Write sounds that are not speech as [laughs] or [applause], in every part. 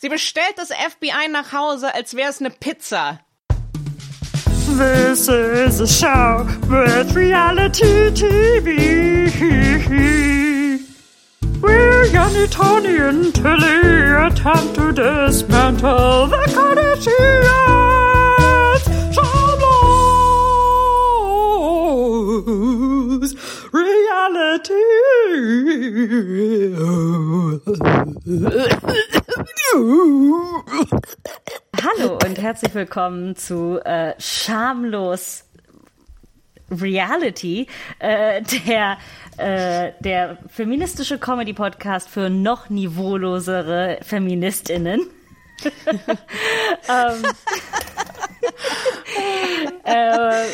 Sie bestellt das FBI nach Hause, als wäre es eine Pizza. This is a show with reality TV. We Tony and Tilly attempt to dismantle the Kardashians. Shadows, reality. Hallo und herzlich willkommen zu äh, Schamlos Reality, äh, der, äh, der feministische Comedy-Podcast für noch niveaulosere FeministInnen. [laughs] ähm, äh,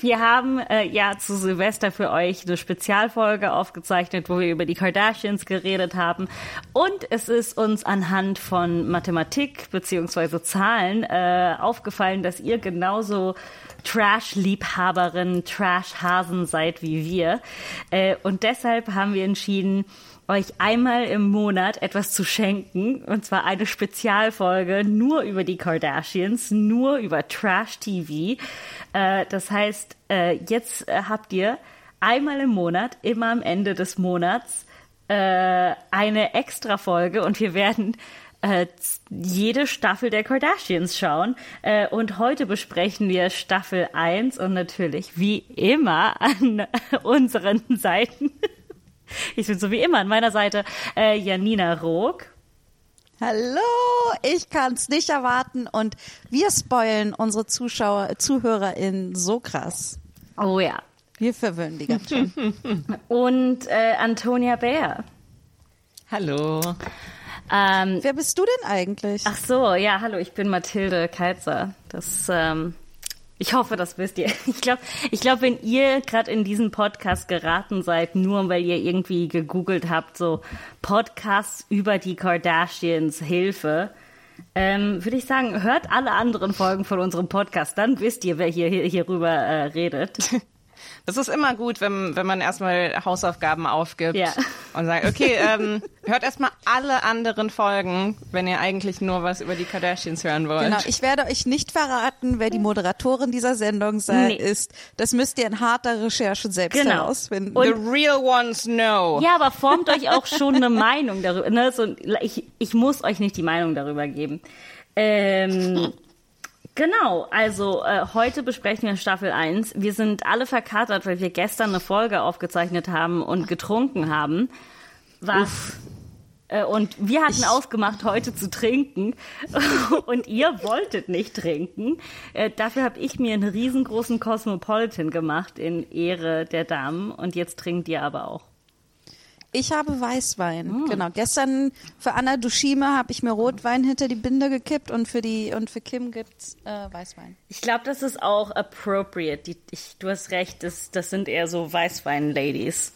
wir haben äh, ja zu Silvester für euch eine Spezialfolge aufgezeichnet, wo wir über die Kardashians geredet haben. Und es ist uns anhand von Mathematik beziehungsweise Zahlen äh, aufgefallen, dass ihr genauso Trash-Liebhaberin, Trash-Hasen seid wie wir. Äh, und deshalb haben wir entschieden, euch einmal im Monat etwas zu schenken. Und zwar eine Spezialfolge nur über die Kardashians, nur über Trash-TV. Äh, das heißt, äh, jetzt äh, habt ihr einmal im Monat, immer am Ende des Monats, äh, eine Extra-Folge und wir werden äh, jede Staffel der Kardashians schauen. Und heute besprechen wir Staffel 1 und natürlich wie immer an [laughs] unseren Seiten. [laughs] Ich bin so wie immer an meiner Seite äh, Janina Rook. Hallo, ich kann's nicht erwarten und wir spoilen unsere Zuschauer, ZuhörerInnen so krass. Oh ja. Wir verwöhnen die ganz schön. [laughs] Und äh, Antonia Bär. Hallo. Ähm, Wer bist du denn eigentlich? ach so, ja, hallo, ich bin Mathilde Keizer. Das, ähm, ich hoffe, das wisst ihr. [laughs] Ich glaube, ich glaub, wenn ihr gerade in diesen Podcast geraten seid, nur weil ihr irgendwie gegoogelt habt, so Podcasts über die Kardashians Hilfe, ähm, würde ich sagen, hört alle anderen Folgen von unserem Podcast, dann wisst ihr, wer hier, hier hierüber äh, redet. [laughs] Das ist immer gut, wenn, wenn man erstmal Hausaufgaben aufgibt Ja. [laughs] und sagt, okay, ähm, hört erstmal alle anderen Folgen, wenn ihr eigentlich nur was über die Kardashians hören wollt. Genau, ich werde euch nicht verraten, wer die Moderatorin dieser Sendung sei, Nee. ist. Das müsst ihr in harter Recherche selbst Genau. herausfinden. Und- The real ones know. Ja, aber formt euch auch schon eine Meinung darüber. Ne? So, ich, ich muss euch nicht die Meinung darüber geben. Ähm, genau, also äh, heute besprechen wir Staffel 1. Wir sind alle verkatert, weil wir gestern eine Folge aufgezeichnet haben und getrunken haben. Was? Äh, Und wir hatten ausgemacht, heute zu trinken. [laughs] Und ihr wolltet nicht trinken. Äh, dafür habe ich mir einen riesengroßen Cosmopolitan gemacht in Ehre der Damen. Und jetzt trinkt ihr aber auch. Ich habe Weißwein. Hm. Genau. Gestern für Anna Dushime habe ich mir Rotwein hinter die Binde gekippt und für die und für Kim gibt's äh, Weißwein. Ich glaube, das ist auch appropriate. Die, ich, du hast recht, das, das sind eher so Weißwein-Ladies.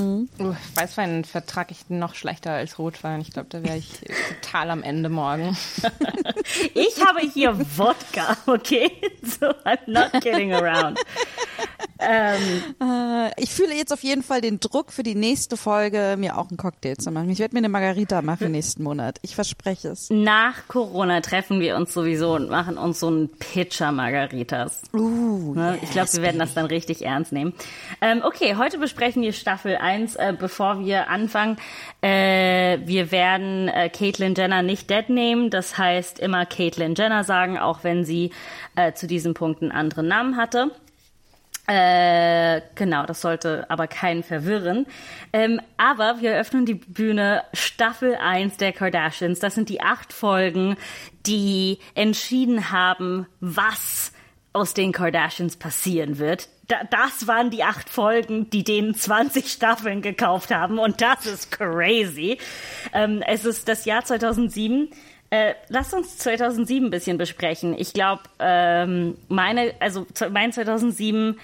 Uh, Weißwein vertrage ich noch schlechter als Rotwein. Ich glaube, da wäre ich total am Ende morgen. [laughs] Ich habe hier Wodka, okay? [laughs] So, I'm not kidding around. Ähm, Äh, ich fühle jetzt auf jeden Fall den Druck für die nächste Folge, mir auch einen Cocktail zu machen. Ich werde mir eine Margarita machen nächsten Monat. Ich verspreche es. nach Corona treffen wir uns sowieso und machen uns so einen Pitcher Margaritas. Uh, Ne? ich glaube, wir werden das dann richtig ernst nehmen. Ähm, okay, heute besprechen wir Staffel 1. Äh, bevor wir anfangen, äh, wir werden äh, Caitlyn Jenner nicht dead nehmen. Das heißt, immer Caitlyn Jenner sagen, auch wenn sie äh, zu diesem Punkt einen anderen Namen hatte. Äh, genau, das sollte aber keinen verwirren. Ähm, aber wir eröffnen die Bühne Staffel 1 der Kardashians. Das sind die acht Folgen, die entschieden haben, was aus den Kardashians passieren wird. Da, das waren die acht Folgen, die denen 20 Staffeln gekauft haben und das ist crazy. Ähm, es ist das Jahr 2007. Äh, lasst uns 2007 ein bisschen besprechen. Ich glaube, ähm, meine, also mein 2007,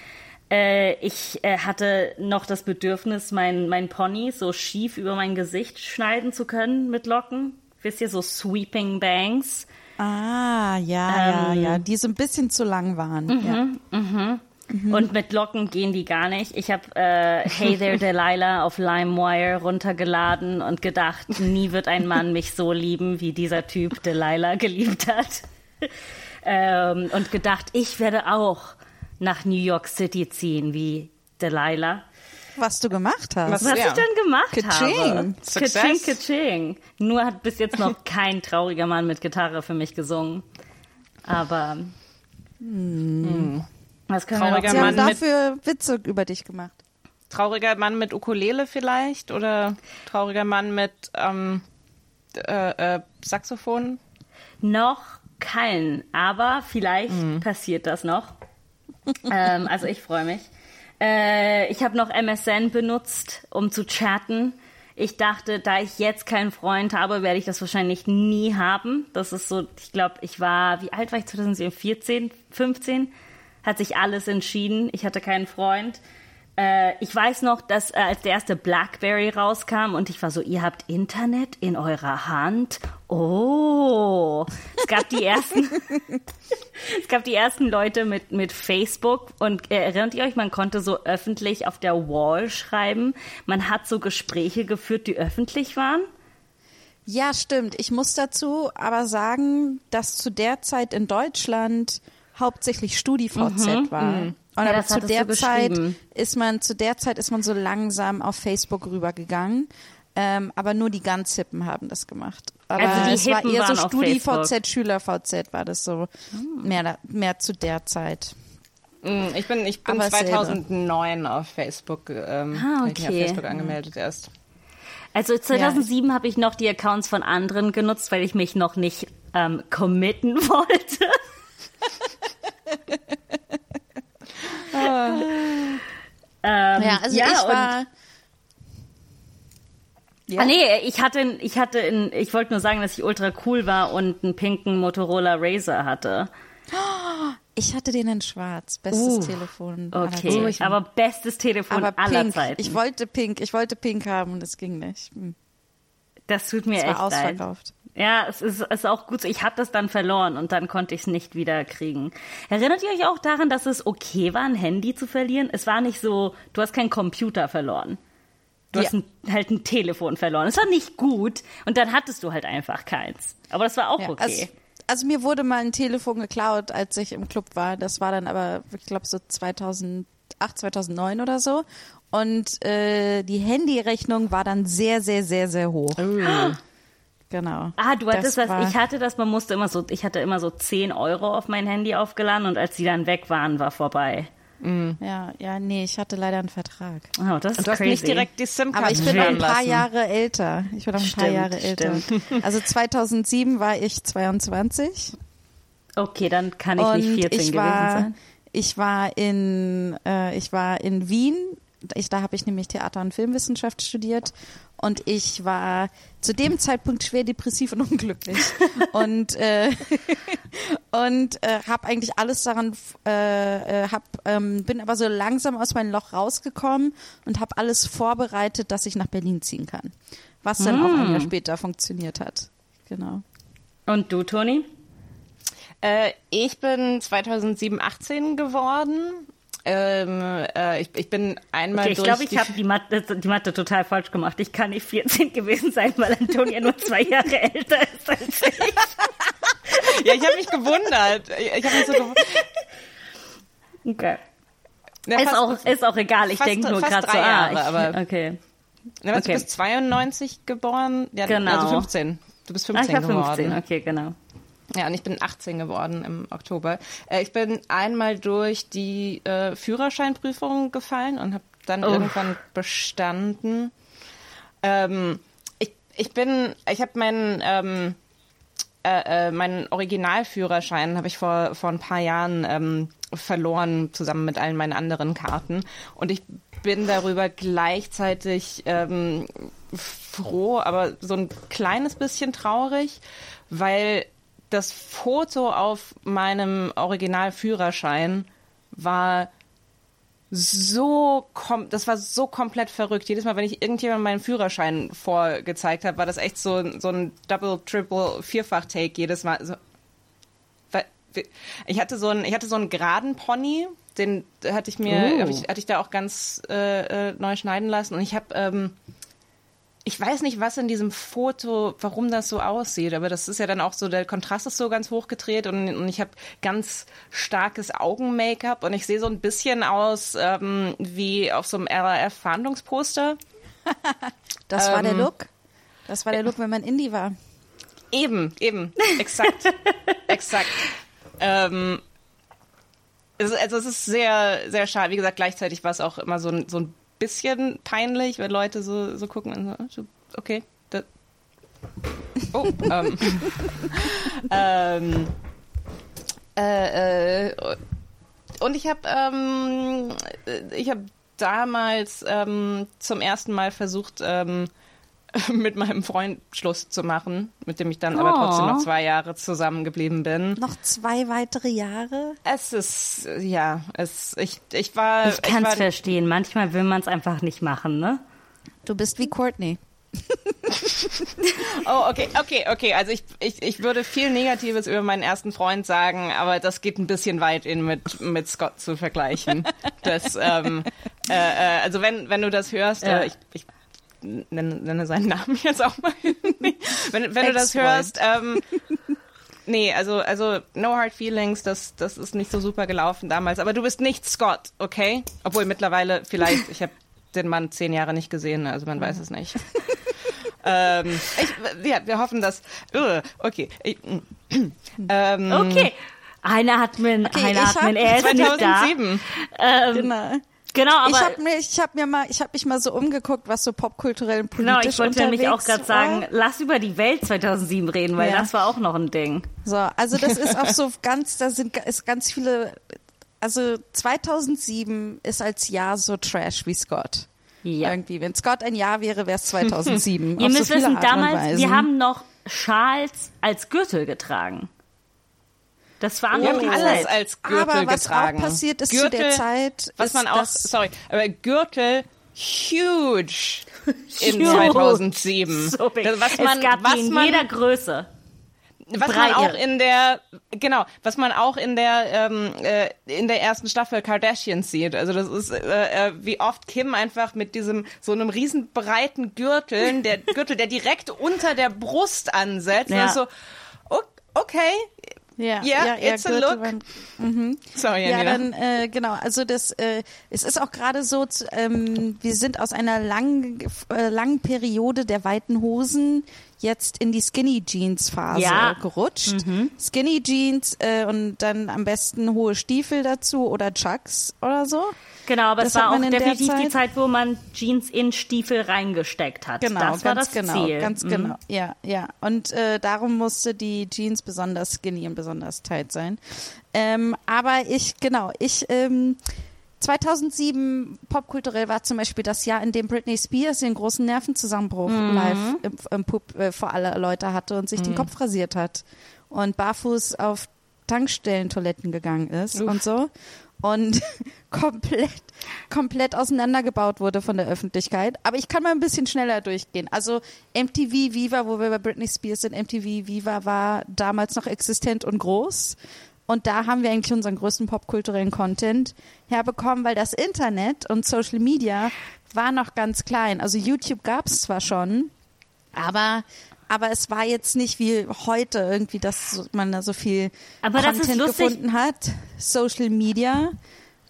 äh, ich äh, hatte noch das Bedürfnis, mein, mein Pony so schief über mein Gesicht schneiden zu können mit Locken. Wisst ihr, so Sweeping Bangs. Ah, ja, ja, ja, die so ein bisschen zu lang waren. ja. Und mit Locken gehen die gar nicht. Ich habe äh, Hey There [laughs] Delilah auf LimeWire runtergeladen und gedacht, nie wird ein Mann mich so lieben, wie dieser Typ Delilah geliebt hat. [laughs] ähm, und gedacht, ich werde auch nach New York City ziehen, wie Delilah. Was du gemacht hast. Was Ja. ich dann gemacht Ka-ching. habe. Ka-ching, ka-ching. Nur hat bis jetzt noch [laughs] kein trauriger Mann mit Gitarre für mich gesungen. Aber was können wir noch Trauriger Sie haben Mann mit- dafür Witze über dich gemacht. Trauriger Mann mit Ukulele vielleicht oder trauriger Mann mit ähm, äh, äh, Saxophon? Noch keinen, aber vielleicht Mhm. passiert das noch. [laughs] ähm, also ich freue mich. Äh, ich habe noch MSN benutzt, um zu chatten. Ich dachte, da ich jetzt keinen Freund habe, werde ich das wahrscheinlich nie haben. Das ist so, ich glaube, ich war, wie alt war ich 2014? 14, 15? Hat sich alles entschieden. Ich hatte keinen Freund. Äh, ich weiß noch, dass äh, als der erste Blackberry rauskam und ich war so, ihr habt Internet in eurer Hand? Oh, es gab die ersten, [laughs] es gab die ersten Leute mit, mit Facebook und äh, erinnert ihr euch, man konnte so öffentlich auf der Wall schreiben. Man hat so Gespräche geführt, die öffentlich waren. Ja, stimmt. Ich muss dazu aber sagen, dass zu der Zeit in Deutschland hauptsächlich StudiVZ war. Und Ja, aber zu der Zeit ist man, zu der Zeit ist man so langsam auf Facebook rübergegangen. Ähm, aber nur die ganz Hippen haben das gemacht. Aber Also die es war eher so. StudiVZ, SchülerVZ war das so mehr, mehr zu der Zeit. Mm, Ich bin, ich bin Aber dasselbe. 2009 auf Facebook, ähm, Ah, mich auf okay. Facebook angemeldet erst. Also 2007 habe ich noch die Accounts von anderen genutzt, weil ich mich noch nicht ähm, committen [laughs] wollte. Ähm, Ja, also ja, ich war. Ja. Ah, nee, ich hatte, ich hatte, in, ich wollte nur sagen, dass ich ultra cool war und einen pinken Motorola Razer hatte. Ich hatte den in schwarz. Bestes Telefon. aller Okay, Zeiten. aber bestes Telefon aber aller pink. Zeiten. Ich wollte pink. Ich wollte pink haben und es ging nicht. Hm. das tut mir Es echt war leid. ausverkauft. Ja, es ist, ist auch gut so. Ich habe das dann verloren und dann konnte ich es nicht wieder kriegen. Erinnert ihr euch auch daran, dass es okay war, ein Handy zu verlieren? Es war nicht so, du hast keinen Computer verloren. Du Ja. hast ein, halt ein Telefon verloren. Es war nicht gut und dann hattest du halt einfach keins. Aber das war auch Ja, okay. also, also mir wurde mal ein Telefon geklaut, als ich im Club war. Das war dann aber, ich glaube, so 2008, 2009 oder so. Und äh, die Handyrechnung war dann sehr, sehr, sehr, sehr hoch. Genau. Ah, du hattest Das das, ich hatte das, man musste immer so, ich hatte immer so 10 Euro auf mein Handy aufgeladen und als die dann weg waren, war vorbei. Ja, ja, nee, ich hatte leider einen Vertrag. Oh, das ist Und du hast crazy. nicht direkt die SIM-Karte Aber ich bin noch ein paar lassen. Jahre älter. Ich bin noch ein paar Stimmt, Jahre älter. [laughs] Also 2007 war ich 22 Okay, dann kann ich und nicht 14 ich gewesen war, sein. ich war in, äh, ich war in Wien. Ich, da habe ich nämlich Theater- und Filmwissenschaft studiert und ich war zu dem Zeitpunkt schwer depressiv und [laughs] unglücklich und äh, [laughs] und äh, habe eigentlich alles daran äh, äh, hab, ähm, bin aber so langsam aus meinem Loch rausgekommen und habe alles vorbereitet, dass ich nach Berlin ziehen kann, was dann auch ein Jahr später funktioniert hat. Genau. Und du, Toni? Äh, ich bin 2007, 18 geworden. Ähm, äh, ich, ich bin einmal Okay, ich durch glaube, ich habe die Mathe, die Mathe total falsch gemacht. Ich kann nicht 14 gewesen sein, weil Antonia nur zwei Jahre älter ist als ich. Ja, ich habe mich gewundert. Ich, ich habe mich so gewundert. Okay. Na, Ist fast- auch, ist auch egal. Ich denke nur gerade so, ah, Jahre, ich, aber- okay. Na, was, okay. Du bist 92 geboren? Ja, Genau. Also 15. Du bist Ah, 15 ich war geworden. 15, okay, genau. Ja, und ich bin 18 geworden im Oktober. Äh, ich bin einmal durch die äh, Führerscheinprüfung gefallen und habe dann Oh. irgendwann bestanden. Ähm, ich, ich bin, ich habe meinen ähm, äh, äh, meinen Originalführerschein habe ich vor vor ein paar Jahren ähm, verloren zusammen mit allen meinen anderen Karten und ich bin darüber gleichzeitig ähm, froh, aber so ein kleines bisschen traurig, weil das Foto auf meinem Originalführerschein war so kom das war so komplett verrückt. Jedes Mal, wenn ich irgendjemandem meinen Führerschein vorgezeigt habe, war das echt so, so ein Double, Triple, Vierfach-Take jedes Mal. So, ich hatte so einen, ich hatte so einen geraden Pony den hatte ich mir, ich, hatte ich da auch ganz äh, äh, neu schneiden lassen. Und ich habe, ähm, ich weiß nicht, was in diesem Foto, warum das so aussieht, aber das ist ja dann auch so, der Kontrast ist so ganz hochgedreht und, und ich habe ganz starkes Augen-Make-up und ich sehe so ein bisschen aus ähm, wie auf so einem RAF-Fahndungsposter. [laughs] Das war der Ähm, Look. Das war der Look, wenn man Indie war. Eben, eben, exakt, [laughs] exakt. Ähm, also es ist sehr, sehr schade. Wie gesagt, gleichzeitig war es auch immer so ein, so ein bisschen peinlich, wenn Leute so, so gucken und so, "Ah, okay. Das, oh, [laughs] ähm, ähm, äh, äh, und ich habe ähm, ich habe damals ähm, zum ersten Mal versucht, ähm, [laughs] mit meinem Freund Schluss zu machen, mit dem ich dann aber Oh. trotzdem noch zwei Jahre zusammengeblieben bin. Noch zwei weitere Jahre? Es ist, ja, es, ich, ich war, Ich kann es verstehen. Manchmal will man es einfach nicht machen, ne? Du bist wie Courtney. [laughs] oh, okay, okay, okay, also ich, ich, ich würde viel Negatives über meinen ersten Freund sagen, aber das geht ein bisschen weit, ihn mit, mit Scott zu vergleichen. Das, ähm, äh, äh, also wenn, wenn du das hörst, Ja. äh, ich, ich nenne, nenne seinen Namen [laughs] jetzt auch mal. wenn wenn du das hörst, ähm, nee, also, also no hard feelings, das, das ist nicht so super gelaufen damals, aber du bist nicht Scott, okay? Obwohl mittlerweile vielleicht, ich habe den Mann zehn Jahre nicht gesehen, also man weiß es nicht. ähm, ich, ja, wir hoffen, dass. Uh, okay. Ich, ähm, Okay. Einer hat mir, Okay, einer hat mir, er ist nicht da. 2007. Ähm, Genau. Genau, aber ich habe mir, ich hab mir mal, ich habe mich mal so umgeguckt, was so popkulturell und politisch genau, ich wollte nämlich auch gerade sagen, lass über die Welt 2007 reden, weil Ja. das war auch noch ein Ding. So, also das ist auch so [laughs] ganz, da sind ist ganz viele. Also 2007 ist als Jahr so Trash wie Scott. Ja. Irgendwie, wenn Scott ein Jahr wäre, wäre es 2007. Ihr müsst so wissen, damals, wir haben noch Schals als Gürtel getragen. Das war Wir andere alles Zeit. als Gürtel Aber was getragen. auch passiert ist zu Gürtel, der Zeit, was ist, man auch, sorry, aber Gürtel huge [laughs] in Huge. 2007. So big. Das, was man, es gab was die in man, jeder Größe. was man Breite. auch in der genau was man auch in der ähm, äh, in der ersten Staffel Kardashians sieht also das ist äh, äh, wie oft Kim einfach mit diesem so einem riesen breiten Gürtel der [laughs] Gürtel der direkt unter der Brust ansetzt Ja. und so okay Ja, Ja, ja, it's a Gürtel look. waren- sorry Ja, Janina. dann äh, genau. Also das, äh, es ist auch gerade so, ähm, wir sind aus einer langen, äh, langen Periode der weiten Hosen jetzt in die Skinny Jeans Phase Ja. gerutscht. Skinny Jeans äh, und dann am besten hohe Stiefel dazu oder Chucks oder so. Genau, aber es Das hat war auch definitiv die Zeit- Zeit, wo man Jeans in Stiefel reingesteckt hat. Genau, das war ganz das genau, Ziel. ganz Mhm. genau. Ja, ja. Und äh, darum musste die Jeans besonders skinny und besonders tight sein. Ähm, aber ich, genau, ich, ähm, 2007 popkulturell war zum Beispiel das Jahr, in dem Britney Spears den großen Nervenzusammenbruch Mhm. live im, im Pub, äh, vor aller Leute hatte und sich Mhm. den Kopf rasiert hat und barfuß auf Tankstellentoiletten gegangen ist und so und [laughs] komplett, komplett auseinandergebaut wurde von der Öffentlichkeit. Aber ich kann mal ein bisschen schneller durchgehen. Also MTV Viva, wo wir bei Britney Spears sind, MTV Viva war damals noch existent und groß. Und da haben wir eigentlich unseren größten popkulturellen Content herbekommen, weil das Internet und Social Media war noch ganz klein. Also YouTube gab es zwar schon, aber aber es war jetzt nicht wie heute irgendwie, dass man da so viel Aber Content gefunden hat. Social Media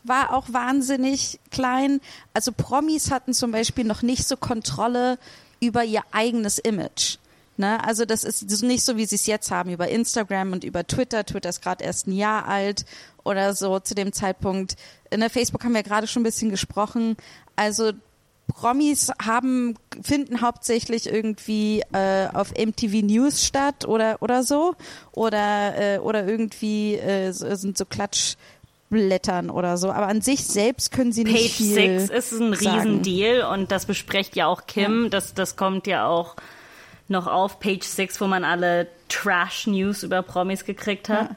war auch wahnsinnig klein. Also Promis hatten zum Beispiel noch nicht so Kontrolle über ihr eigenes Image. Ne? Also das ist nicht so, wie sie es jetzt haben über Instagram und über Twitter. Twitter ist gerade erst ein Jahr alt oder so zu dem Zeitpunkt. In der Facebook haben wir gerade schon ein bisschen gesprochen. Also Promis haben, finden hauptsächlich irgendwie äh, auf MTV News statt oder, oder so. Oder, äh, oder irgendwie äh, sind so Klatschblättern oder so. Aber an sich selbst können sie nicht Page viel 6 ist ein. Riesendeal und das besprecht ja auch Kim. Das, das kommt ja auch noch auf Page 6, wo man alle Trash-News über Promis gekriegt hat.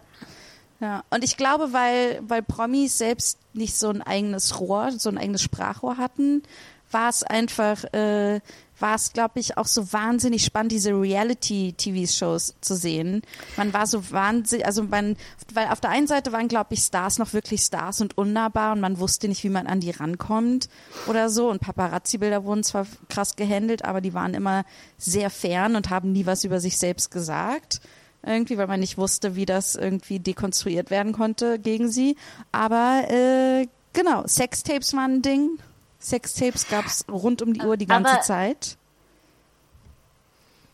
Ja, und ich glaube, weil, weil Promis selbst nicht so ein eigenes Rohr, so ein eigenes Sprachrohr hatten, war es einfach, äh, war es, glaube ich, auch so wahnsinnig spannend, diese Reality-TV-Shows zu sehen. Man war so wahnsinnig, also man, weil auf der einen Seite waren, glaube ich, Stars noch wirklich Stars und unnahbar und man wusste nicht, wie man an die rankommt oder so. Und Paparazzi-Bilder wurden zwar krass gehandelt, aber die waren immer sehr fern und haben nie was über sich selbst gesagt irgendwie, weil man nicht wusste, wie das irgendwie dekonstruiert werden konnte gegen sie. Aber äh, genau, Sextapes waren ein Ding. Sextapes gab es rund um die Uhr die ganze Aber- Zeit.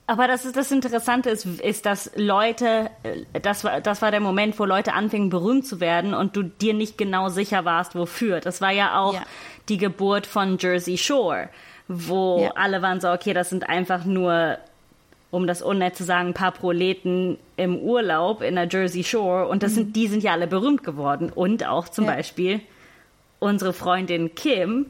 Aber das ist das Interessante ist, ist, dass Leute, äh, das war, das war der Moment, wo Leute anfingen berühmt zu werden und du dir nicht genau sicher warst, wofür. Das war ja auch Ja. die Geburt von Jersey Shore, wo Ja. alle waren so, okay, das sind einfach nur, um das unnett zu sagen, ein paar Proleten im Urlaub in der Jersey Shore und das sind, die sind ja alle berühmt geworden. Und auch zum Ja. Beispiel unsere Freundin Kim,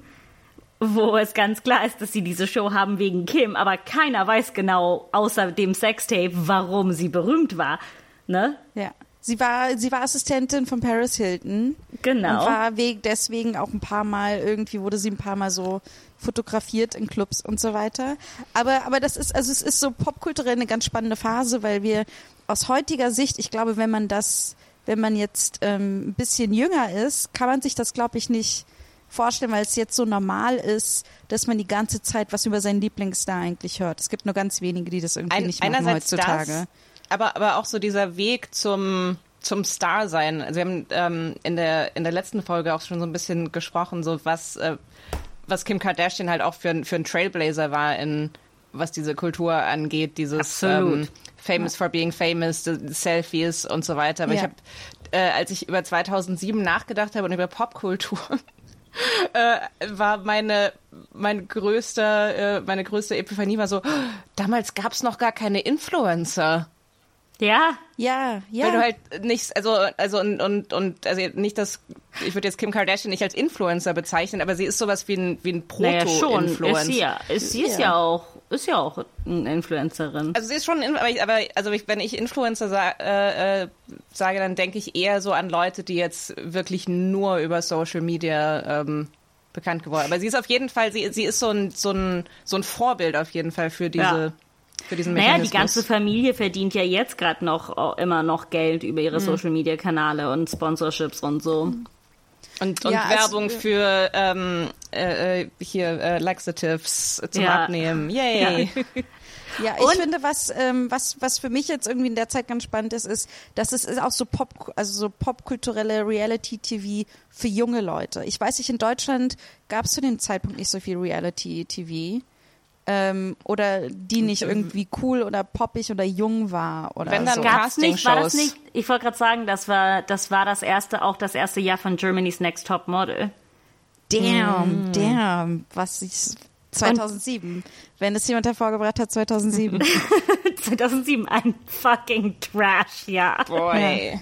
wo es ganz klar ist, dass sie diese Show haben wegen Kim, aber keiner weiß genau, außer dem Sextape, warum sie berühmt war. Ne? Ja. Sie war, sie war Assistentin von Paris Hilton. Genau. Und war weg, deswegen auch ein paar Mal, irgendwie wurde sie ein paar Mal so fotografiert in Clubs und so weiter. Aber, aber das ist, also es ist so popkulturell eine ganz spannende Phase, weil wir aus heutiger Sicht, ich glaube, wenn man das, wenn man jetzt ähm, ein bisschen jünger ist, kann man sich das, glaube ich, nicht vorstellen, weil es jetzt so normal ist, dass man die ganze Zeit was über seinen Lieblingsstar eigentlich hört. Es gibt nur ganz wenige, die das irgendwie Ein, nicht machen heutzutage. das, aber, aber auch so dieser Weg zum, zum Star sein. Also wir haben ähm, in, der, in der letzten Folge auch schon so ein bisschen gesprochen, so was, äh, was Kim Kardashian halt auch für, ein- für ein Trailblazer war in was diese Kultur angeht, dieses ähm, Famous for being famous, Selfies und so weiter. Aber ich Ja. habe, äh, als ich über 2007 nachgedacht habe und über Popkultur, [laughs] äh, war meine mein größter äh, meine größte Epiphanie war so oh, damals gab's noch gar keine Influencer Ja, Ja, ja. weil du halt nicht also also und und, und also nicht das ich würde jetzt Kim Kardashian nicht als Influencer bezeichnen aber sie ist sowas wie ein wie ein naja, schon. Ist Proto-Influencer sie ja. Ist, sie ist ja auch, ist ja auch eine Influencerin. Also sie ist schon, aber, ich, aber also ich, wenn ich Influencer sa äh, äh, sage, dann denke ich eher so an Leute, die jetzt wirklich nur über Social Media ähm, bekannt geworden. Aber sie ist auf jeden Fall, sie, sie ist so ein, so ein, so ein Vorbild auf jeden Fall für diese, Ja. für diesen Naja, die ganze Familie verdient ja jetzt gerade noch äh, immer noch Geld über Mhm. ihre Social Media Kanäle und Sponsorships und so. Und, und Ja, also- Werbung für ähm, äh, äh, hier äh, Laxatives zum Ja. Abnehmen. Yay. [laughs] Ja, ich Und- finde, was, ähm, was, was für mich jetzt irgendwie in der Zeit ganz spannend ist, ist, dass es ist auch so Pop, also so popkulturelle Reality-TV für junge Leute. Ich weiß nicht, in Deutschland gab es zu dem Zeitpunkt nicht so viel Reality-TV. Ähm, oder die nicht irgendwie cool oder poppig oder jung war oder Wenn dann so. gab- Gab's nicht, war das nicht, ich wollte gerade sagen, das war, das war das erste, auch das erste Jahr von Germany's Next Top Model. Damn, damn, was ich 2007. Wenn es jemand hervorgebracht hat, 2007. 2007, [laughs] ein fucking Trash, ja. Boy.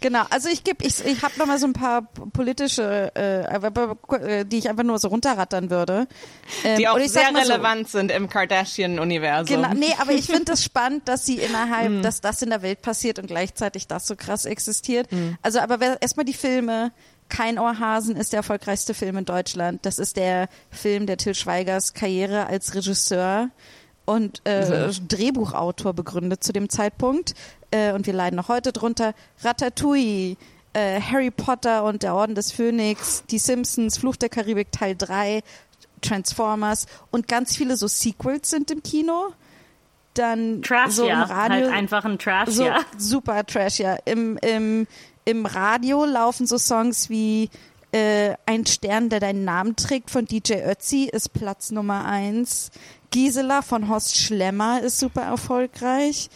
Genau, also ich gebe, ich, ich habe noch mal so ein paar politische, äh, äh, die ich einfach nur so runterrattern würde. Ähm, Die auch sehr mal so, relevant sind im Kardashian-Universum. Genau, nee, aber ich finde es [laughs] spannend, dass sie innerhalb, Hm. dass das in der Welt passiert und gleichzeitig das so krass existiert. Hm. Also, aber erstmal die Filme. Kein Ohrhasen ist der erfolgreichste Film in Deutschland. Das ist der Film, der Till Schweigers Karriere als Regisseur und äh, Drehbuchautor begründet zu dem Zeitpunkt. Äh, und wir leiden noch heute drunter. Ratatouille, äh, Harry Potter und der Orden des Phönix, Die Simpsons, Fluch der Karibik Teil 3, Transformers und ganz viele so Sequels sind im Kino. Dann Trash, so im ja. Radio, Halt einfach ein Trash, so ja. super Trash, ja. Im, im, Im Radio laufen so Songs wie äh, Ein Stern, der deinen Namen trägt von DJ Ötzi ist Platz Nummer eins. Gisela von Horst Schlemmer ist super erfolgreich.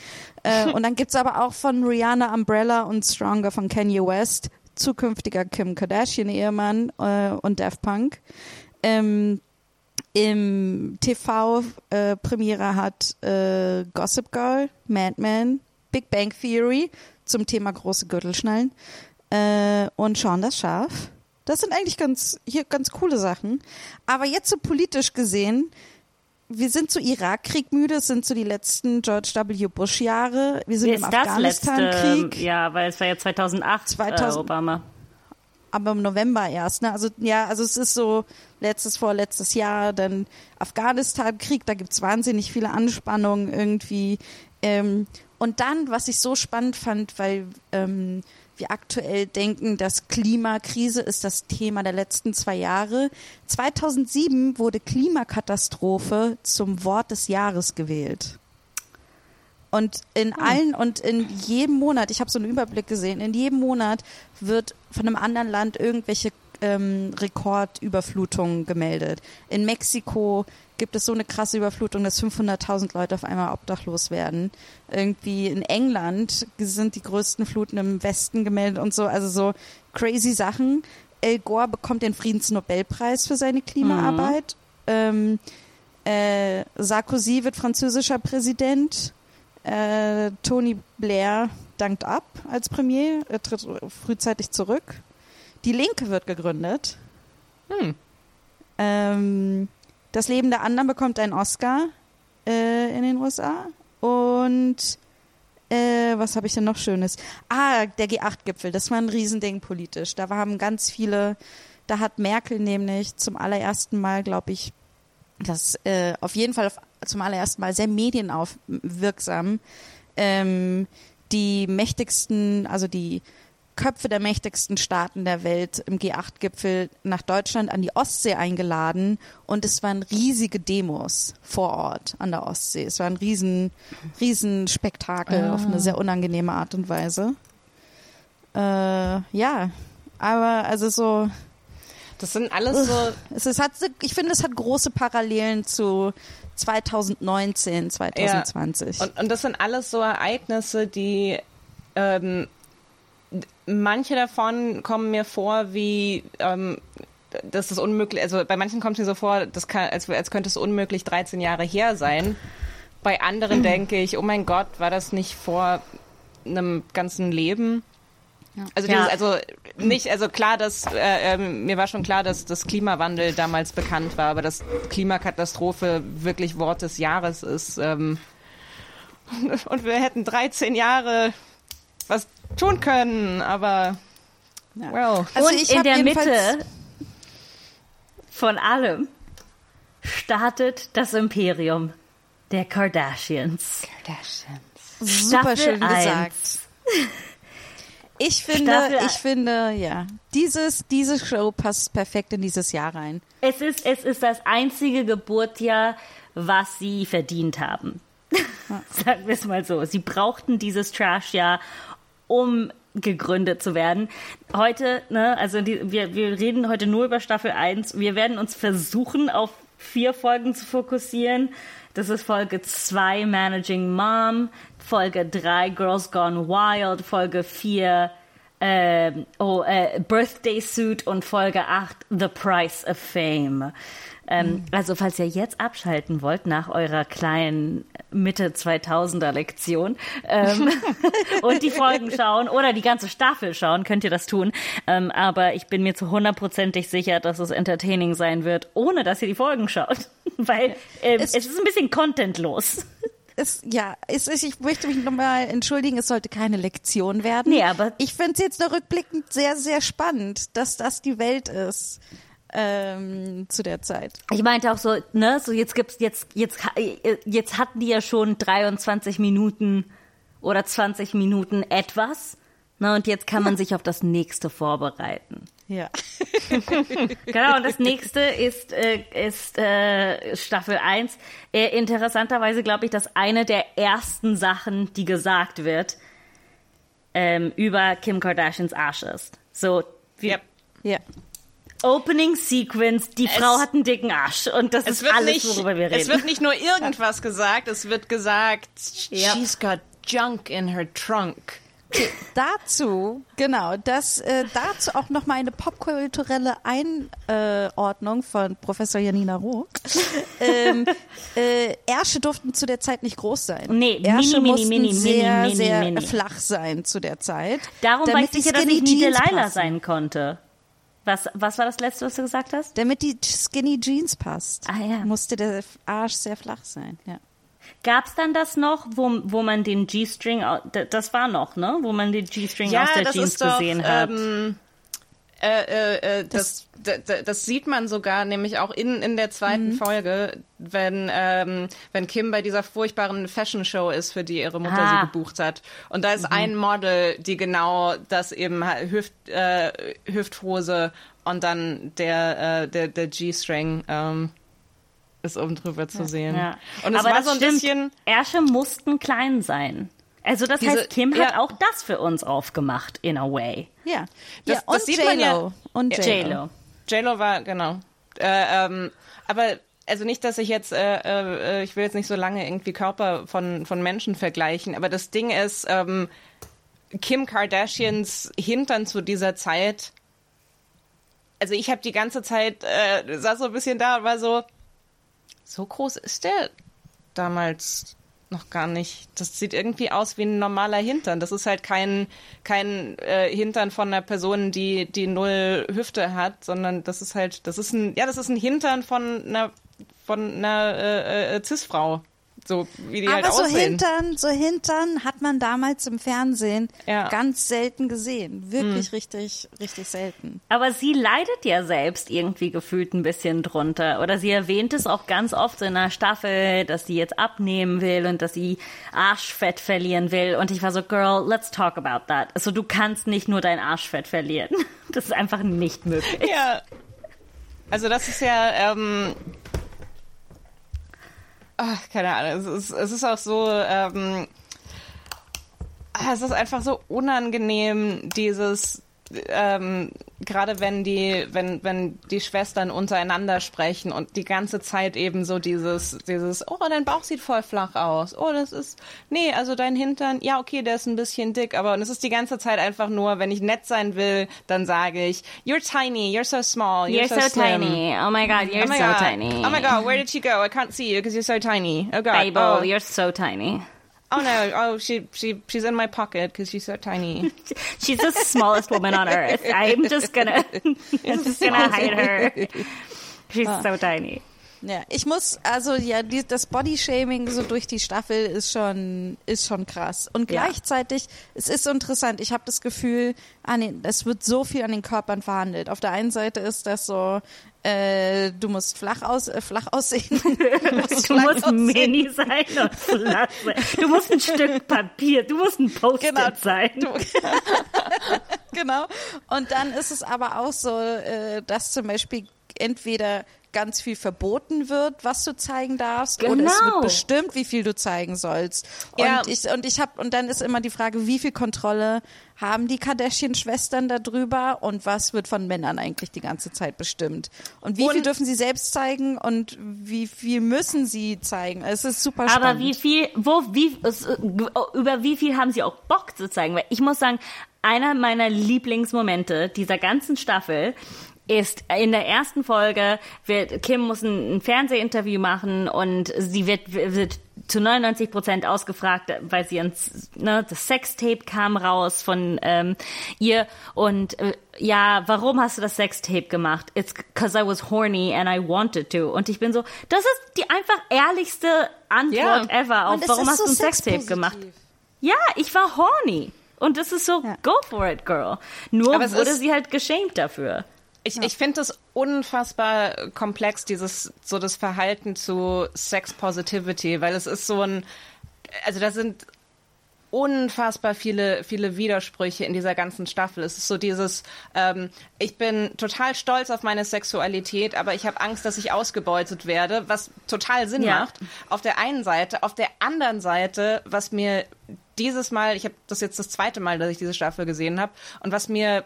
Äh, [laughs] und dann gibt's aber auch von Rihanna Umbrella und Stronger von Kanye West, zukünftiger Kim Kardashian-Ehemann äh, und Daft Punk. Ähm, Im TV äh, Premiere hat äh, Gossip Girl, Mad Men, Big Bang Theory zum Thema große Gürtelschnallen äh, und Sean das Schaf. Das sind eigentlich ganz hier ganz coole Sachen. Aber jetzt so politisch gesehen, wir sind so Irakkrieg müde, es sind so die letzten George W. Bush Jahre. Wir sind Wie im? Afghanistan-Krieg. Ja, weil es war ja 2008 2000 äh, Obama. aber im November erst. Ne? Also ja, also es ist so letztes, vorletztes Jahr, dann Afghanistan-Krieg, da gibt's wahnsinnig viele Anspannungen irgendwie. Ähm, und dann, was ich so spannend fand, weil ähm, wir aktuell denken, dass Klimakrise ist das Thema der letzten zwei Jahre. 2007 wurde Klimakatastrophe zum Wort des Jahres gewählt. Und in allen und in jedem Monat, ich habe so einen Überblick gesehen, in jedem Monat wird von einem anderen Land irgendwelche ähm, Rekordüberflutungen gemeldet. In Mexiko gibt es so eine krasse Überflutung, dass 500.000 Leute auf einmal obdachlos werden. Irgendwie in England sind die größten Fluten im Westen gemeldet und so, also so crazy Sachen. El Gore bekommt den Friedensnobelpreis für seine Klimaarbeit. Ähm, äh, Sarkozy wird französischer Präsident. Äh, Tony Blair dankt ab als Premier, er tritt frühzeitig zurück. Die Linke wird gegründet. Hm. Ähm, das Leben der anderen bekommt einen Oscar äh, in den USA. Und äh, was habe ich denn noch Schönes? Ah, der G8-Gipfel, das war ein Riesending politisch. Da haben ganz viele, da hat Merkel nämlich zum allerersten Mal, glaube ich, das äh, auf jeden Fall auf, zum allerersten Mal sehr medienaufwirksam ähm, die mächtigsten, also die Köpfe der mächtigsten Staaten der Welt im G8-Gipfel nach Deutschland an die Ostsee eingeladen und es waren riesige Demos vor Ort an der Ostsee. Es war ein riesen, riesen Spektakel Ah. auf eine sehr unangenehme Art und Weise. Äh, ja, aber also so, Das sind alles so. es ist, hat, ich finde, es hat große Parallelen zu 2019, 2020. Und, und das sind alles so Ereignisse, die ähm, manche davon kommen mir vor wie ähm, das ist unmöglich, also bei manchen kommt es mir so vor, das kann, als, als könnte es unmöglich 13 Jahre her sein. Bei anderen [clears throat] denke ich, oh mein Gott, war das nicht vor einem ganzen Leben? Also, Ja. dieses, also nicht, also klar, dass äh, ähm, mir war schon klar, dass das Klimawandel damals bekannt war, aber dass Klimakatastrophe wirklich Wort des Jahres ist. Ähm, [laughs] und wir hätten 13 Jahre was tun können, aber Ja. well. Also und ich in der Mitte von allem startet das Imperium der Kardashians. Super Staffel schön gesagt. Ich finde, Staffel- ich finde, ja, dieses, diese Show passt perfekt in dieses Jahr rein. Es ist, es ist das einzige Geburtsjahr, was sie verdient haben. [laughs] Sagen wir es mal so. Sie brauchten dieses Trash-Jahr, um gegründet zu werden. Heute, ne, also die, wir, wir reden heute nur über Staffel 1. Wir werden uns versuchen, auf vier Folgen zu fokussieren. Das ist Folge 2 Managing Mom, Folge 3 Girls Gone Wild, Folge 4 ähm, oh, äh, Birthday Suit und Folge 8 The Price of Fame. Ähm, Also falls ihr jetzt abschalten wollt nach eurer kleinen Mitte 2000er Lektion ähm, [laughs] und die Folgen schauen oder die ganze Staffel schauen, könnt ihr das tun. Ähm, aber ich bin mir zu hundertprozentig sicher, dass es entertaining sein wird, ohne dass ihr die Folgen schaut. [laughs] Weil ähm, es, Es- ist ein bisschen contentlos. Es, ja, es ist, ich möchte mich nochmal entschuldigen, es sollte keine Lektion werden. Nee, aber- ich finde es jetzt noch rückblickend sehr, sehr spannend, dass das die Welt ist ähm, zu der Zeit. Ich meinte auch so, ne, so jetzt gibt's jetzt jetzt jetzt hatten die ja schon 23 Minuten oder 20 Minuten etwas, ne, und jetzt kann man sich auf das nächste vorbereiten. Ja. [laughs] Genau, und das nächste ist, äh, ist äh, Staffel 1. Äh, interessanterweise glaube ich, dass eine der ersten Sachen, die gesagt wird, ähm, über Kim Kardashians Arsch ist. So, wir, Yep. Ja. Opening Sequence, die Frau hat einen dicken Arsch. Und das Es ist wird, alles, nicht, worüber wir reden. es wird nicht nur irgendwas gesagt, es wird gesagt, Ja. she's got junk in her trunk. Dazu, genau, das, äh, dazu auch nochmal eine popkulturelle Einordnung von Professor Janina Rook. [laughs] ähm, äh, Ärsche durften zu der Zeit nicht groß sein. Nee, Ärsche mini, mini, mussten mini, mini, sehr, mini, sehr mini. flach sein zu der Zeit. Darum war damit ich sicher, dass ich nie Delilah sein konnte. Was, was war das Letzte, was du gesagt hast? Damit die Skinny Jeans passt, Ah, ja. musste der Arsch sehr flach sein. Ja. Gab's dann das noch, wo, wo man den G-String, das war noch, ne? Wo man den G-String aus der Jeans doch, gesehen hat. Ähm, Äh, äh, äh, das, das, das sieht man sogar nämlich auch in, in der zweiten Mhm. Folge, wenn, ähm, wenn Kim bei dieser furchtbaren Fashion Show ist, für die ihre Mutter Ah. sie gebucht hat. Und da ist Mhm. ein Model, die genau das eben Hüft, äh, Hüfthose und dann der, der, der G-String ähm, ist oben drüber zu sehen. Ja. Und es Aber war so ein stimmt. bisschen. Ärsche mussten klein sein. Also das Diese- heißt, Kim ja. hat auch das für uns aufgemacht, in a way. Ja. Das- ja, das und sieht man ja- J-Lo. Und J-Lo. J-Lo. JLo war, genau. Äh, ähm, aber also nicht, dass ich jetzt, äh, äh, ich will jetzt nicht so lange irgendwie Körper von, von Menschen vergleichen, aber das Ding ist, ähm, Kim Kardashians Hintern zu dieser Zeit, also ich habe die ganze Zeit, äh, saß so ein bisschen da und war so, so groß ist der damals noch gar nicht. Das sieht irgendwie aus wie ein normaler Hintern. Das ist halt kein, kein äh, Hintern von einer Person, die, die null Hüfte hat, sondern das ist halt, das ist ein, ja, das ist ein Hintern von einer, von einer äh, äh, Cis-Frau. So wie die Aber halt so aussehen. Hintern, so Hintern hat man damals im Fernsehen Ja. ganz selten gesehen. Wirklich richtig, richtig selten. Aber sie leidet ja selbst irgendwie gefühlt ein bisschen drunter. Oder sie erwähnt es auch ganz oft in einer Staffel, dass sie jetzt abnehmen will und dass sie Arschfett verlieren will. Und ich war so, Girl, let's talk about that. Also du kannst nicht nur dein Arschfett verlieren. [laughs] Das ist einfach nicht möglich. Ja. Also das ist ja, ähm, ach, keine Ahnung, es ist, es ist auch so, ähm, ah, es ist einfach so unangenehm, dieses, ähm, gerade wenn die, wenn, wenn die Schwestern untereinander sprechen und die ganze Zeit eben so dieses, dieses, oh, dein Bauch sieht voll flach aus. Oh, das ist, nee, also dein Hintern, ja, okay, der ist ein bisschen dick, aber und es ist die ganze Zeit einfach nur, wenn ich nett sein will, dann sage ich, you're tiny, you're so small, you're, You're so slim. tiny. Oh my god, you're Oh my so god. tiny. Oh my god, where did she go? I can't see you because you're so tiny. Oh god. Babel, oh. you're so tiny. Oh no. Oh, she she she's in my pocket because she's so tiny. [laughs] She's the smallest woman on earth. I'm just gonna, [laughs] I'm just gonna hide her. She's so tiny. Ja, ich muss, also ja, die, das Bodyshaming so durch die Staffel ist schon, ist schon krass. Und Ja. gleichzeitig, es ist so interessant, ich habe das Gefühl, an den, es wird so viel an den Körpern verhandelt. Auf der einen Seite ist das so, äh, du musst flach, aus, äh, flach aussehen. du [laughs] musst, Du musst aussehen. mini sein und flach sein. Du musst ein Stück Papier, du musst ein Post-it Genau. sein. [laughs] genau. Und dann ist es aber auch so, äh, dass zum Beispiel entweder ganz viel verboten wird, was du zeigen darfst, oder es Genau. wird bestimmt, wie viel du zeigen sollst. Und Ja. ich und ich habe und dann ist immer die Frage, wie viel Kontrolle haben die Kardashian-Schwestern darüber und was wird von Männern eigentlich die ganze Zeit bestimmt? Und wie viel Und- dürfen sie selbst zeigen und wie viel müssen sie zeigen? Es ist super spannend. Aber wie viel, wo, wie, über wie viel haben sie auch Bock zu zeigen? Weil ich muss sagen, einer meiner Lieblingsmomente dieser ganzen Staffel ist in der ersten Folge wird Kim muss ein, ein Fernsehinterview machen und sie wird, wird zu 99 Prozent ausgefragt, weil sie ins, ne, das Sextape kam raus von ähm, ihr und äh, ja, warum hast du das Sextape gemacht? It's because I was horny and I wanted to. Und ich bin so, das ist die einfach ehrlichste Antwort Ja. ever auf, warum hast so du ein Sextape gemacht? Ja, ich war horny. Und das ist so, Ja. go for it, girl. Nur wurde sie halt geschämt dafür. Ich, ich finde das unfassbar komplex, dieses so das Verhalten zu Sex Positivity, weil es ist so ein, also da sind unfassbar viele, viele Widersprüche in dieser ganzen Staffel. Es ist so dieses, ähm, ich bin total stolz auf meine Sexualität, aber ich habe Angst, dass ich ausgebeutet werde, was total Sinn Ja. macht. Auf der einen Seite, auf der anderen Seite, was mir dieses Mal, ich habe das jetzt das zweite Mal, dass ich diese Staffel gesehen habe, und was mir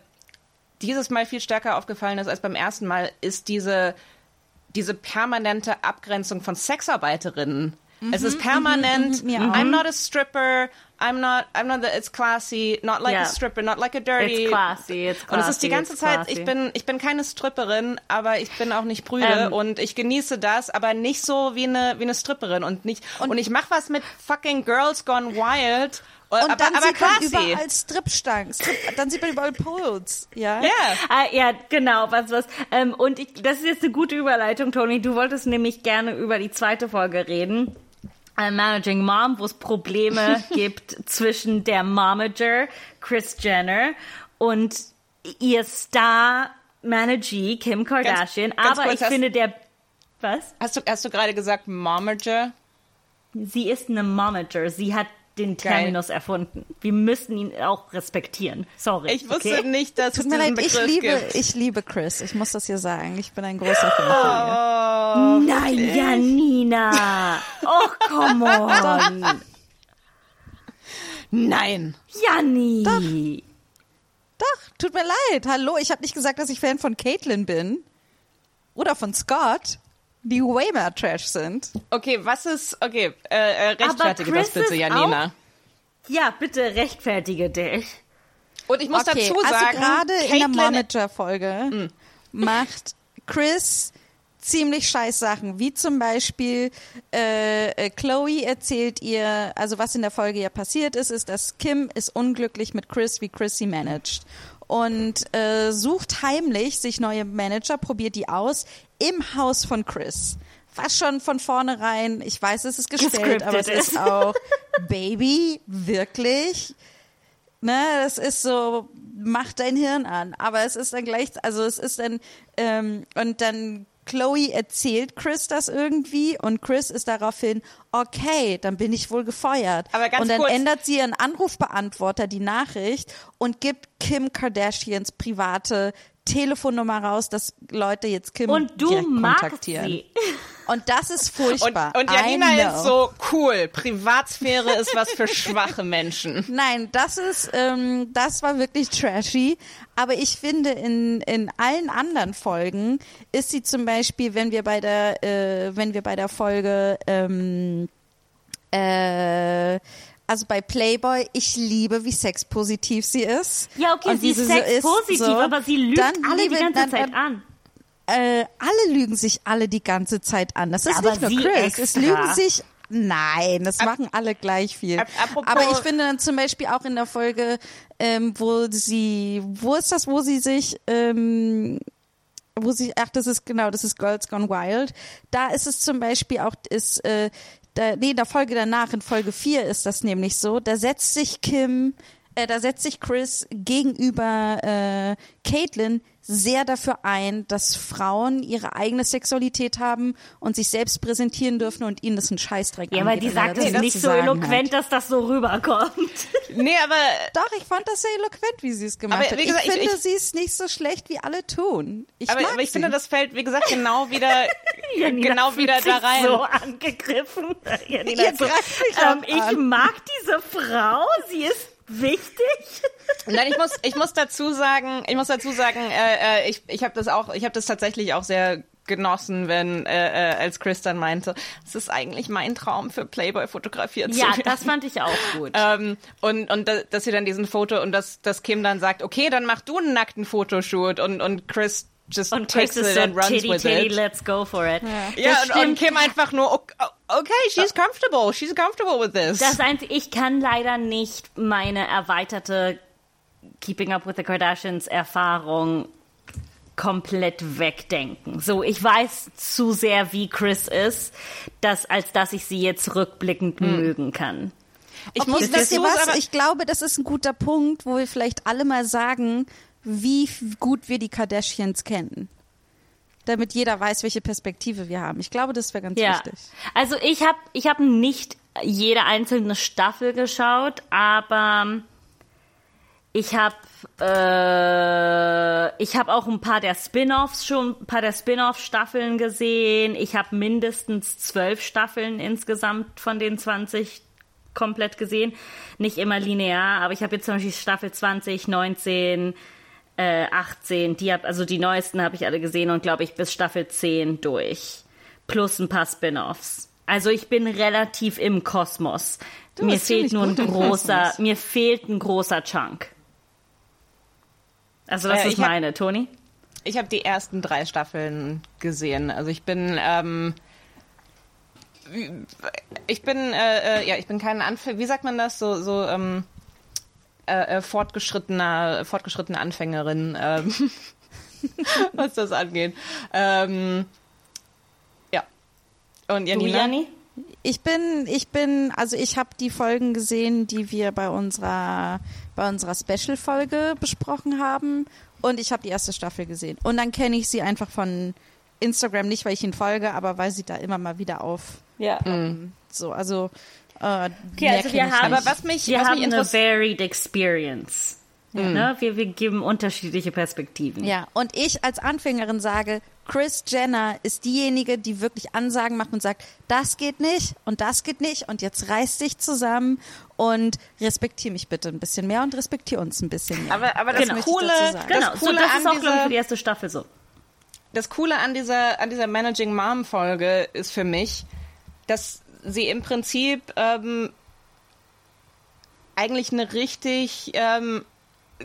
dieses Mal viel stärker aufgefallen ist als beim ersten Mal, ist diese, diese permanente Abgrenzung von Sexarbeiterinnen. es ist permanent, mhm, mir auch. I'm not a stripper, I'm not, I'm not, the, it's classy, not like Ja. a stripper, not like a dirty. It's classy, it's Und es ist die classy, ganze Zeit, classy. ich bin, ich bin keine Stripperin, aber ich bin auch nicht prüde Ähm. und ich genieße das, aber nicht so wie eine, wie eine Stripperin und nicht, und, ich mach was mit fucking Girls Gone Wild, und aber, dann aber sieht man classy. überall Stripstangen. Strip, dann sieht man überall Poles. Ja. Ja. Ah, ja, genau, was, was. Ähm, und ich, das ist jetzt eine gute Überleitung, Tony. Du wolltest nämlich gerne über die zweite Folge reden. Äh, Managing Mom, wo es Probleme [laughs] gibt zwischen der Momager, Chris Jenner, und ihr Star Manager Kim Kardashian, ganz aber kurz, ich hast- finde der was? Hast du, hast du gerade gesagt Momager? Sie ist eine Momager. Sie hat den Geil. Terminus erfunden. Wir müssen ihn auch respektieren. Sorry. Ich wusste okay? nicht, dass Tut es mir diesen leid, ich Begriff liebe, gibt. ich liebe Chris. Ich muss das hier sagen. Ich bin ein großer Fan von ihr. Nein, Janina. Oh, come on. Nein. Janni. Doch, tut mir leid. Hallo, ich habe nicht gesagt, dass ich Fan von Caitlyn bin. Oder von Scott, die way mehr Trash sind. Okay, was ist, okay, äh, äh, rechtfertige Chris das bitte, ist Janina. Ja, bitte rechtfertige dich. Und ich muss okay, dazu sagen, also gerade in der Caitlyn- Momager-Folge macht Chris ziemlich scheiß Sachen, wie zum Beispiel äh, äh, Chloe erzählt ihr, also was in der Folge ja passiert ist, ist, dass Kim ist unglücklich mit Chris, wie Chris sie managt und äh, sucht heimlich sich neue Manager, probiert die aus im Haus von Chris. Was schon von vornherein, ich weiß, es ist gestellt, aber es ist. ist auch [laughs] Baby, wirklich. Ne, das ist so, mach dein Hirn an. Aber es ist dann gleich, also es ist dann, ähm, und dann Chloe erzählt Chris das irgendwie und Chris ist daraufhin, okay, dann bin ich wohl gefeuert. Aber ganz und dann kurz- ändert sie ihren Anrufbeantworter die Nachricht und gibt Kim Kardashians private Telefonnummer raus, dass Leute jetzt Kim Und du kontaktieren. sie. Und das ist [laughs] und, furchtbar. und I Janina ist so cool. Privatsphäre ist was für schwache Menschen. [laughs] Nein, das ist, ähm, das war wirklich trashy. Aber ich finde, in, in allen anderen Folgen ist sie zum Beispiel, wenn wir bei der, äh, wenn wir bei der Folge, ähm, äh, also bei Playboy, ich liebe, wie sexpositiv sie ist. Ja, okay, Und sie ist so sexpositiv, so, aber sie lügt dann alle liebe- die ganze dann, Zeit dann, an. Äh, alle lügen sich alle die ganze Zeit an. Das ist Aber nicht nur Chris. Es extra. lügen sich. Nein, das machen alle gleich viel. ap- apropos- Aber ich finde dann zum Beispiel auch in der Folge, ähm, wo sie, wo ist das, wo sie sich, ähm, wo sie, ach, das ist genau, das ist Girls Gone Wild. Da ist es zum Beispiel auch, ist, äh, da, nee, in der Folge danach, in Folge 4 ist das nämlich so, da setzt sich Kim, äh, da setzt sich Chris gegenüber äh, Caitlyn sehr dafür ein, dass Frauen ihre eigene Sexualität haben und sich selbst präsentieren dürfen und ihnen das ein Scheißdreck Ja, aber die sagt es nicht so eloquent, hat. dass das so rüberkommt. [laughs] Nee, aber Doch, ich fand das sehr eloquent, wie sie es gemacht Aber hat. wie gesagt, ich ich- finde, ich- sie ist nicht so schlecht, wie alle tun. Ich aber, mag aber ich sie. finde, das fällt, wie gesagt, genau wieder, [laughs] Janina genau fühlt wieder sich da rein. so angegriffen. [laughs] Janina so, ähm, ich mag diese Frau, sie ist wichtig. Nein, ich muss, ich muss dazu sagen, ich muss dazu sagen, äh, äh, ich, ich habe das auch, ich habe das tatsächlich auch sehr genossen, wenn äh, äh, als Chris dann meinte, es ist eigentlich mein Traum für Playboy fotografiert zu Ja, werden. das fand ich auch gut. Ähm, und und da, dass sie dann diesen Foto und dass, dass Kim dann sagt, okay, dann mach du einen nackten Fotoshoot und und Chris just Und Chris takes it so, and runs titty, with titty, it. let's go for it. Ja, das und, und. Kim einfach nur, okay, okay, she's comfortable, she's comfortable with this. Das Einzige, ich kann leider nicht meine erweiterte Keeping Up with the Kardashians Erfahrung komplett wegdenken. So, ich weiß zu sehr, wie Chris ist, dass, als dass ich sie jetzt rückblickend mögen kann. ich muss dazu was? Ich glaube, das ist ein guter Punkt, wo wir vielleicht alle mal sagen, wie gut wir die Kardashians kennen. Damit jeder weiß, welche Perspektive wir haben. Ich glaube, das wäre ganz Ja. wichtig. Also ich habe ich hab nicht jede einzelne Staffel geschaut, aber ich habe äh, ich habe auch ein paar der Spin-offs schon, ein paar der Spin-off-Staffeln gesehen. Ich habe mindestens zwölf Staffeln insgesamt von den 20 komplett gesehen. Nicht immer linear, aber ich habe jetzt zum Beispiel Staffel 20, 19, äh, 18, die hab, also die neuesten habe ich alle gesehen und glaube ich bis Staffel 10 durch. Plus ein paar Spin-offs. Also ich bin relativ im Kosmos. Du mir fehlt nur ein großer, Kosmos. mir fehlt ein großer Chunk. Also das Äh, ist ich hab- meine, Toni. ich habe die ersten drei Staffeln gesehen. Also ich bin, ähm, ich bin, äh, äh, ja, ich bin kein Anfänger, wie sagt man das, so, so, ähm, äh, äh, fortgeschrittener, fortgeschrittene Anfängerin, ähm, [laughs] was das angeht. Ähm, ja. Und Du, Janina? Janni? Ich bin, ich bin, also ich habe die Folgen gesehen, die wir bei unserer, bei unserer Special-Folge besprochen haben. Und ich habe die erste Staffel gesehen. Und dann kenne ich sie einfach von Instagram, nicht weil ich ihnen folge, aber weil sie da immer mal wieder auf. Ja. Ähm, so, also. Äh, Okay, also wir haben. Aber was mich- wir was mich haben eine interess- varied experience. Ne? Wir, wir geben unterschiedliche Perspektiven. Ja, und ich als Anfängerin sage, Chris Jenner ist diejenige, die wirklich Ansagen macht und sagt, das geht nicht und das geht nicht und jetzt reiß dich zusammen und respektier mich bitte ein bisschen mehr und respektier uns ein bisschen mehr. Aber, aber das Genau. Coole. Genau, das so, Coole das an ist auch, glaube ich, dieser, für die erste Staffel so. das Coole an dieser, an dieser Managing Mom Folge ist für mich, dass sie im Prinzip ähm, eigentlich eine richtig, ähm,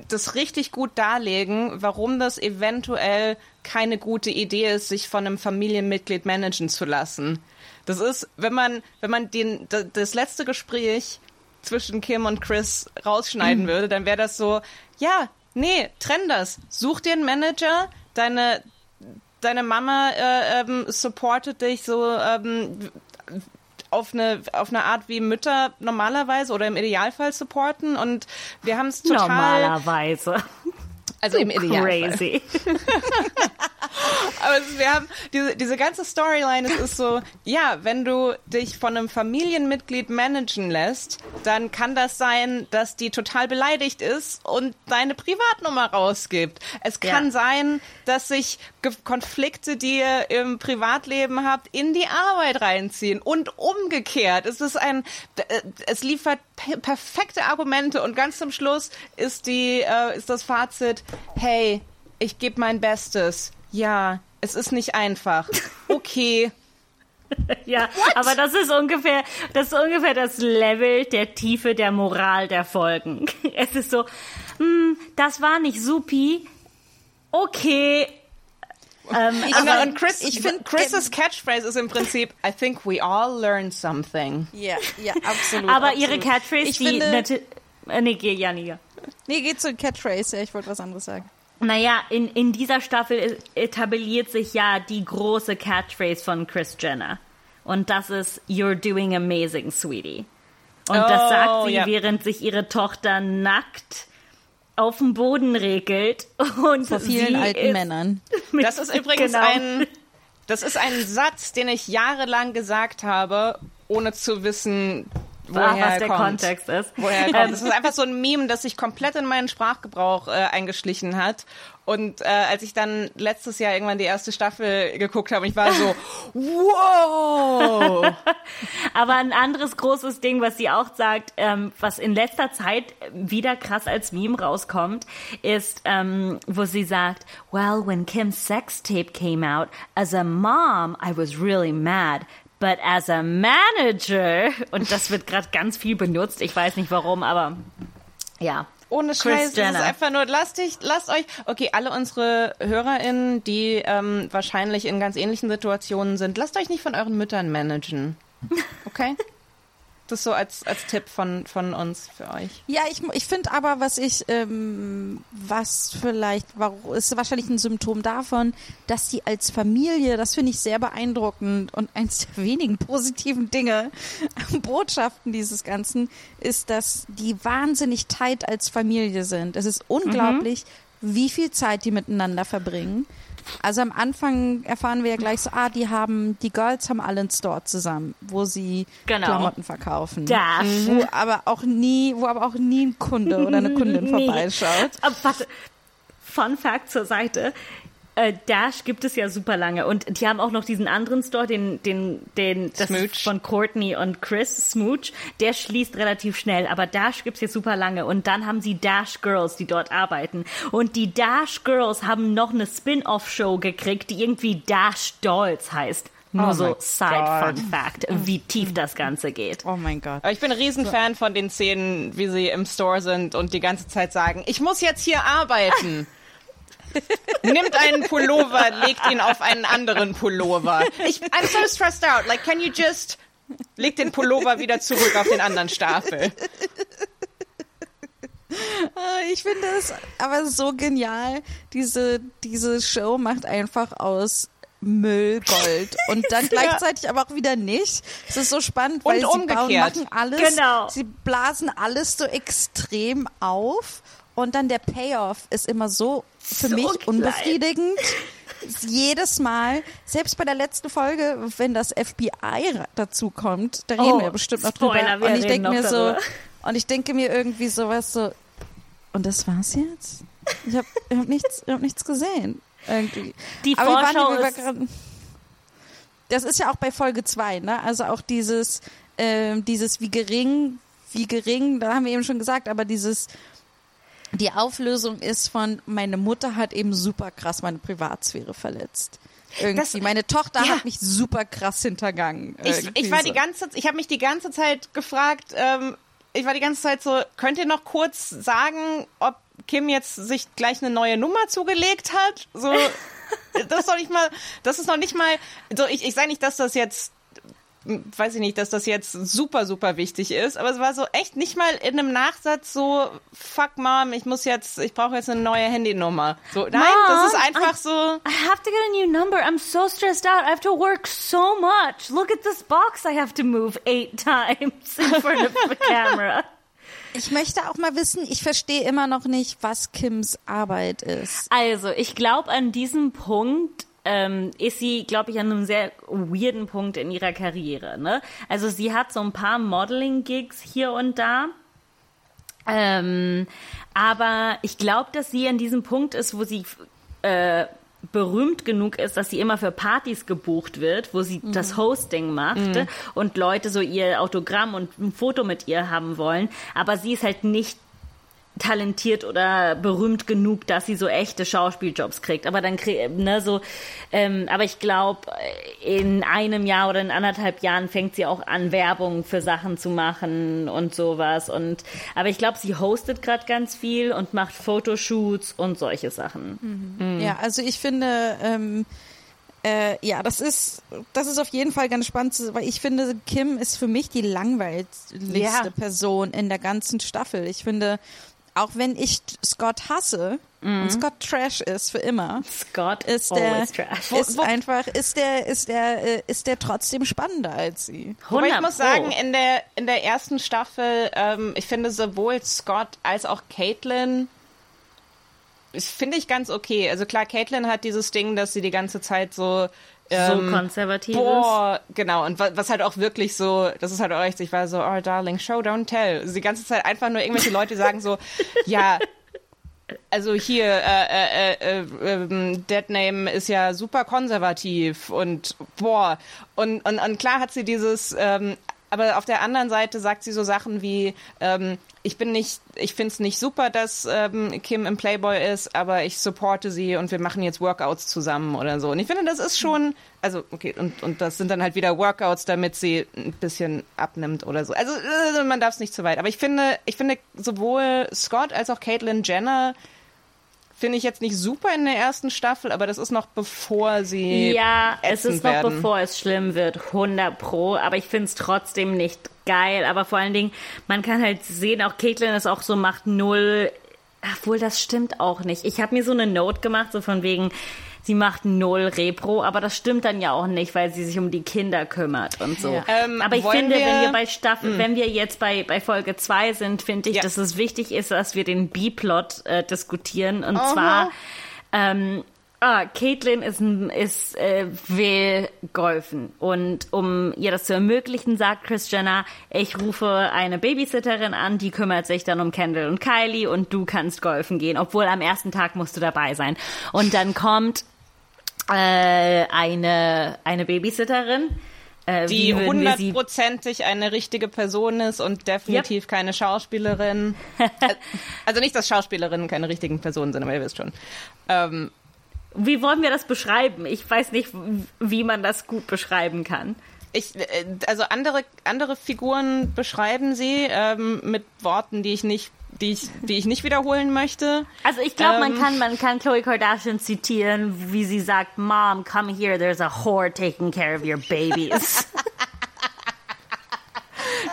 das richtig gut darlegen, warum das eventuell keine gute Idee ist, sich von einem Familienmitglied managen zu lassen. Das ist, wenn man, wenn man den, das letzte Gespräch zwischen Kim und Chris rausschneiden würde, dann wäre das so, ja, nee, trenn das. Such dir einen Manager, deine, deine Mama äh, ähm, supportet dich so ähm, auf eine auf eine Art wie Mütter normalerweise oder im Idealfall supporten und wir haben es total Normalerweise. Also im Idealfall. Crazy. [laughs] Aber wir haben diese, diese ganze Storyline, es ist so, ja, wenn du dich von einem Familienmitglied managen lässt, dann kann das sein, dass die total beleidigt ist und deine Privatnummer rausgibt. Es kann Ja. sein, dass sich Konflikte, die ihr im Privatleben habt, in die Arbeit reinziehen und umgekehrt. Es ist ein, äh, es liefert pe- perfekte Argumente und ganz zum Schluss ist die, äh, ist das Fazit, hey, ich gebe mein Bestes. Ja, es ist nicht einfach. Okay. [laughs] Ja, aber das ist ungefähr, das ist ungefähr das Level der Tiefe der Moral der Folgen. [laughs] Es ist so, hm, das war nicht supi. Okay. Ähm, Und, Aber und Chris, ich find- Chris' Catchphrase ist im Prinzip, I think we all learned something. ja, ja, absolut. aber absolut. ihre Catchphrase, ich die finde, nette, äh, nee, geh, ja, nee, geht zu Catchphrase, ja, ich wollte was anderes sagen. Naja, in, in dieser Staffel etabliert sich ja die große Catchphrase von Chris Jenner. Und das ist You're doing amazing, sweetie. Und das Oh, sagt sie, ja. während sich ihre Tochter nackt auf dem Boden regelt. [laughs] Und Vor vielen sie alten ist Männern. Das ist übrigens genau. ein, das ist ein Satz, den ich jahrelang gesagt habe, ohne zu wissen, woher was er der kommt. Kontext ist. Woher er kommt. Das ist einfach so ein Meme, das sich komplett in meinen Sprachgebrauch äh, eingeschlichen hat. Und äh, als ich dann letztes Jahr irgendwann die erste Staffel geguckt habe, ich war so, [laughs] wow. [laughs] Aber ein anderes großes Ding, was sie auch sagt, ähm, was in letzter Zeit wieder krass als Meme rauskommt, ist, ähm, wo sie sagt, well, when Kim's sex tape came out, as a mom, I was really mad. But as a manager, und das wird gerade ganz viel benutzt, ich weiß nicht warum, aber ja. Ohne Scheiß, das ist einfach nur, lasst dich, lasst euch, okay, alle unsere HörerInnen, die ähm, wahrscheinlich in ganz ähnlichen Situationen sind, lasst euch nicht von euren Müttern managen. Okay? [laughs] Das so als, als Tipp von, von uns für euch. Ja, ich, ich finde aber, was ich, ähm, was vielleicht, warum, ist wahrscheinlich ein Symptom davon, dass sie als Familie, das finde ich sehr beeindruckend und eins der wenigen positiven Dinge, Botschaften dieses Ganzen, ist, dass die wahnsinnig tight als Familie sind. Es ist unglaublich, wie viel Zeit die miteinander verbringen. Also am Anfang erfahren wir ja gleich so, ah, die haben, die Girls haben alle einen Store zusammen, wo sie Genau. Klamotten verkaufen. Dash. Wo aber auch nie, wo aber auch nie ein Kunde oder eine Kundin [laughs] vorbeischaut. Aber warte, Fun Fact zur Seite. Äh, Dash gibt es ja super lange und die haben auch noch diesen anderen Store, den, den, den, das Smooch. von Courtney und Chris, Smooch, der schließt relativ schnell, aber Dash gibt's jetzt super lange und dann haben sie Dash Girls, die dort arbeiten und die Dash Girls haben noch eine Spin-off-Show gekriegt, die irgendwie Dash Dolls heißt. Nur Oh so Side Fun Fact, wie tief das Ganze geht. Oh mein Gott. Aber ich bin ein Riesenfan von den Szenen, wie sie im Store sind und die ganze Zeit sagen, ich muss jetzt hier arbeiten. Nimmt einen Pullover, legt ihn auf einen anderen Pullover. Ich, I'm so stressed out. Like, can you just leg den Pullover wieder zurück auf den anderen Stapel? Äh, Ich finde es aber so genial. Diese, diese Show macht einfach aus Müllgold und dann [laughs] gleichzeitig aber auch wieder nicht. Es ist so spannend, weil Und sie bauen, umgekehrt. machen alles, Genau. sie blasen alles so extrem auf und dann der Payoff ist immer so für So mich klein. unbefriedigend. [laughs] Jedes Mal, selbst bei der letzten Folge, wenn das FBI dazu kommt, da reden Oh, wir bestimmt noch Spoiler, drüber. Und ich denke mir so, darüber. und ich denke mir irgendwie sowas so, und das war's jetzt? Ich habe ich hab nichts, ich hab nichts gesehen. Irgendwie. Die Aber Vorschau wir waren ist- das ist ja auch bei Folge 2, ne? Also auch dieses, ähm, dieses wie gering, wie gering, da haben wir eben schon gesagt, aber dieses, die Auflösung ist von, meine Mutter hat eben super krass meine Privatsphäre verletzt. Irgendwie. Das- meine Tochter ja. hat mich super krass hintergangen. Ich, ich war die ganze, ich habe mich die ganze Zeit gefragt, ähm, ich war die ganze Zeit so, könnt ihr noch kurz sagen, ob Kim jetzt sich gleich eine neue Nummer zugelegt hat? So, [laughs] das ist noch nicht mal, das ist noch nicht mal, so ich, ich sage nicht, dass das jetzt weiß ich nicht, dass das jetzt super, super wichtig ist, aber es war so echt nicht mal in einem Nachsatz so, fuck Mom, ich muss jetzt, ich brauche jetzt eine neue Handynummer. So, nein, das ist Mom, einfach I- so, I have to get a new number. I'm so stressed out. I have to work so much. Look at this box I have to move eight [laughs] times in front of the [laughs] camera. Ich möchte auch mal wissen, ich verstehe immer noch nicht, was Kims Arbeit ist. Also, ich glaube, an diesem Punkt ähm, ist sie, glaube ich, an einem sehr weirden Punkt in ihrer Karriere. Ne? Also, sie hat so ein paar Modeling-Gigs hier und da. Ähm, aber ich glaube, dass sie an diesem Punkt ist, wo sie äh, berühmt genug ist, dass sie immer für Partys gebucht wird, wo sie das Hosting macht und Leute so ihr Autogramm und ein Foto mit ihr haben wollen. Aber sie ist halt nicht talentiert oder berühmt genug, dass sie so echte Schauspieljobs kriegt. Aber dann krieg, ne, so, ähm, aber ich glaube, in einem Jahr oder in anderthalb Jahren fängt sie auch an, Werbung für Sachen zu machen und sowas. Und aber ich glaube, sie hostet gerade ganz viel und macht Fotoshoots und solche Sachen. Ja, also ich finde, ähm, äh, ja, das ist, das ist auf jeden Fall ganz spannend, weil ich finde, Kim ist für mich die langweiligste Ja. Person in der ganzen Staffel. Ich finde, auch wenn ich Scott hasse und Scott Trash ist für immer, Scott ist der, ist einfach, ist der, ist der, äh, ist der trotzdem spannender als sie. Wobei ich 100 muss sagen, in der, in der ersten Staffel, ähm, ich finde sowohl Scott als auch Caitlin, das finde ich ganz okay. Also klar, Caitlin hat dieses Ding, dass sie die ganze Zeit so, ähm, so konservativ ist. boah, genau. Und wa- was halt auch wirklich so, das ist halt auch echt, ich war so, oh darling, show, don't tell. Also die ganze Zeit einfach nur irgendwelche Leute sagen so, [laughs] ja, also hier, äh, äh, äh, ähm, Deadname ist ja super konservativ und boah. Und, und, und klar hat sie dieses, ähm, aber auf der anderen Seite sagt sie so Sachen wie, ähm, ich bin nicht, ich finde es nicht super, dass ähm, Kim im Playboy ist, aber ich supporte sie und wir machen jetzt Workouts zusammen oder so. Und ich finde, das ist schon, also okay, und, und das sind dann halt wieder Workouts, damit sie ein bisschen abnimmt oder so. Also äh, man darf es nicht zu weit. Aber ich finde, ich finde sowohl Scott als auch Caitlyn Jenner finde ich jetzt nicht super in der ersten Staffel, aber das ist noch bevor sie Ja, es ist noch werden. bevor es schlimm wird, 100 pro, aber ich finde es trotzdem nicht geil, aber vor allen Dingen, man kann halt sehen, auch Caitlyn ist auch so, macht null, obwohl das stimmt auch nicht. Ich habe mir so eine Note gemacht, so von wegen, sie macht null Repro, aber das stimmt dann ja auch nicht, weil sie sich um die Kinder kümmert und so. Ja. Ähm, aber ich finde, wenn wir- wir bei Staffel, wenn wir jetzt bei, bei Folge 2 sind, finde ich, Ja. dass es wichtig ist, dass wir den B-Plot äh, diskutieren und zwar ähm, ah, Caitlin ist, ist äh, will golfen und um ihr das zu ermöglichen, sagt Chris Jenner, ich rufe eine Babysitterin an, die kümmert sich dann um Kendall und Kylie und du kannst golfen gehen, obwohl am ersten Tag musst du dabei sein. Und dann kommt äh, eine eine Babysitterin, äh, die hundertprozentig eine richtige Person ist und definitiv keine Schauspielerin. [laughs] Also nicht, dass Schauspielerinnen keine richtigen Personen sind, aber ihr wisst schon. Ähm, Wie wollen wir das beschreiben? Ich weiß nicht, wie man das gut beschreiben kann. ich, äh, also andere, andere Figuren beschreiben sie ähm, mit Worten, die ich nicht, die ich, die ich nicht wiederholen möchte. Also ich glaube, man Ähm. kann man kann Khloe Kardashian zitieren, wie sie sagt, Mom, come here, there's a whore taking care of your babies. [laughs]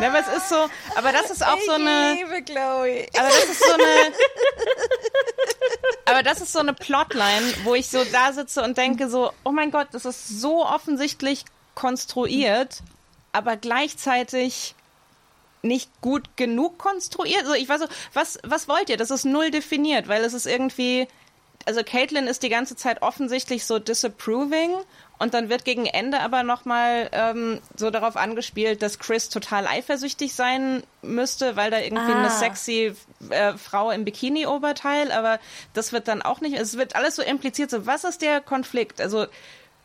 Ne, aber es ist so, aber das ist auch so eine. liebe Chloe. Aber das ist so eine. Aber das ist so eine Plotline, wo ich so da sitze und denke so, oh mein Gott, das ist so offensichtlich konstruiert, aber gleichzeitig nicht gut genug konstruiert. Also ich weiß so, was, was wollt ihr? Das ist null definiert, weil es ist irgendwie, also Caitlin ist die ganze Zeit offensichtlich so disapproving und dann wird gegen Ende aber nochmal ähm, so darauf angespielt, dass Chris total eifersüchtig sein müsste, weil da irgendwie Ah. eine sexy äh, Frau im Bikini-Oberteil, aber das wird dann auch nicht, es wird alles so impliziert, so was ist der Konflikt? Also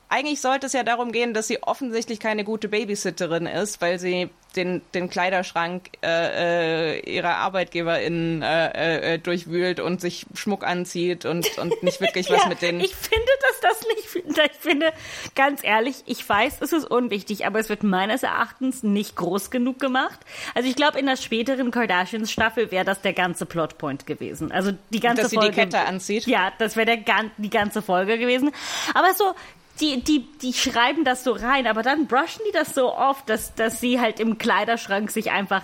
eigentlich sollte es ja darum gehen, dass sie offensichtlich keine gute Babysitterin ist, weil sie den, den Kleiderschrank äh, äh, ihrer Arbeitgeberin äh, äh, durchwühlt und sich Schmuck anzieht und, und nicht wirklich [laughs] was Ja, mit den. Ich finde, dass das nicht. [laughs] Ich finde, ganz ehrlich, ich weiß, es ist unwichtig, aber es wird meines Erachtens nicht groß genug gemacht. Also ich glaube, in der späteren Kardashians-Staffel wäre das der ganze Plotpoint gewesen. Also die ganze Dass sie die Folge. Kette anzieht? Ja, das wäre die ganze Folge gewesen. Aber so. Die, die, die schreiben das so rein, aber dann brushen die das so oft, dass, dass sie halt im Kleiderschrank sich einfach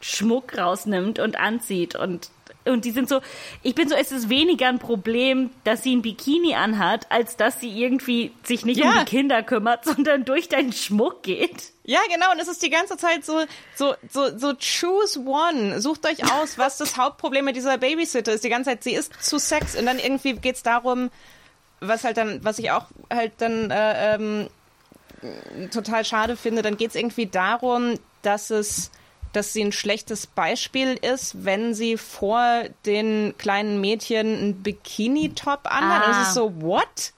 Schmuck rausnimmt und anzieht und und die sind so, ich bin so, es ist weniger ein Problem, dass sie ein Bikini anhat, als dass sie irgendwie sich nicht um Ja. die Kinder kümmert, [laughs] sondern durch deinen Schmuck geht. Ja, genau, und es ist die ganze Zeit so, so, so, so choose one. Sucht euch aus, was das [laughs] Hauptproblem mit dieser Babysitter ist. Die ganze Zeit, sie ist zu Sex und dann irgendwie geht's darum, was halt dann, was ich auch halt dann äh, ähm, total schade finde, dann geht's irgendwie darum, dass es dass sie ein schlechtes Beispiel ist, wenn sie vor den kleinen Mädchen einen Bikini-Top anhat. Und es Ah. ist so, what?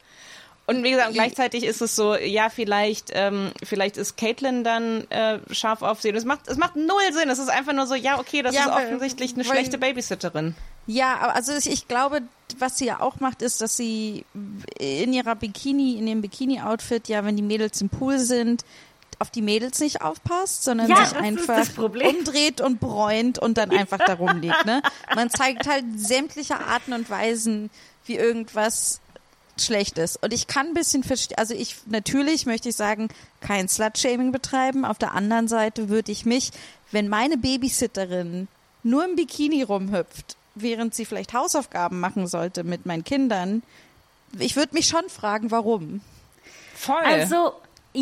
Und wie gesagt, gleichzeitig ist es so, ja, vielleicht, ähm, vielleicht ist Caitlin dann äh, scharf auf sie. Und Es macht, es macht null Sinn. Es ist einfach nur so, ja, okay, das Ja, ist offensichtlich eine schlechte Babysitterin. Ja, aber also ich, ich glaube, was sie ja auch macht, ist, dass sie in ihrer Bikini, in dem Bikini-Outfit, ja, wenn die Mädels im Pool sind, auf die Mädels nicht aufpasst, sondern Ja, sich einfach umdreht und bräunt und dann einfach da rumliegt. Ne? Man zeigt halt sämtliche Arten und Weisen, wie irgendwas schlecht ist. Und ich kann ein bisschen verstehen, also ich, natürlich möchte ich sagen, kein Slut-Shaming betreiben. Auf der anderen Seite würde ich mich, wenn meine Babysitterin nur im Bikini rumhüpft, während sie vielleicht Hausaufgaben machen sollte mit meinen Kindern, ich würde mich schon fragen, warum. Voll. Also,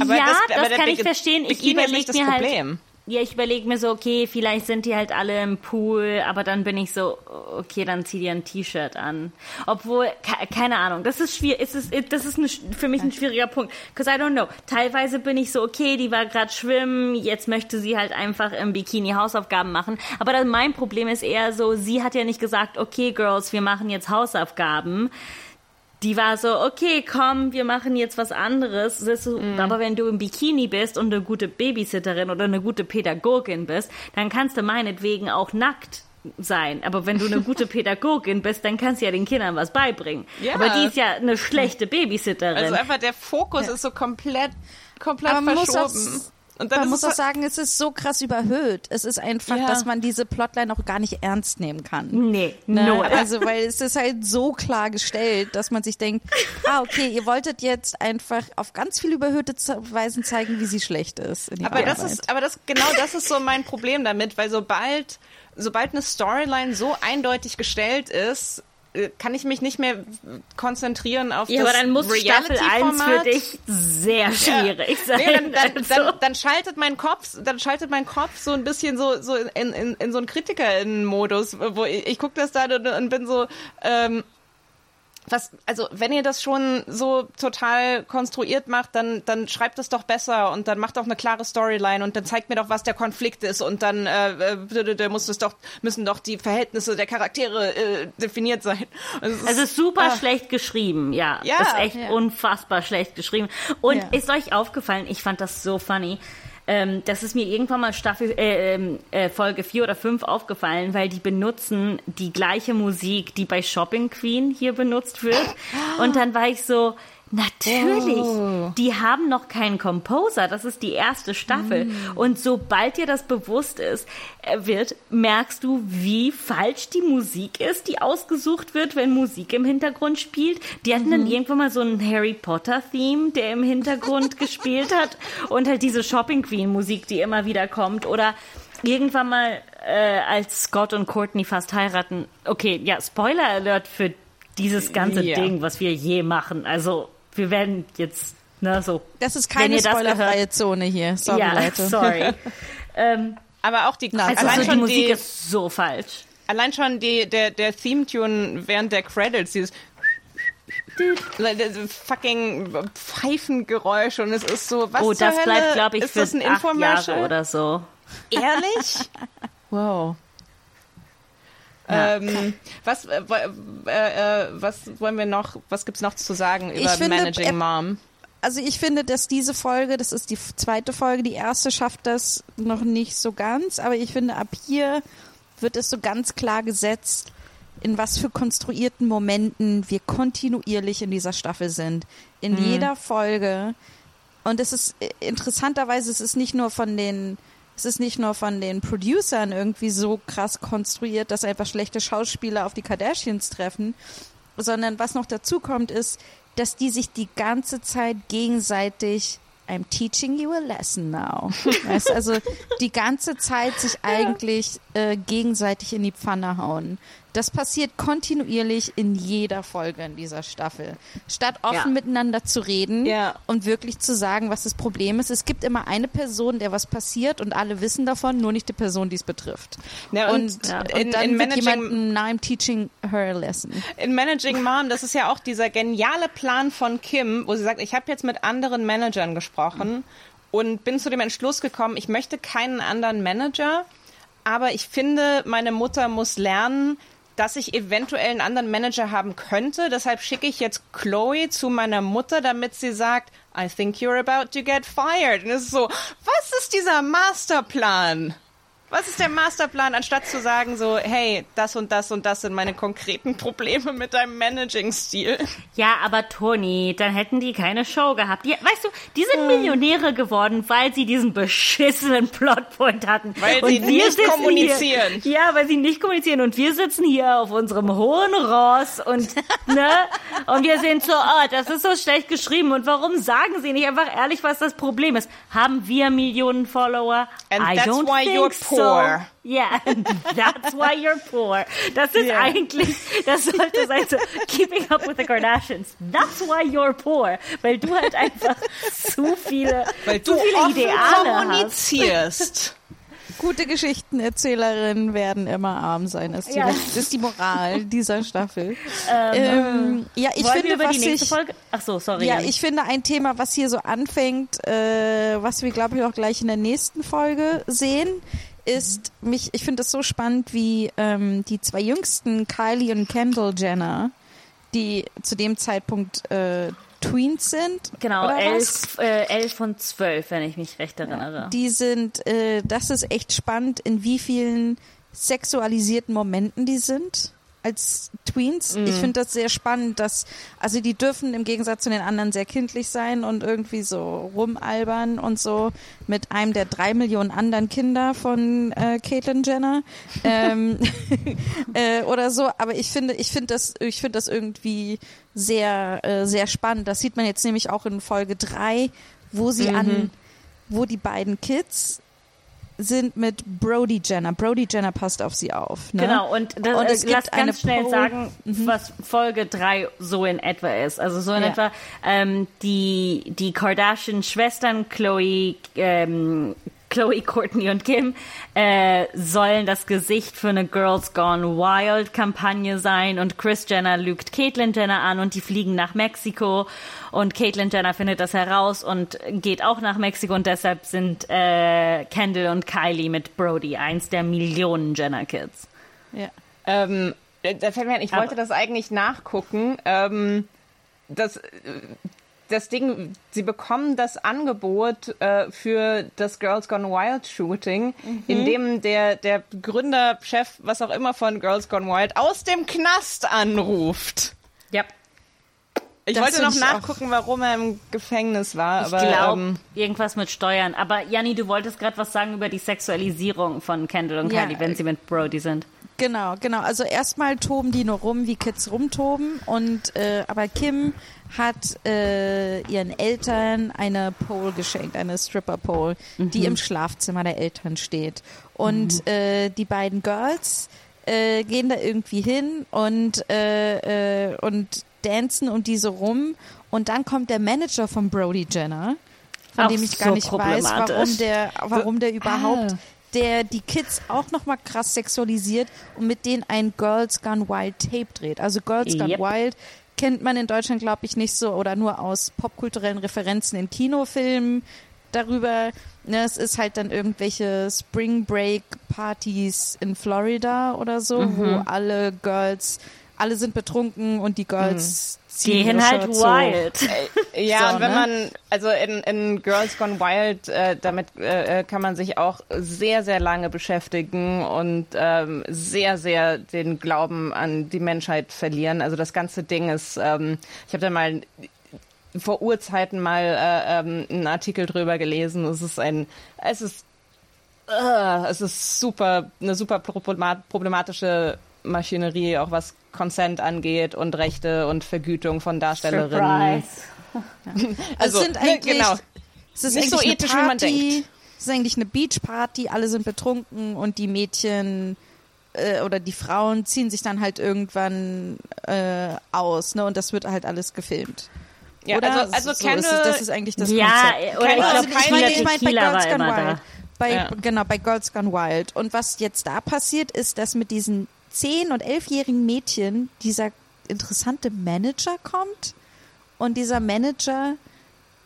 Aber ja, das- das, kann ich verstehen. Ich überlege nicht das mir halt, Problem. Ja, ich überlege mir so, okay, vielleicht sind die halt alle im Pool, aber dann bin ich so, okay, dann zieh dir ein T-Shirt an. Obwohl, ke- keine Ahnung, das ist schwierig, ist es, das ist eine, für mich ein schwieriger Punkt. Cause I don't know. Teilweise bin ich so, okay, die war gerade schwimmen, jetzt möchte sie halt einfach im Bikini Hausaufgaben machen. Aber dann mein Problem ist eher so, sie hat ja nicht gesagt, okay, Girls, wir machen jetzt Hausaufgaben die war so, okay, komm, wir machen jetzt was anderes. So, Aber wenn du im Bikini bist und eine gute Babysitterin oder eine gute Pädagogin bist, dann kannst du meinetwegen auch nackt sein. Aber wenn du eine [laughs] gute Pädagogin bist, dann kannst du ja den Kindern was beibringen. Ja. Aber die ist ja eine schlechte Babysitterin. Also einfach der Fokus ist so komplett, komplett Aber verschoben. Und dann Man muss auch sagen, es ist so krass überhöht. Es ist einfach, Ja. dass man diese Plotline auch gar nicht ernst nehmen kann. nee, Ne? no. [laughs] Also, weil es ist halt so klar gestellt, dass man sich denkt, ah, okay, ihr wolltet jetzt einfach auf ganz viel überhöhte Weisen zeigen, wie sie schlecht ist. Aber das Arbeit. ist, aber das, genau das ist so mein Problem damit, weil sobald, sobald eine Storyline so eindeutig gestellt ist, kann ich mich nicht mehr konzentrieren auf ja, das aber dann muss Staffel 1 für dich sehr schwierig sein. Nee, dann, dann, Also- dann, dann schaltet mein Kopf, dann schaltet mein Kopf so ein bisschen so, so in, in, in so einen Kritiker-Modus, wo ich, ich gucke das da und, und bin so, ähm, was, also wenn ihr das schon so total konstruiert macht, dann, dann schreibt es doch besser und dann macht doch eine klare Storyline und dann zeigt mir doch, was der Konflikt ist und dann äh, äh, muss es doch, müssen doch die Verhältnisse der Charaktere äh, definiert sein. Es Es ist super ah. schlecht geschrieben, ja. Ja. ist echt Ja. unfassbar schlecht geschrieben. Und Ja. ist euch aufgefallen, ich fand das so funny. Ähm, das ist mir irgendwann mal Staffel äh, ähm, äh, Folge 4 oder 5 aufgefallen, weil die benutzen die gleiche Musik, die bei Shopping Queen hier benutzt wird. Und dann war ich so, Natürlich. Oh. Die haben noch keinen Composer. Das ist die erste Staffel. Mm. Und sobald dir das bewusst ist, äh, wird, merkst du, wie falsch die Musik ist, die ausgesucht wird, wenn Musik im Hintergrund spielt. Die hatten Mhm. dann irgendwann mal so einen Harry Potter Theme, der im Hintergrund [laughs] gespielt hat und halt diese Shopping Queen Musik, die immer wieder kommt oder irgendwann mal, äh, als Scott und Courtney fast heiraten. Okay, ja, Spoiler Alert für dieses ganze Ja. Ding, was wir je machen. Also wir werden jetzt, ne, so. Das ist keine spoilerfreie Zone hier. Sorry, ja, Leute. sorry. [laughs] ähm, Aber auch die, Na, also allein, die schon Musik die ist so falsch. allein schon die, der, der Theme-Tune während der Credits, dieses fucking Pfeifengeräusch und es ist so, was oh, das bleibt, glaube ich, ist für das ein acht? Jahre oder so. Ehrlich? [laughs] wow. Ja. Ähm, was, äh, äh, äh, was wollen wir noch, was gibt's noch zu sagen über finde, Managing er- Mom? Also ich finde, dass diese Folge, das ist die zweite Folge, die erste schafft das noch nicht so ganz, aber ich finde, ab hier wird es so ganz klar gesetzt, in was für konstruierten Momenten wir kontinuierlich in dieser Staffel sind. In jeder Folge. Und es ist äh, interessanterweise, es ist nicht nur von den, es ist nicht nur von den Producern irgendwie so krass konstruiert, dass einfach schlechte Schauspieler auf die Kardashians treffen, sondern was noch dazu kommt, ist, dass die sich die ganze Zeit gegenseitig I'm teaching you a lesson now. [laughs] Weißt, also die ganze Zeit sich eigentlich äh, gegenseitig in die Pfanne hauen. Das passiert kontinuierlich in jeder Folge in dieser Staffel. Statt offen Ja. miteinander zu reden Ja. und wirklich zu sagen, was das Problem ist. Es gibt immer eine Person, der was passiert und alle wissen davon, nur nicht die Person, die es betrifft. Ja, und, und, und in, dann in, Managing, jemandem, I'm teaching her a lesson. in Managing Mom, das ist ja auch dieser geniale Plan von Kim, wo sie sagt, ich habe jetzt mit anderen Managern gesprochen und bin zu dem Entschluss gekommen, ich möchte keinen anderen Manager, aber ich finde, meine Mutter muss lernen, dass ich eventuell einen anderen Manager haben könnte. Deshalb schicke ich jetzt Chloe zu meiner Mutter, damit sie sagt, I think you're about to get fired. Und es ist so, was ist dieser Masterplan? Was ist der Masterplan, anstatt zu sagen so, hey, das und das und das sind meine konkreten Probleme mit deinem Managing-Stil? Ja, aber Toni, dann hätten die keine Show gehabt. Die, weißt du, die Hm. sind Millionäre geworden, weil sie diesen beschissenen Plotpoint hatten. Weil Und sie nicht kommunizieren. Hier, ja, weil sie nicht kommunizieren. Und wir sitzen hier auf unserem hohen Ross und, [laughs] ne, und wir sind so, oh, das ist so schlecht geschrieben. Und warum sagen sie nicht einfach ehrlich, was das Problem ist? Haben wir Millionen Follower? And I that's don't why think you're so. Poor. Ja, [laughs] that's why you're poor. Das ist Ja. eigentlich, das sollte sein so, keeping up with the Kardashians. That's why you're poor. Weil du halt einfach zu viele, Weil zu du viele offen Ideale hast. kommunizierst. Gute Geschichtenerzählerinnen werden immer arm sein, ist die, Ja. das ist die Moral dieser Staffel. Ähm, ja, ich finde, was die nächste ich, Folge? Ach so, sorry. ja, ich finde ein Thema, was hier so anfängt, äh, was wir glaube ich auch gleich in der nächsten Folge sehen, ist mich. Ich finde es so spannend, wie ähm, die zwei jüngsten Kylie und Kendall Jenner, die zu dem Zeitpunkt äh, Tweens sind. genau, elf, äh, elf von zwölf, wenn ich mich recht erinnere. Die sind, äh, das ist echt spannend, in wie vielen sexualisierten Momenten die sind als Tweens. Ich finde das sehr spannend, dass, also die dürfen im Gegensatz zu den anderen sehr kindlich sein und irgendwie so rumalbern und so mit einem der drei Millionen anderen Kinder von äh, Caitlyn Jenner [laughs] ähm, [laughs] äh, oder so. Aber ich finde, ich finde das, ich finde das irgendwie sehr, äh, sehr spannend. Das sieht man jetzt nämlich auch in Folge drei, wo sie an, wo die beiden Kids sind mit Brody Jenner. Brody Jenner passt auf sie auf. Ne? Genau, und, das, Und es äh, lass ganz schnell Poll- sagen, was Folge 3 so in etwa ist. Also so in Ja. etwa ähm, die, die Kardashian-Schwestern Chloe, ähm, Chloe, Courtney und Kim äh, sollen das Gesicht für eine Girls Gone Wild Kampagne sein und Chris Jenner lügt Caitlyn Jenner an und die fliegen nach Mexiko und Caitlyn Jenner findet das heraus und geht auch nach Mexiko und deshalb sind äh, Kendall und Kylie mit Brody eins der Millionen Jenner Kids. Ja. Ähm, da fällt mir ein, ich wollte Aber- das eigentlich nachgucken. Ähm, das, äh, das Ding, sie bekommen das Angebot äh, für das Girls Gone Wild Shooting, in dem der, der Gründer, Chef, was auch immer von Girls Gone Wild aus dem Knast anruft. Ja. Ich Das wollte noch nachgucken, warum er im Gefängnis war. Ich aber, glaube, ähm, irgendwas mit Steuern. Aber Janni, du wolltest gerade was sagen über die Sexualisierung von Kendall und Ja, Kylie, wenn sie mit Brody sind. Genau, genau. Also erstmal toben die nur rum, wie Kids rumtoben. Und äh, aber Kim hat äh, ihren Eltern eine Pole geschenkt, eine Stripper Pole, die im Schlafzimmer der Eltern steht. Und äh, die beiden Girls äh, gehen da irgendwie hin und, äh, äh, und dancen um diese rum. Und dann kommt der Manager von Brody Jenner, von Auch dem ich gar so nicht weiß, warum der, warum der überhaupt Ah. der die Kids auch nochmal krass sexualisiert und mit denen ein Girls Gone Wild Tape dreht. Also Girls Gone Yep. Wild kennt man in Deutschland, glaube ich, nicht so oder nur aus popkulturellen Referenzen in Kinofilmen darüber. Ne, es ist halt dann irgendwelche Spring Break Partys in Florida oder so, Mhm. wo alle Girls, alle sind betrunken und die Girls ziehen Mhm. Gehen ihre halt wild. [laughs] Ja, So, und wenn ne? man, also in, in Girls Gone Wild, äh, damit äh, äh, kann man sich auch sehr, sehr lange beschäftigen und ähm, sehr, sehr den Glauben an die Menschheit verlieren. Also das ganze Ding ist, ähm, ich habe da mal vor Urzeiten mal äh, ähm, einen Artikel drüber gelesen. Es ist ein, es ist, äh, es ist super, eine super problema- problematische Maschinerie, auch was Consent angeht und Rechte und Vergütung von Darstellerinnen. Surprise. Also, es sind ne, eigentlich, genau. es ist Nicht so eigentlich ethisch, wie eine man Party, denkt. Es ist eigentlich eine Beachparty, alle sind betrunken und die Mädchen äh, oder die Frauen ziehen sich dann halt irgendwann äh, aus, ne? Und das wird halt alles gefilmt. Ja, oder? also, also so keine, ist es, das ist eigentlich das Ja, Konzept. oder ich Also glaube, ich meine- ich meine, bei Girls Gone Wild. da. Bei, Ja. Genau, bei Girls Gone Wild. Und was jetzt da passiert, ist, dass mit diesen 10- und 11-jährigen Mädchen dieser interessante Manager kommt und dieser Manager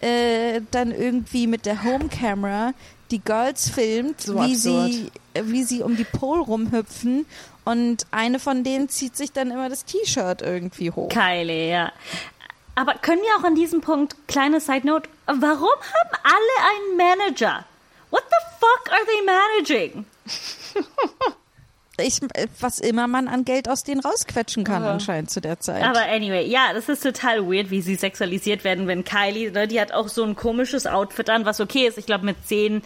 äh, dann irgendwie mit der Homecamera die Girls filmt, So wie, absurd. sie, wie sie um die Pole rumhüpfen und eine von denen zieht sich dann immer das T-Shirt irgendwie hoch. Kylie, ja. Aber können wir auch an diesem Punkt, kleine Side Note, warum haben alle einen Manager? What the fuck are they managing? [laughs] Ich, was immer man an Geld aus denen rausquetschen kann anscheinend zu der Zeit. Aber anyway, ja, das ist total weird, wie sie sexualisiert werden, wenn Kylie, ne, die hat auch so ein komisches Outfit an, was okay ist. Ich glaube, mit zehn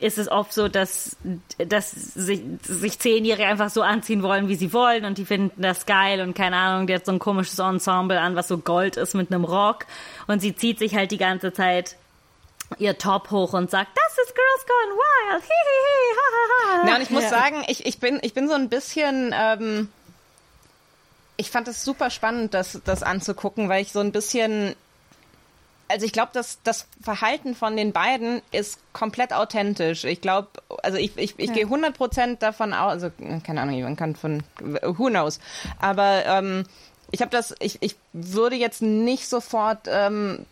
ist es oft so, dass, dass sich, sich Zehnjährige einfach so anziehen wollen, wie sie wollen und die finden das geil und keine Ahnung, die hat so ein komisches Ensemble an, was so Gold ist mit einem Rock und sie zieht sich halt die ganze Zeit ihr Top hoch und sagt, das ist Girls Gone Wild, hihihi, ha, ha, ha. Ja, und ich muss Ja. sagen, ich, ich, bin, ich bin so ein bisschen. Ähm, ich fand es super spannend, das, das anzugucken, weil ich so ein bisschen. Also ich glaube, dass das Verhalten von den beiden ist komplett authentisch. Ich glaube, also ich, ich, ich gehe 100% davon aus, also keine Ahnung, man kann von, who knows. Aber ähm, ich habe das, ich, ich würde jetzt nicht sofort ähm,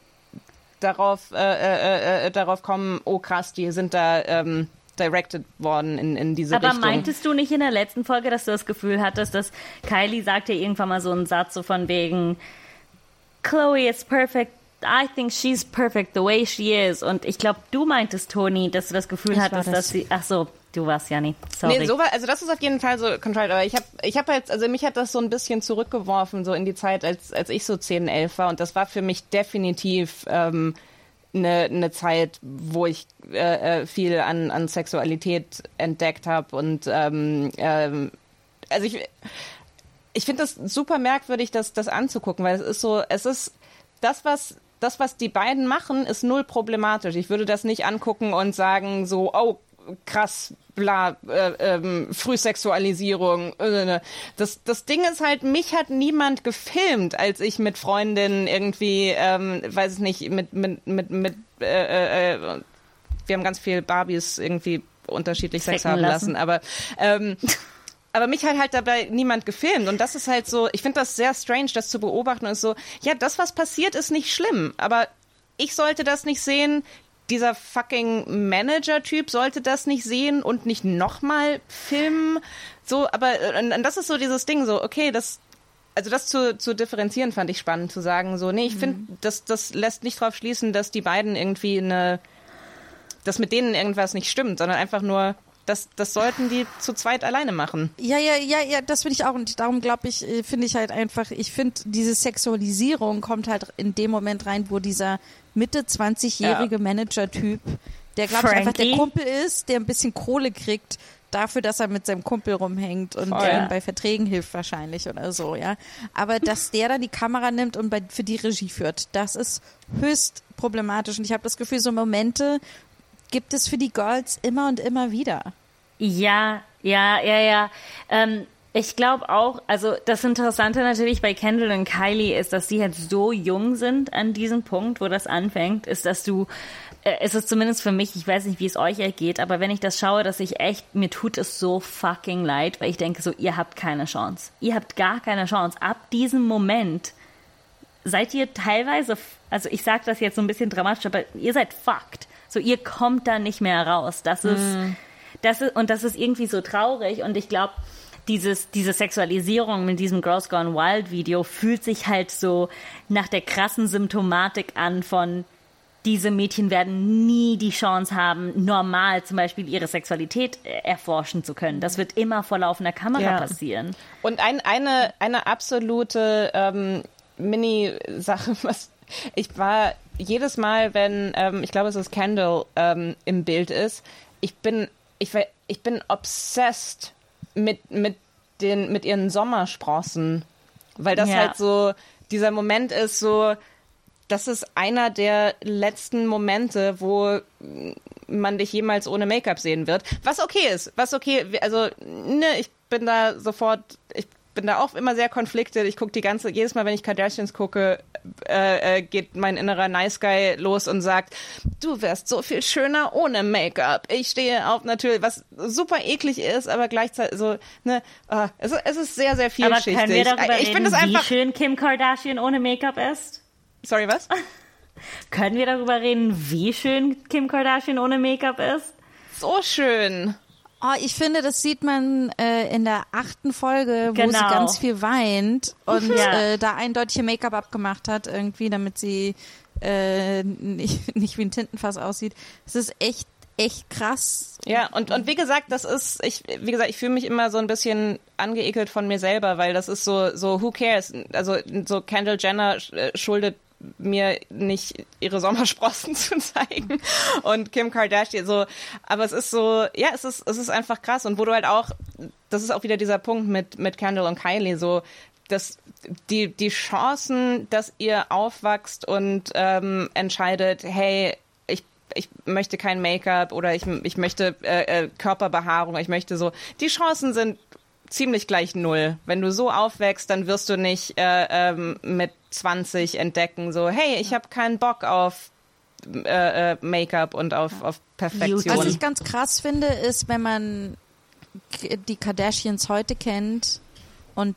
darauf, äh, äh, äh, darauf kommen, oh krass, die sind da ähm, directed worden in, in diese Aber Richtung. meintest du nicht in der letzten Folge, dass du das Gefühl hattest, dass Kylie sagte irgendwann mal so einen Satz so von wegen Chloe is perfect. I think she's perfect the way she is. Und ich glaube, du meintest, Toni, dass du das Gefühl Ich hattest, das. dass sie. Ach so, du warst ja nicht. Sorry. Nee, so war, also das ist auf jeden Fall so controlled, aber ich habe ich hab jetzt, also mich hat das so ein bisschen zurückgeworfen, so in die Zeit, als, als ich so 10, 11 war und das war für mich definitiv ähm, eine, eine Zeit, wo ich äh, äh, viel an, an Sexualität entdeckt habe und ähm, ähm, also ich, ich finde das super merkwürdig, das, das anzugucken, weil es ist so, es ist das, was das, was die beiden machen, ist null problematisch. Ich würde das nicht angucken und sagen so, oh, krass, bla, äh, ähm, Frühsexualisierung. Äh, das, das Ding ist halt, mich hat niemand gefilmt, als ich mit Freundinnen irgendwie, ähm, weiß ich nicht, mit, mit, mit, mit äh, äh, wir haben ganz viel Barbies irgendwie unterschiedlich Sex haben lassen. lassen, aber ähm, aber mich hat halt dabei niemand gefilmt und das ist halt so, ich finde das sehr strange, das zu beobachten und ist so, ja, das, was passiert, ist nicht schlimm, aber ich sollte das nicht sehen, dieser fucking Manager-Typ sollte das nicht sehen und nicht nochmal filmen, so, aber äh, und, das ist so dieses Ding, so, okay, das, also das zu, zu differenzieren fand ich spannend, zu sagen, so, nee, ich finde, das, das lässt nicht drauf schließen, dass die beiden irgendwie eine, dass mit denen irgendwas nicht stimmt, sondern einfach nur, das, das sollten die zu zweit alleine machen. Ja, ja, ja, ja, das finde ich auch. Und darum glaube ich, äh, finde ich halt einfach, ich finde, diese Sexualisierung kommt halt in dem Moment rein, wo dieser Mitte 20-jährige Manager-Typ, der glaube ich einfach der? Kumpel ist, der ein bisschen Kohle kriegt dafür, dass er mit seinem Kumpel rumhängt und Voll. der ihm bei Verträgen hilft wahrscheinlich oder so, ja. Aber dass der dann die Kamera nimmt und bei, für die Regie führt, das ist höchst problematisch. Und ich habe das Gefühl, so Momente gibt es für die Girls immer und immer wieder. Ja, Ja, ja, ja. Ähm, ich glaube auch, also das Interessante natürlich bei Kendall und Kylie ist, dass sie halt so jung sind an diesem Punkt, wo das anfängt, ist, dass du, äh, es ist zumindest für mich, ich weiß nicht, wie es euch ergeht, aber wenn ich das schaue, dass ich echt, mir tut es so fucking leid, weil ich denke so, ihr habt keine Chance. Ihr habt gar keine Chance. Ab diesem Moment seid ihr teilweise, also ich sage das jetzt so ein bisschen dramatisch, aber ihr seid fucked. So, ihr kommt da nicht mehr raus. Das ist, mm. das ist, und das ist irgendwie so traurig und ich glaube, dieses, diese Sexualisierung mit diesem Girls Gone Wild Video fühlt sich halt so nach der krassen Symptomatik an von diese Mädchen werden nie die Chance haben, normal zum Beispiel ihre Sexualität äh, erforschen zu können. Das wird immer vor laufender Kamera ja. passieren. Und ein, eine, eine absolute ähm, Mini-Sache, [laughs] was ich war jedes Mal, wenn, ähm, ich glaube, es ist Kendall ähm, im Bild ist, ich bin, ich, ich bin obsessed mit, mit, den, mit ihren Sommersprossen. Weil das ja. halt so, dieser Moment ist so, das ist einer der letzten Momente, wo man dich jemals ohne Make-up sehen wird. Was okay ist, was okay, also ne, ich bin da sofort, ich bin da auch immer sehr konfliktet. Ich gucke die ganze, jedes Mal, wenn ich Kardashians gucke, äh, äh, geht mein innerer Nice Guy los und sagt, du wärst so viel schöner ohne Make-up. Ich stehe auf natürlich, was super eklig ist, aber gleichzeitig so, ne, uh, es, es ist sehr, sehr vielschichtig. Aber können wir darüber ich reden, einfach, wie schön Kim Kardashian ohne Make-up ist? Sorry, was? [laughs] können wir darüber reden, wie schön Kim Kardashian ohne Make-up ist? So schön. Oh, ich finde, das sieht man äh, in der achten Folge, wo genau. sie ganz viel weint und ja. äh, da eindeutig Make-up abgemacht hat, irgendwie, damit sie äh, nicht, [laughs] nicht wie ein Tintenfass aussieht. Es ist echt echt krass. Ja, und, und wie gesagt, das ist, ich, wie gesagt, ich fühle mich immer so ein bisschen angeekelt von mir selber, weil das ist so, so, who cares? Also, so Kendall Jenner äh, schuldet mir nicht ihre Sommersprossen [laughs] zu zeigen. Und Kim Kardashian so, aber es ist so, ja, es ist es ist einfach krass. Und wo du halt auch, das ist auch wieder dieser Punkt mit mit Kendall und Kylie so, dass die die Chancen, dass ihr aufwachst und ähm, entscheidet, hey, ich möchte kein Make-up oder ich, ich möchte äh, äh, Körperbehaarung, ich möchte so, die Chancen sind ziemlich gleich null. Wenn du so aufwächst, dann wirst du nicht äh, ähm, mit 20 entdecken, so, hey, ich habe keinen Bock auf äh, äh, Make-up und auf, auf Perfektion. Was ich ganz krass finde, ist, wenn man die Kardashians heute kennt und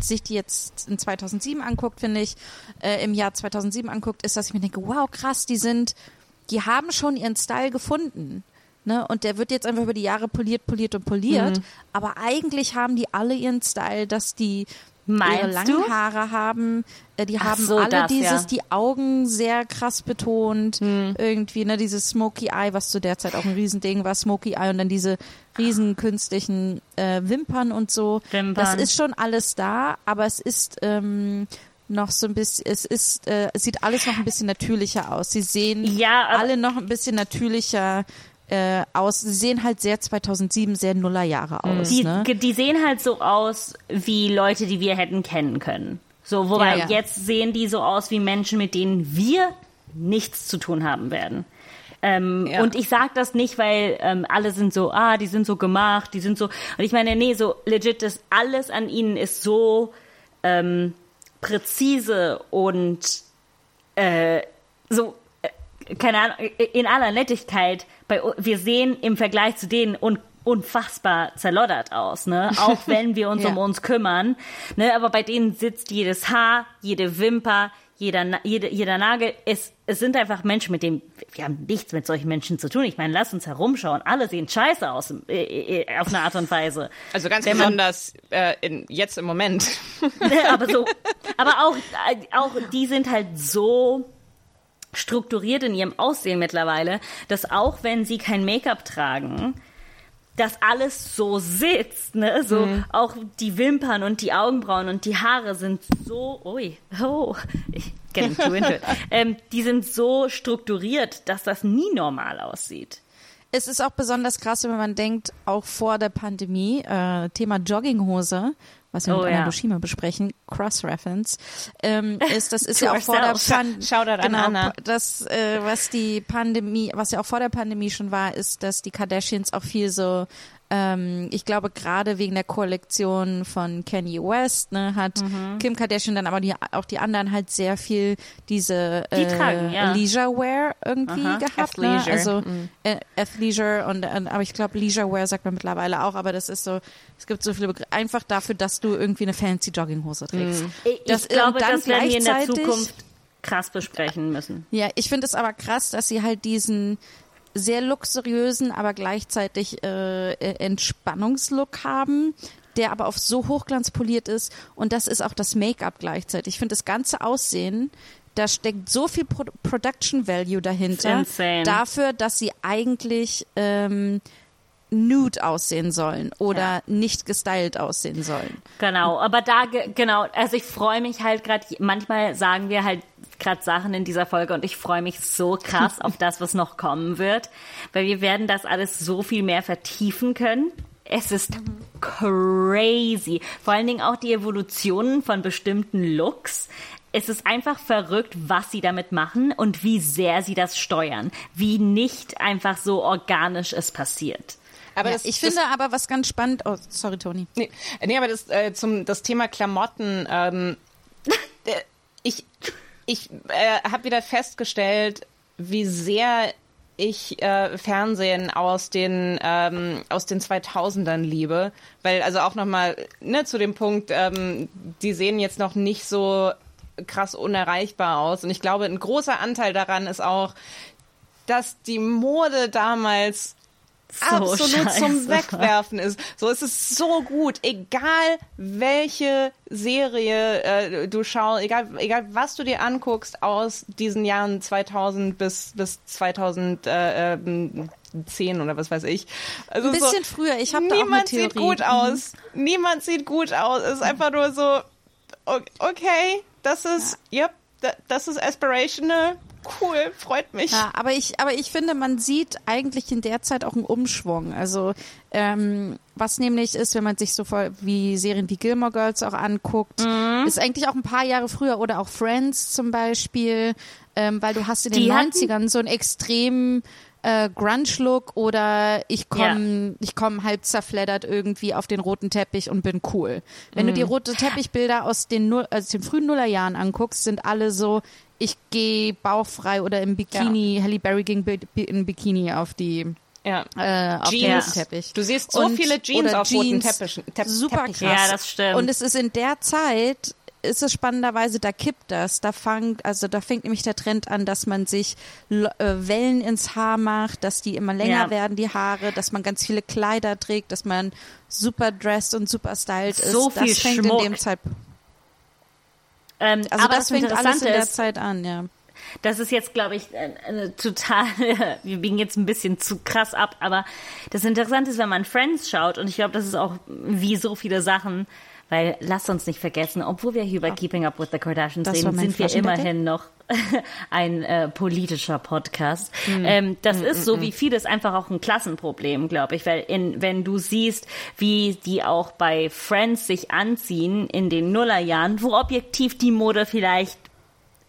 sich die jetzt in 2007 anguckt, finde ich, äh, im Jahr 2007 anguckt, ist, dass ich mir denke, wow, krass, die sind, die haben schon ihren Style gefunden. Ne? Und der wird jetzt einfach über die Jahre poliert, poliert und poliert. Mhm. Aber eigentlich haben die alle ihren Style, dass die Meinst ihre langen du? Haare haben. Äh, die Ach haben so, alle das, dieses, ja. die Augen sehr krass betont. Hm. Irgendwie, ne, dieses Smoky Eye, was zu der Zeit auch ein Riesending war, Smoky Eye und dann diese riesen künstlichen äh, Wimpern und so. Wimpern. Das ist schon alles da, aber es ist ähm, noch so ein bisschen, es ist, äh, es sieht alles noch ein bisschen natürlicher aus. Sie sehen ja, alle noch ein bisschen natürlicher äh, aus. Sie sehen halt sehr 2007, sehr Nullerjahre aus. Die, ne? die sehen halt so aus wie Leute, die wir hätten kennen können. So, wobei ja, ja. jetzt sehen die so aus wie Menschen, mit denen wir nichts zu tun haben werden. Ähm, ja. Und ich sage das nicht, weil ähm, alle sind so, ah, die sind so gemacht, die sind so. Und ich meine, nee, so legit, das alles an ihnen ist so ähm, präzise und äh, so, äh, keine Ahnung, in aller Nettigkeit bei, wir sehen im Vergleich zu denen un, unfassbar zerloddert aus, ne? Auch [laughs] wenn wir uns ja. um uns kümmern, ne? Aber bei denen sitzt jedes Haar, jede Wimper, jeder, jede, jeder Nagel. Es, es sind einfach Menschen, mit denen wir haben nichts mit solchen Menschen zu tun. Ich meine, lass uns herumschauen. Alle sehen scheiße aus äh, äh, auf eine Art und Weise. Also ganz Wenn besonders äh, in, jetzt im Moment. [laughs] aber so, [laughs] aber auch, äh, auch die sind halt so strukturiert in ihrem Aussehen mittlerweile, dass auch wenn sie kein Make-up tragen, das alles so sitzt, ne? So mhm. auch die Wimpern und die Augenbrauen und die Haare sind so, ui, oh, ich too into it. [laughs] ähm, die sind so strukturiert, dass das nie normal aussieht. Es ist auch besonders krass, wenn man denkt, auch vor der Pandemie, äh, Thema Jogginghose, was wir oh, mit Anna ja. Bushima besprechen, Cross-Reference, ähm, [laughs] ist, das ist ja auch vor der Pandemie, genau, Anna. das, äh, was die Pandemie, was ja auch vor der Pandemie schon war, ist, dass die Kardashians auch viel so ähm, ich glaube, gerade wegen der Kollektion von Kanye West ne, hat Mhm. Kim Kardashian dann aber die, auch die anderen halt sehr viel diese Die äh, tragen, ja. Leisure Wear irgendwie Aha, gehabt. Ne? Athleisure. Also Mhm. äh, Athleisure und äh, aber ich glaube Leisure Wear sagt man mittlerweile auch, aber das ist so, es gibt so viele Begriffe, einfach dafür, dass du irgendwie eine fancy Jogginghose trägst. Ich, Das- ich glaube, und dann das werden wir in der Zukunft krass besprechen müssen. Ja, ich finde es aber krass, dass sie halt diesen sehr luxuriösen, aber gleichzeitig äh, äh, Entspannungslook haben, der aber auf so Hochglanz poliert ist. Und das ist auch das Make-up gleichzeitig. Ich finde das ganze Aussehen, da steckt so viel Pro Production Value dahinter. Insane. Dafür, dass sie eigentlich ähm, nude aussehen sollen oder Ja. nicht gestylt aussehen sollen. Genau, aber da, ge- genau, also ich freue mich halt gerade, manchmal sagen wir halt gerade Sachen in dieser Folge und ich freue mich so krass auf das, was noch kommen wird, weil wir werden das alles so viel mehr vertiefen können. Es ist crazy. Vor allen Dingen auch die Evolutionen von bestimmten Looks. Es ist einfach verrückt, was sie damit machen und wie sehr sie das steuern. Wie nicht einfach so organisch es passiert. Aber Ja, das, ich das, finde aber, was ganz spannend, oh, sorry, Toni. Nee, nee aber das, äh, zum, das Thema Klamotten, ähm, [laughs] äh, ich, ich äh, habe wieder festgestellt, wie sehr ich äh, Fernsehen aus den ähm, aus den 2000ern liebe, weil also auch noch mal ne, zu dem Punkt, ähm, die sehen jetzt noch nicht so krass unerreichbar aus. Und ich glaube, ein großer Anteil daran ist auch, dass die Mode damals So absolut zum scheiße. Wegwerfen ist. So es ist so gut, egal welche Serie äh, du schaust, egal egal was du dir anguckst aus diesen Jahren 2000 bis bis 2010 oder was weiß ich. Also Ein bisschen früher, ich habe da auch eine Niemand sieht gut aus. Niemand sieht gut aus. Es ist einfach nur so okay, das ist yep, da- das ist aspirational. Cool, freut mich. Ja, aber ich, aber ich finde, man sieht eigentlich in der Zeit auch einen Umschwung. Also ähm, was nämlich ist, wenn man sich so voll wie Serien wie Gilmore Girls auch anguckt, Mhm. ist eigentlich auch ein paar Jahre früher oder auch Friends zum Beispiel, ähm, weil du hast in den Die hatten- 90ern so einen extremen äh, Grunge-Look oder ich komme ich komm halb zerfleddert irgendwie auf den roten Teppich und bin cool. Wenn du die Mhm. rote Teppichbilder aus den, also den frühen Nullerjahren anguckst, sind alle so, ich gehe bauchfrei oder im Bikini, Halle Berry ging in Bikini auf die Ja. äh, auf den Jeans. roten Teppich. Du siehst so Und- viele Jeans auf roten Jeans. Teppichen. Tepp Super Teppichen. krass. Ja, das stimmt. Und es ist in der Zeit, ist es spannenderweise, da kippt das. Da fängt, also da fängt nämlich der Trend an, dass man sich L- äh, Wellen ins Haar macht, dass die immer länger Ja. werden, die Haare, dass man ganz viele Kleider trägt, dass man super dressed und super styled ist. So das viel fängt Schmuck. in dem Zeitpunkt. Ähm, Also aber das, das, fängt alles in der ist, Zeit an, ja. das ist jetzt, glaube ich, eine, eine total, [laughs] wir biegen jetzt ein bisschen zu krass ab, aber das Interessante ist, wenn man Friends schaut, und ich glaube, das ist auch wie so viele Sachen, weil lasst uns nicht vergessen, obwohl wir hier über Keeping Up with the Kardashians Das reden, sind wir immerhin noch [laughs] ein äh, politischer Podcast. Ähm, das ist so wie vieles einfach auch ein Klassenproblem, glaube ich, weil in, wenn du siehst, wie die auch bei Friends sich anziehen in den Nullerjahren, wo objektiv die Mode vielleicht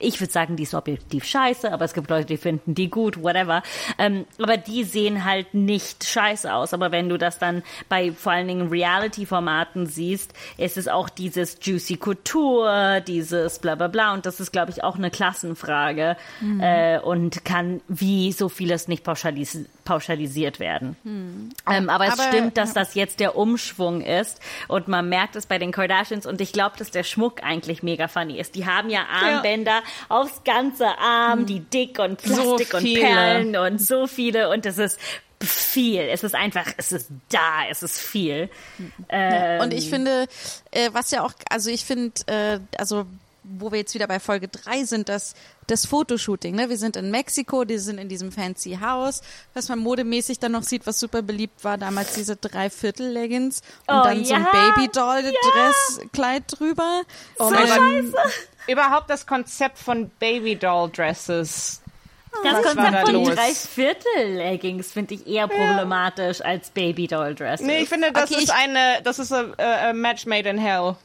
ich würde sagen, die ist objektiv scheiße, aber es gibt Leute, die finden die gut, whatever. Ähm, aber die sehen halt nicht scheiße aus. Aber wenn du das dann bei vor allen Dingen Reality-Formaten siehst, ist es auch dieses Juicy Couture, dieses bla bla bla. Und das ist, glaube ich, auch eine Klassenfrage äh, und kann wie so vieles nicht pauschalis pauschalisiert werden. Ähm, aber es Aber- stimmt, dass das jetzt der Umschwung ist und man merkt es bei den Kardashians und ich glaube, dass der Schmuck eigentlich mega funny ist. Die haben ja Armbänder aufs ganze Arm, die dick und So Plastik und viele. Perlen und so viele und es ist viel. Es ist einfach, es ist da, es ist viel. Ähm, Und ich finde, äh, was ja auch, also ich finde, äh, also wo wir jetzt wieder bei Folge drei sind, das, das Fotoshooting. Ne? Wir sind in Mexiko, die sind in diesem fancy Haus, was man modemäßig dann noch sieht, was super beliebt war, damals diese Dreiviertel-Leggings und Oh, dann so ein ja, Baby-Doll-Dress-Kleid drüber. Oh so scheiße. Überhaupt das Konzept von Baby Doll Dresses. Das Was war Konzept da von los? Dreiviertel-Leggings finde ich eher problematisch als Baby-Doll-Dresses. Nee, ich finde, das Okay, ist ich- eine, das ist a, a, a match made in hell.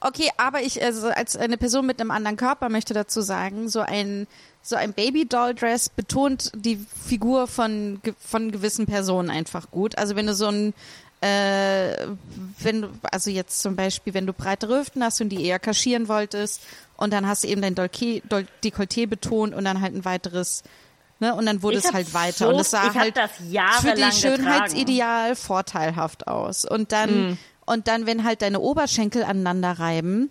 Okay, aber ich, also als eine Person mit einem anderen Körper möchte dazu sagen, so ein, so ein Baby-Doll-Dress betont die Figur von, von gewissen Personen einfach gut. Also wenn du so ein, äh, wenn du, also jetzt zum Beispiel, wenn du breitere Hüften hast und die eher kaschieren wolltest und dann hast du eben dein Dolke- Dol- Dekolleté betont und dann halt ein weiteres, ne, und dann wurde Ich es halt weiter. so- und es sah halt das für die Schönheitsideal vorteilhaft aus. Und dann, und dann, wenn halt deine Oberschenkel aneinander reiben,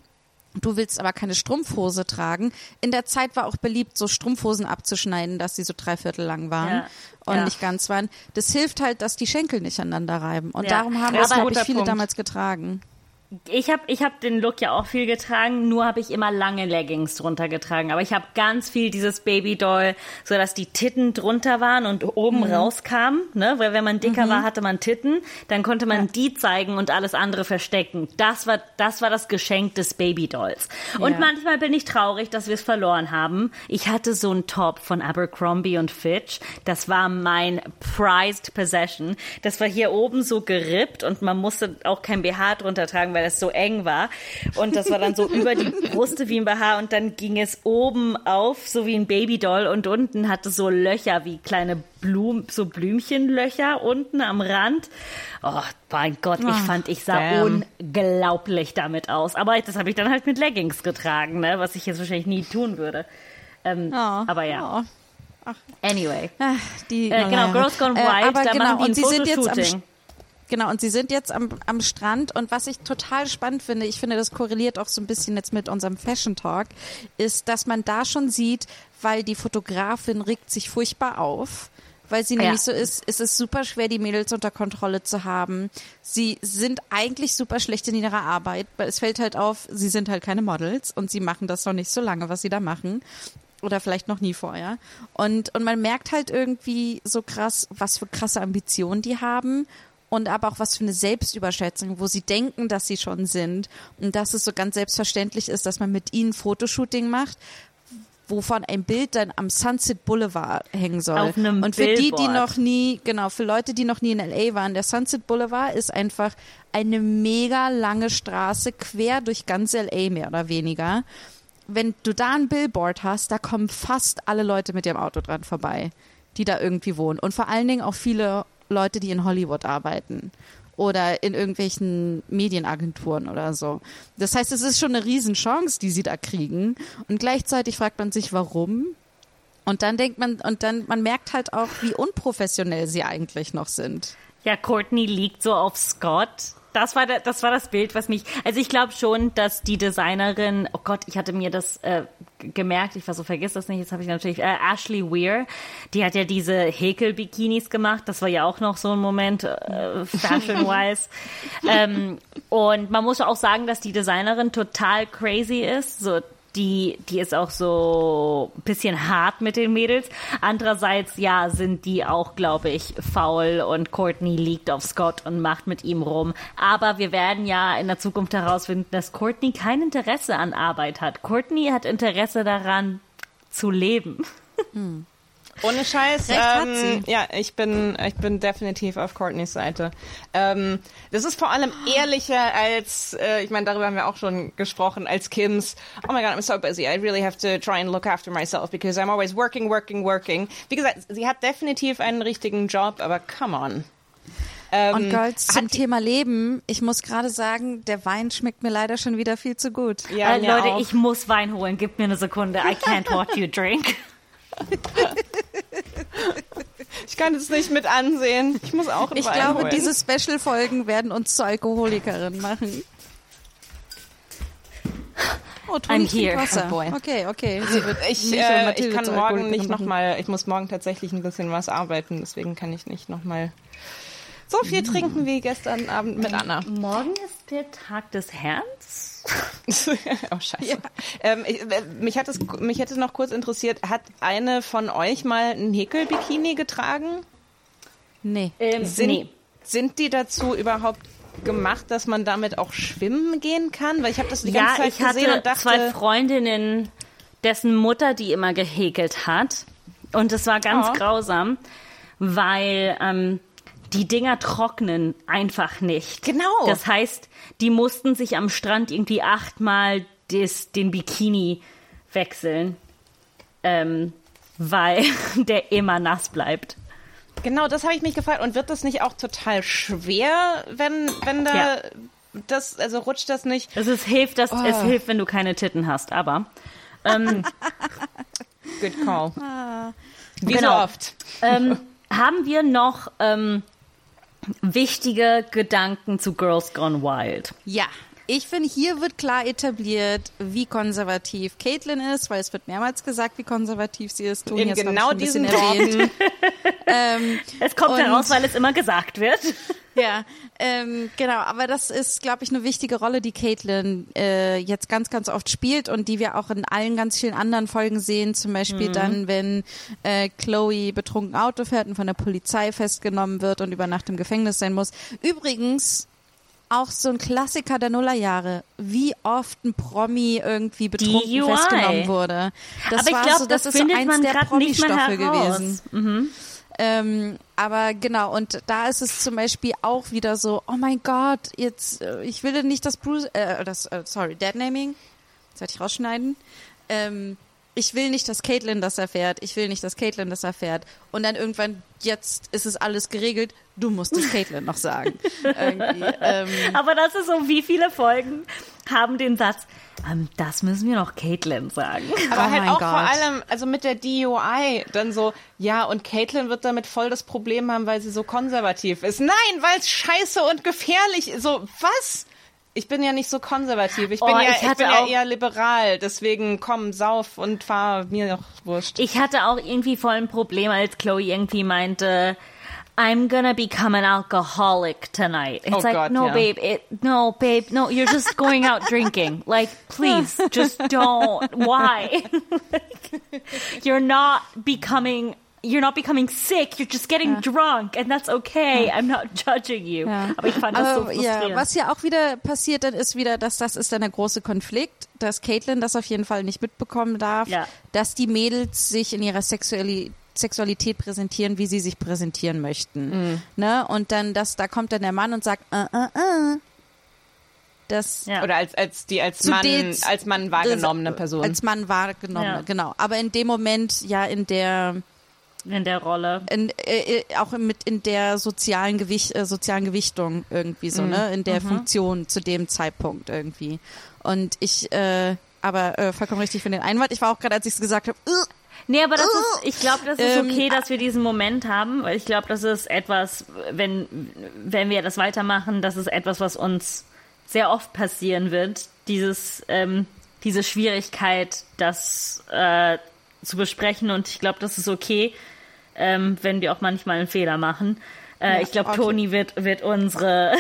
Du willst aber keine Strumpfhose tragen. In der Zeit war auch beliebt, so Strumpfhosen abzuschneiden, dass sie so dreiviertel lang waren. Ja, und ja. nicht ganz waren. Das hilft halt, dass die Schenkel nicht aneinander reiben. Und Ja. darum haben das, glaube ich, viele Punkt. damals getragen. Ich habe ich hab den Look ja auch viel getragen, nur habe ich immer lange Leggings drunter getragen. Aber ich habe ganz viel dieses Babydoll, so dass die Titten drunter waren und oben rauskamen. Ne? Weil wenn man dicker war, hatte man Titten. Dann konnte man die zeigen und alles andere verstecken. Das war das, war das Geschenk des Babydolls. Und Ja. manchmal bin ich traurig, dass wir es verloren haben. Ich hatte so einen Top von Abercrombie und Fitch. Das war mein prized possession. Das war hier oben so gerippt und man musste auch kein BH drunter tragen, weil es so eng war. Und das war dann so [laughs] über die Brüste wie ein BH und dann ging es oben auf, so wie ein Babydoll und unten hatte so Löcher wie kleine Blumen, so Blümchenlöcher unten am Rand. Oh mein Gott, ich fand, ich sah damn. unglaublich damit aus. Aber das habe ich dann halt mit Leggings getragen, ne? was ich jetzt wahrscheinlich nie tun würde. Ähm, Oh, aber ja, oh. anyway. Ah, die, Äh, genau, naja. Girls Gone Äh, Wild, aber da genau, machen die ein und sie sind jetzt am. Genau, und sie sind jetzt am, am Strand und was ich total spannend finde, ich finde, das korreliert auch so ein bisschen jetzt mit unserem Fashion Talk, ist, dass man da schon sieht, weil die Fotografin regt sich furchtbar auf, weil sie nämlich so ist, es ist super schwer, die Mädels unter Kontrolle zu haben. Sie sind eigentlich super schlecht in ihrer Arbeit, weil es fällt halt auf, sie sind halt keine Models und sie machen das noch nicht so lange, was sie da machen oder vielleicht noch nie vorher. Und, und man merkt halt irgendwie so krass, was für krasse Ambitionen die haben und aber auch was für eine Selbstüberschätzung, wo sie denken, dass sie schon sind und dass es so ganz selbstverständlich ist, dass man mit ihnen Fotoshooting macht, wovon ein Bild dann am Sunset Boulevard hängen soll. Auf einem und für die, die Billboard. noch nie, genau, für Leute, die noch nie in LA waren, der Sunset Boulevard ist einfach eine mega lange Straße quer durch ganz LA mehr oder weniger wenn du da ein Billboard hast, da kommen fast alle Leute mit ihrem Auto dran vorbei, die da irgendwie wohnen. Und vor allen Dingen auch viele Leute, die in Hollywood arbeiten oder in irgendwelchen Medienagenturen oder so. Das heißt, es ist schon eine Riesenchance, die sie da kriegen. Und gleichzeitig fragt man sich, warum. Und dann denkt man, und dann, man merkt halt auch, wie unprofessionell sie eigentlich noch sind. Ja, Courtney liegt so auf Scott. Das war, das war das Bild, was mich. Also ich glaube schon, dass die Designerin, oh Gott, ich hatte mir das äh, gemerkt, ich war so, vergiss das nicht, jetzt habe ich natürlich, äh, Ashley Weir, die hat ja diese Häkel-Bikinis gemacht, das war ja auch noch so ein Moment, äh, fashion-wise. [laughs] ähm, und man muss auch sagen, dass die Designerin total crazy ist, so die, die ist auch so ein bisschen hart mit den Mädels. Andererseits, ja, sind die auch, glaube ich, faul und Courtney liegt auf Scott und macht mit ihm rum. Aber wir werden ja in der Zukunft herausfinden, dass Courtney kein Interesse an Arbeit hat. Courtney hat Interesse daran, zu leben. Ohne Scheiß. Recht hat ähm, ja, ich bin, ich bin definitiv auf Courtneys Seite. Ähm, das ist vor allem ehrlicher als, äh, ich meine, darüber haben wir auch schon gesprochen, als Kims, oh my god, I'm so busy, I really have to try and look after myself because I'm always working, working, working. Wie gesagt, sie hat definitiv einen richtigen Job, aber come on. Ähm, Und Girls, zum Thema Leben, ich muss gerade sagen, der Wein schmeckt mir leider schon wieder viel zu gut. Ja, äh, Leute, auch. ich muss Wein holen. Gib mir eine Sekunde. I can't watch you drink. [laughs] ich kann es nicht mit ansehen. Ich muss auch Ich Wein glaube, holen. diese Special-Folgen werden uns zu Alkoholikerinnen machen. Oh, Toni I'm here. Wasser. Oh boy. okay, okay. Sie wird Ich, äh, ich kann morgen nicht nochmal, ich muss morgen tatsächlich ein bisschen was arbeiten, deswegen kann ich nicht nochmal so viel trinken wie gestern Abend mit Anna. Morgen ist der Tag des Herrn. [laughs] oh, scheiße. Ähm, ich, äh, mich, hat es, mich hätte noch kurz interessiert, hat eine von euch mal ein Häkelbikini getragen? Nee. Ähm, Sind, nee. sind die dazu überhaupt gemacht, dass man damit auch schwimmen gehen kann? Weil ich habe das die ganze Ja, Zeit ich hatte gesehen und dachte, zwei Freundinnen, dessen Mutter die immer gehäkelt hat. Und es war ganz Oh. grausam, weil ähm, die Dinger trocknen einfach nicht. Genau. Das heißt, die mussten sich am Strand irgendwie achtmal des, den Bikini wechseln, ähm, weil [laughs] der immer nass bleibt. Genau, das habe ich mich gefragt. Und wird das nicht auch total schwer, wenn, wenn da Ja. das, also rutscht das nicht? Es hilft, dass, Oh. es hilft, wenn du keine Titten hast, aber ähm, [laughs] Good call. Wie Genau. so oft. ähm, haben wir noch ähm, wichtige Gedanken zu Girls Gone Wild? Ja, ich finde, hier wird klar etabliert, wie konservativ Caitlin ist, weil es wird mehrmals gesagt, wie konservativ sie ist. Toni In genau diesen. Worten. [laughs] Es kommt heraus, weil es immer gesagt wird. [laughs] Ja, ähm, genau. Aber das ist, glaube ich, eine wichtige Rolle, die Caitlin äh, jetzt ganz, ganz oft spielt und die wir auch in allen ganz vielen anderen Folgen sehen. Zum Beispiel dann, wenn äh, Chloe betrunken Auto fährt und von der Polizei festgenommen wird und über Nacht im Gefängnis sein muss. Übrigens auch so ein Klassiker der Nullerjahre, wie oft ein Promi irgendwie betrunken festgenommen wurde. Das aber ich war glaube, so, das, das, ist findet so eins man der Promi-Stoffe gewesen. Ähm, aber genau, und da ist es zum Beispiel auch wieder so, oh mein Gott, jetzt, äh, ich will nicht das Bruce, äh, das, äh, sorry, Deadnaming, das werde ich rausschneiden. Ähm, ich will nicht, dass Caitlin das erfährt, ich will nicht, dass Caitlin das erfährt. Und dann irgendwann, jetzt ist es alles geregelt, du musst es Caitlin noch sagen. [laughs] Ähm, Aber das ist so, wie viele Folgen haben den Satz, ähm, das müssen wir noch Caitlin sagen. Aber Oh halt mein auch Gott. vor allem, also mit der DUI, dann so, ja, und Caitlin wird damit voll das Problem haben, weil sie so konservativ ist. Nein, weil es scheiße und gefährlich ist. So, was? Ich bin ja nicht so konservativ. Ich bin, Oh, ja, ich ich bin ja eher liberal. Deswegen komm, sauf und fahr mir doch wurscht. Ich hatte auch irgendwie voll ein Problem, als Chloe irgendwie meinte, I'm gonna become an alcoholic tonight. It's Oh like, Gott, no, ja. babe, it, no, babe, no, you're just going out drinking. [laughs] Like, please, just don't. Why? [laughs] Like, you're not becoming. You're not becoming sick. You're just getting drunk, and that's okay. I'm not [laughs] judging you. Ja. Aber ich fand das so Aber frustrierend. ja, was ja auch wieder passiert, dann ist wieder, dass das ist dann der große Konflikt, dass Caitlin das auf jeden Fall nicht mitbekommen darf, Ja. dass die Mädels sich in ihrer Sexuali Sexualität präsentieren, wie sie sich präsentieren möchten. Mhm. Ne? Und dann, das, da kommt dann der Mann und sagt, äh, äh, äh. Das, Ja. Oder als, als die als Mann, den- als Mann wahrgenommene das- Person. Als Mann wahrgenommene, Ja. genau. Aber in dem Moment, ja, in der, in der Rolle. in, äh, äh, auch mit in der sozialen Gewicht, äh, sozialen Gewichtung irgendwie so, ne, in der Funktion zu dem Zeitpunkt irgendwie. Und ich, äh, aber äh, vollkommen richtig für den Einwand. Ich war auch gerade, als ich es gesagt habe, uh, Nee, aber das ist, ich glaube, das ist Ähm, okay, dass wir diesen Moment haben, weil ich glaube, das ist etwas, wenn, wenn wir das weitermachen, das ist etwas, was uns sehr oft passieren wird, dieses, ähm, diese Schwierigkeit, das äh, zu besprechen und ich glaube, das ist okay, ähm, wenn wir auch manchmal einen Fehler machen. Äh, Ja, ich glaube, okay. Toni wird, wird unsere,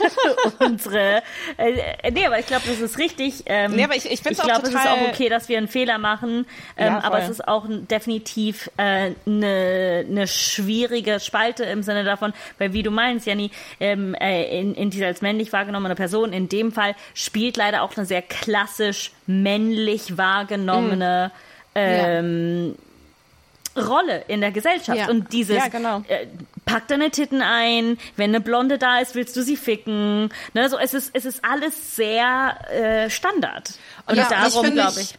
[laughs] unsere, äh, nee, aber ich glaube, das ist richtig. Ähm, Nee, aber ich- ich auch glaube, es ist auch okay, dass wir einen Fehler machen, ähm, Ja, aber es ist auch definitiv eine äh, ne ne schwierige Spalte im Sinne davon, weil wie du meinst, Janni, ähm, äh, in, in dieser als männlich wahrgenommene Person in dem Fall spielt leider auch eine sehr klassisch männlich wahrgenommene ähm, Rolle in der Gesellschaft. Ja. Und dieses Ja, genau. äh, pack deine Titten ein, wenn eine Blonde da ist, willst du sie ficken. Ne, so, es, ist, es ist alles sehr äh, Standard. Und Ja, darum glaube ich.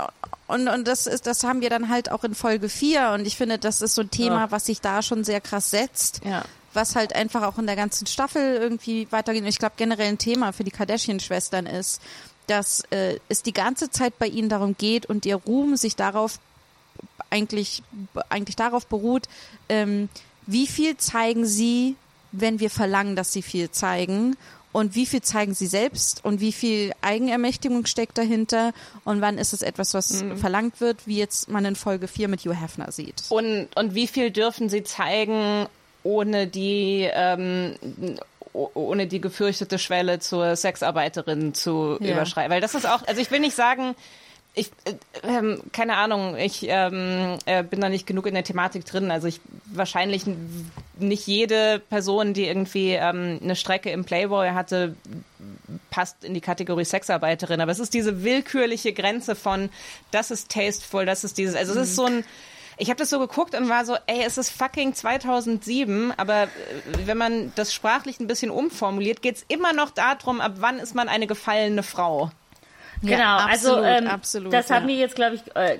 Und, und das ist, das haben wir dann halt auch in Folge 4 und ich finde, das ist so ein Thema, was sich da schon sehr krass setzt. Ja. Was halt einfach auch in der ganzen Staffel irgendwie weitergeht. Und ich glaube, generell ein Thema für die Kardashian-Schwestern ist, dass äh, es die ganze Zeit bei ihnen darum geht und ihr Ruhm sich darauf eigentlich, eigentlich darauf beruht, ähm, wie viel zeigen sie, wenn wir verlangen, dass sie viel zeigen und wie viel zeigen sie selbst und wie viel Eigenermächtigung steckt dahinter und wann ist es etwas, was verlangt wird, wie jetzt man in Folge 4 mit Hugh Hefner sieht. Und, und wie viel dürfen sie zeigen, ohne die, ähm, ohne die gefürchtete Schwelle zur Sexarbeiterin zu Ja. überschreiten? Weil das ist auch, also ich will nicht sagen, ich, äh, ähm, keine Ahnung, ich ähm, äh, bin da nicht genug in der Thematik drin. Also ich wahrscheinlich nicht jede Person, die irgendwie ähm, eine Strecke im Playboy hatte, passt in die Kategorie Sexarbeiterin. Aber es ist diese willkürliche Grenze von, das ist tasteful, das ist dieses, also es ist so ein, ich habe das so geguckt und war so, ey, es ist fucking 2007, aber äh, wenn man das sprachlich ein bisschen umformuliert, geht's immer noch darum, ab wann ist man eine gefallene Frau. Genau, Ja, also absolut, ähm, absolut, das haben ja. wir jetzt, glaube ich, äh,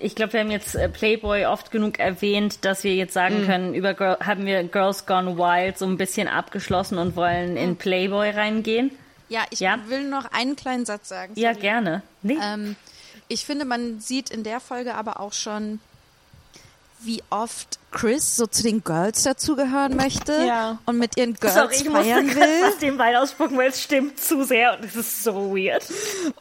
ich glaube, wir haben jetzt äh, Playboy oft genug erwähnt, dass wir jetzt sagen Mhm. können, über Girl, haben wir Girls Gone Wild so ein bisschen abgeschlossen und wollen Mhm. in Playboy reingehen. Ja, ich Ja? will noch einen kleinen Satz sagen. Ja, sorry. gerne. Nee. Ähm, ich finde, man sieht in der Folge aber auch schon, wie oft Chris so zu den Girls dazugehören möchte Ja. und mit ihren Girls Sorry, ich musste feiern gerade will. aus dem Bein ausspucken, weil es stimmt zu sehr und es ist so weird.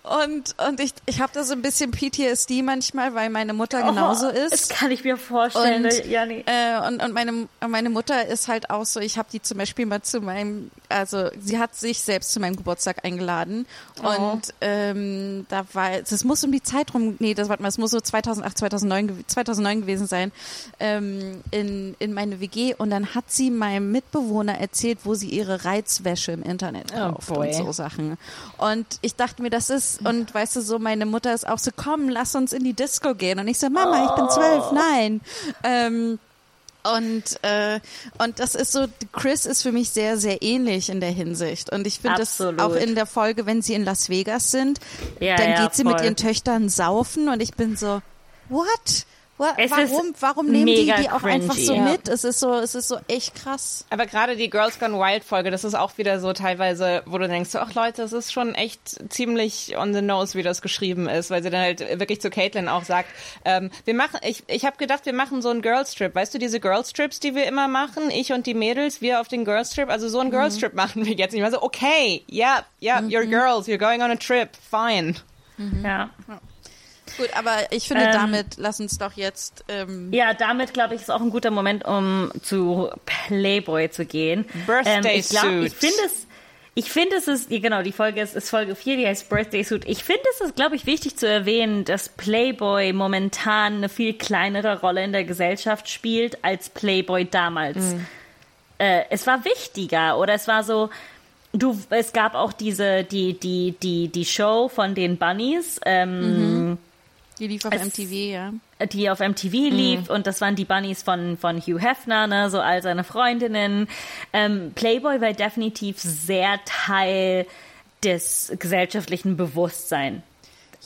Und, und ich, ich habe da so ein bisschen PTSD manchmal, weil meine Mutter genauso Oh, Das ist. kann ich mir vorstellen. Und, ja, nee. äh, und, und meine, meine Mutter ist halt auch so, ich habe die zum Beispiel mal zu meinem, also sie hat sich selbst zu meinem Geburtstag eingeladen und ähm, da war, das muss um die Zeit rum, nee, das warte mal, es muss so 2008, 2009, gew- 2009 gewesen sein, ähm, in, in meine WG und dann hat sie meinem Mitbewohner erzählt, wo sie ihre Reizwäsche im Internet Oh, kauft boy. und so Sachen. Und ich dachte mir, das ist, und weißt du so, meine Mutter ist auch so, komm, lass uns in die Disco gehen. Und ich so, Mama, ich bin zwölf, nein. Ähm, und, äh, und das ist so, Chris ist für mich sehr, sehr ähnlich in der Hinsicht. Und ich finde das auch in der Folge, wenn sie in Las Vegas sind, Ja, dann ja, geht sie mit voll. ihren Töchtern saufen und ich bin so, what? Es Warum, warum nehmen die die auch einfach so cringy. mit? Es ist so, es ist so echt krass. Aber gerade die Girls Gone Wild Folge, das ist auch wieder so teilweise, wo du denkst, ach Leute, es ist schon echt ziemlich on the nose, wie das geschrieben ist, weil sie dann halt wirklich zu Caitlin auch sagt, ähm, wir machen, ich, ich habe gedacht, wir machen so einen Girls Trip, weißt du, diese Girls Trips, die wir immer machen, ich und die Mädels, wir auf den Girls Trip, also so einen Girls Trip machen wir jetzt. Und ich war so, okay, yeah, yeah, you're girls, you're going on a trip, fine. ja. Gut, aber ich finde Ähm, damit, lass uns doch jetzt, ähm, Ja, damit glaube ich ist auch ein guter Moment, um zu Playboy zu gehen. Birthday ich glaub, Suit. Ich finde es, ich finde es ist, genau, die Folge ist, ist Folge 4, die heißt Birthday Suit. Ich finde es ist, glaube ich, wichtig zu erwähnen, dass Playboy momentan eine viel kleinere Rolle in der Gesellschaft spielt als Playboy damals. Mhm. Äh, es war wichtiger oder es war so, du, es gab auch diese, die, die, die, die Show von den Bunnies, ähm, die lief auf es- MTV, ja. die auf MTV lief und das waren die Bunnies von, von Hugh Hefner, ne, so all seine Freundinnen. Ähm, Playboy war definitiv sehr Teil des gesellschaftlichen Bewusstseins.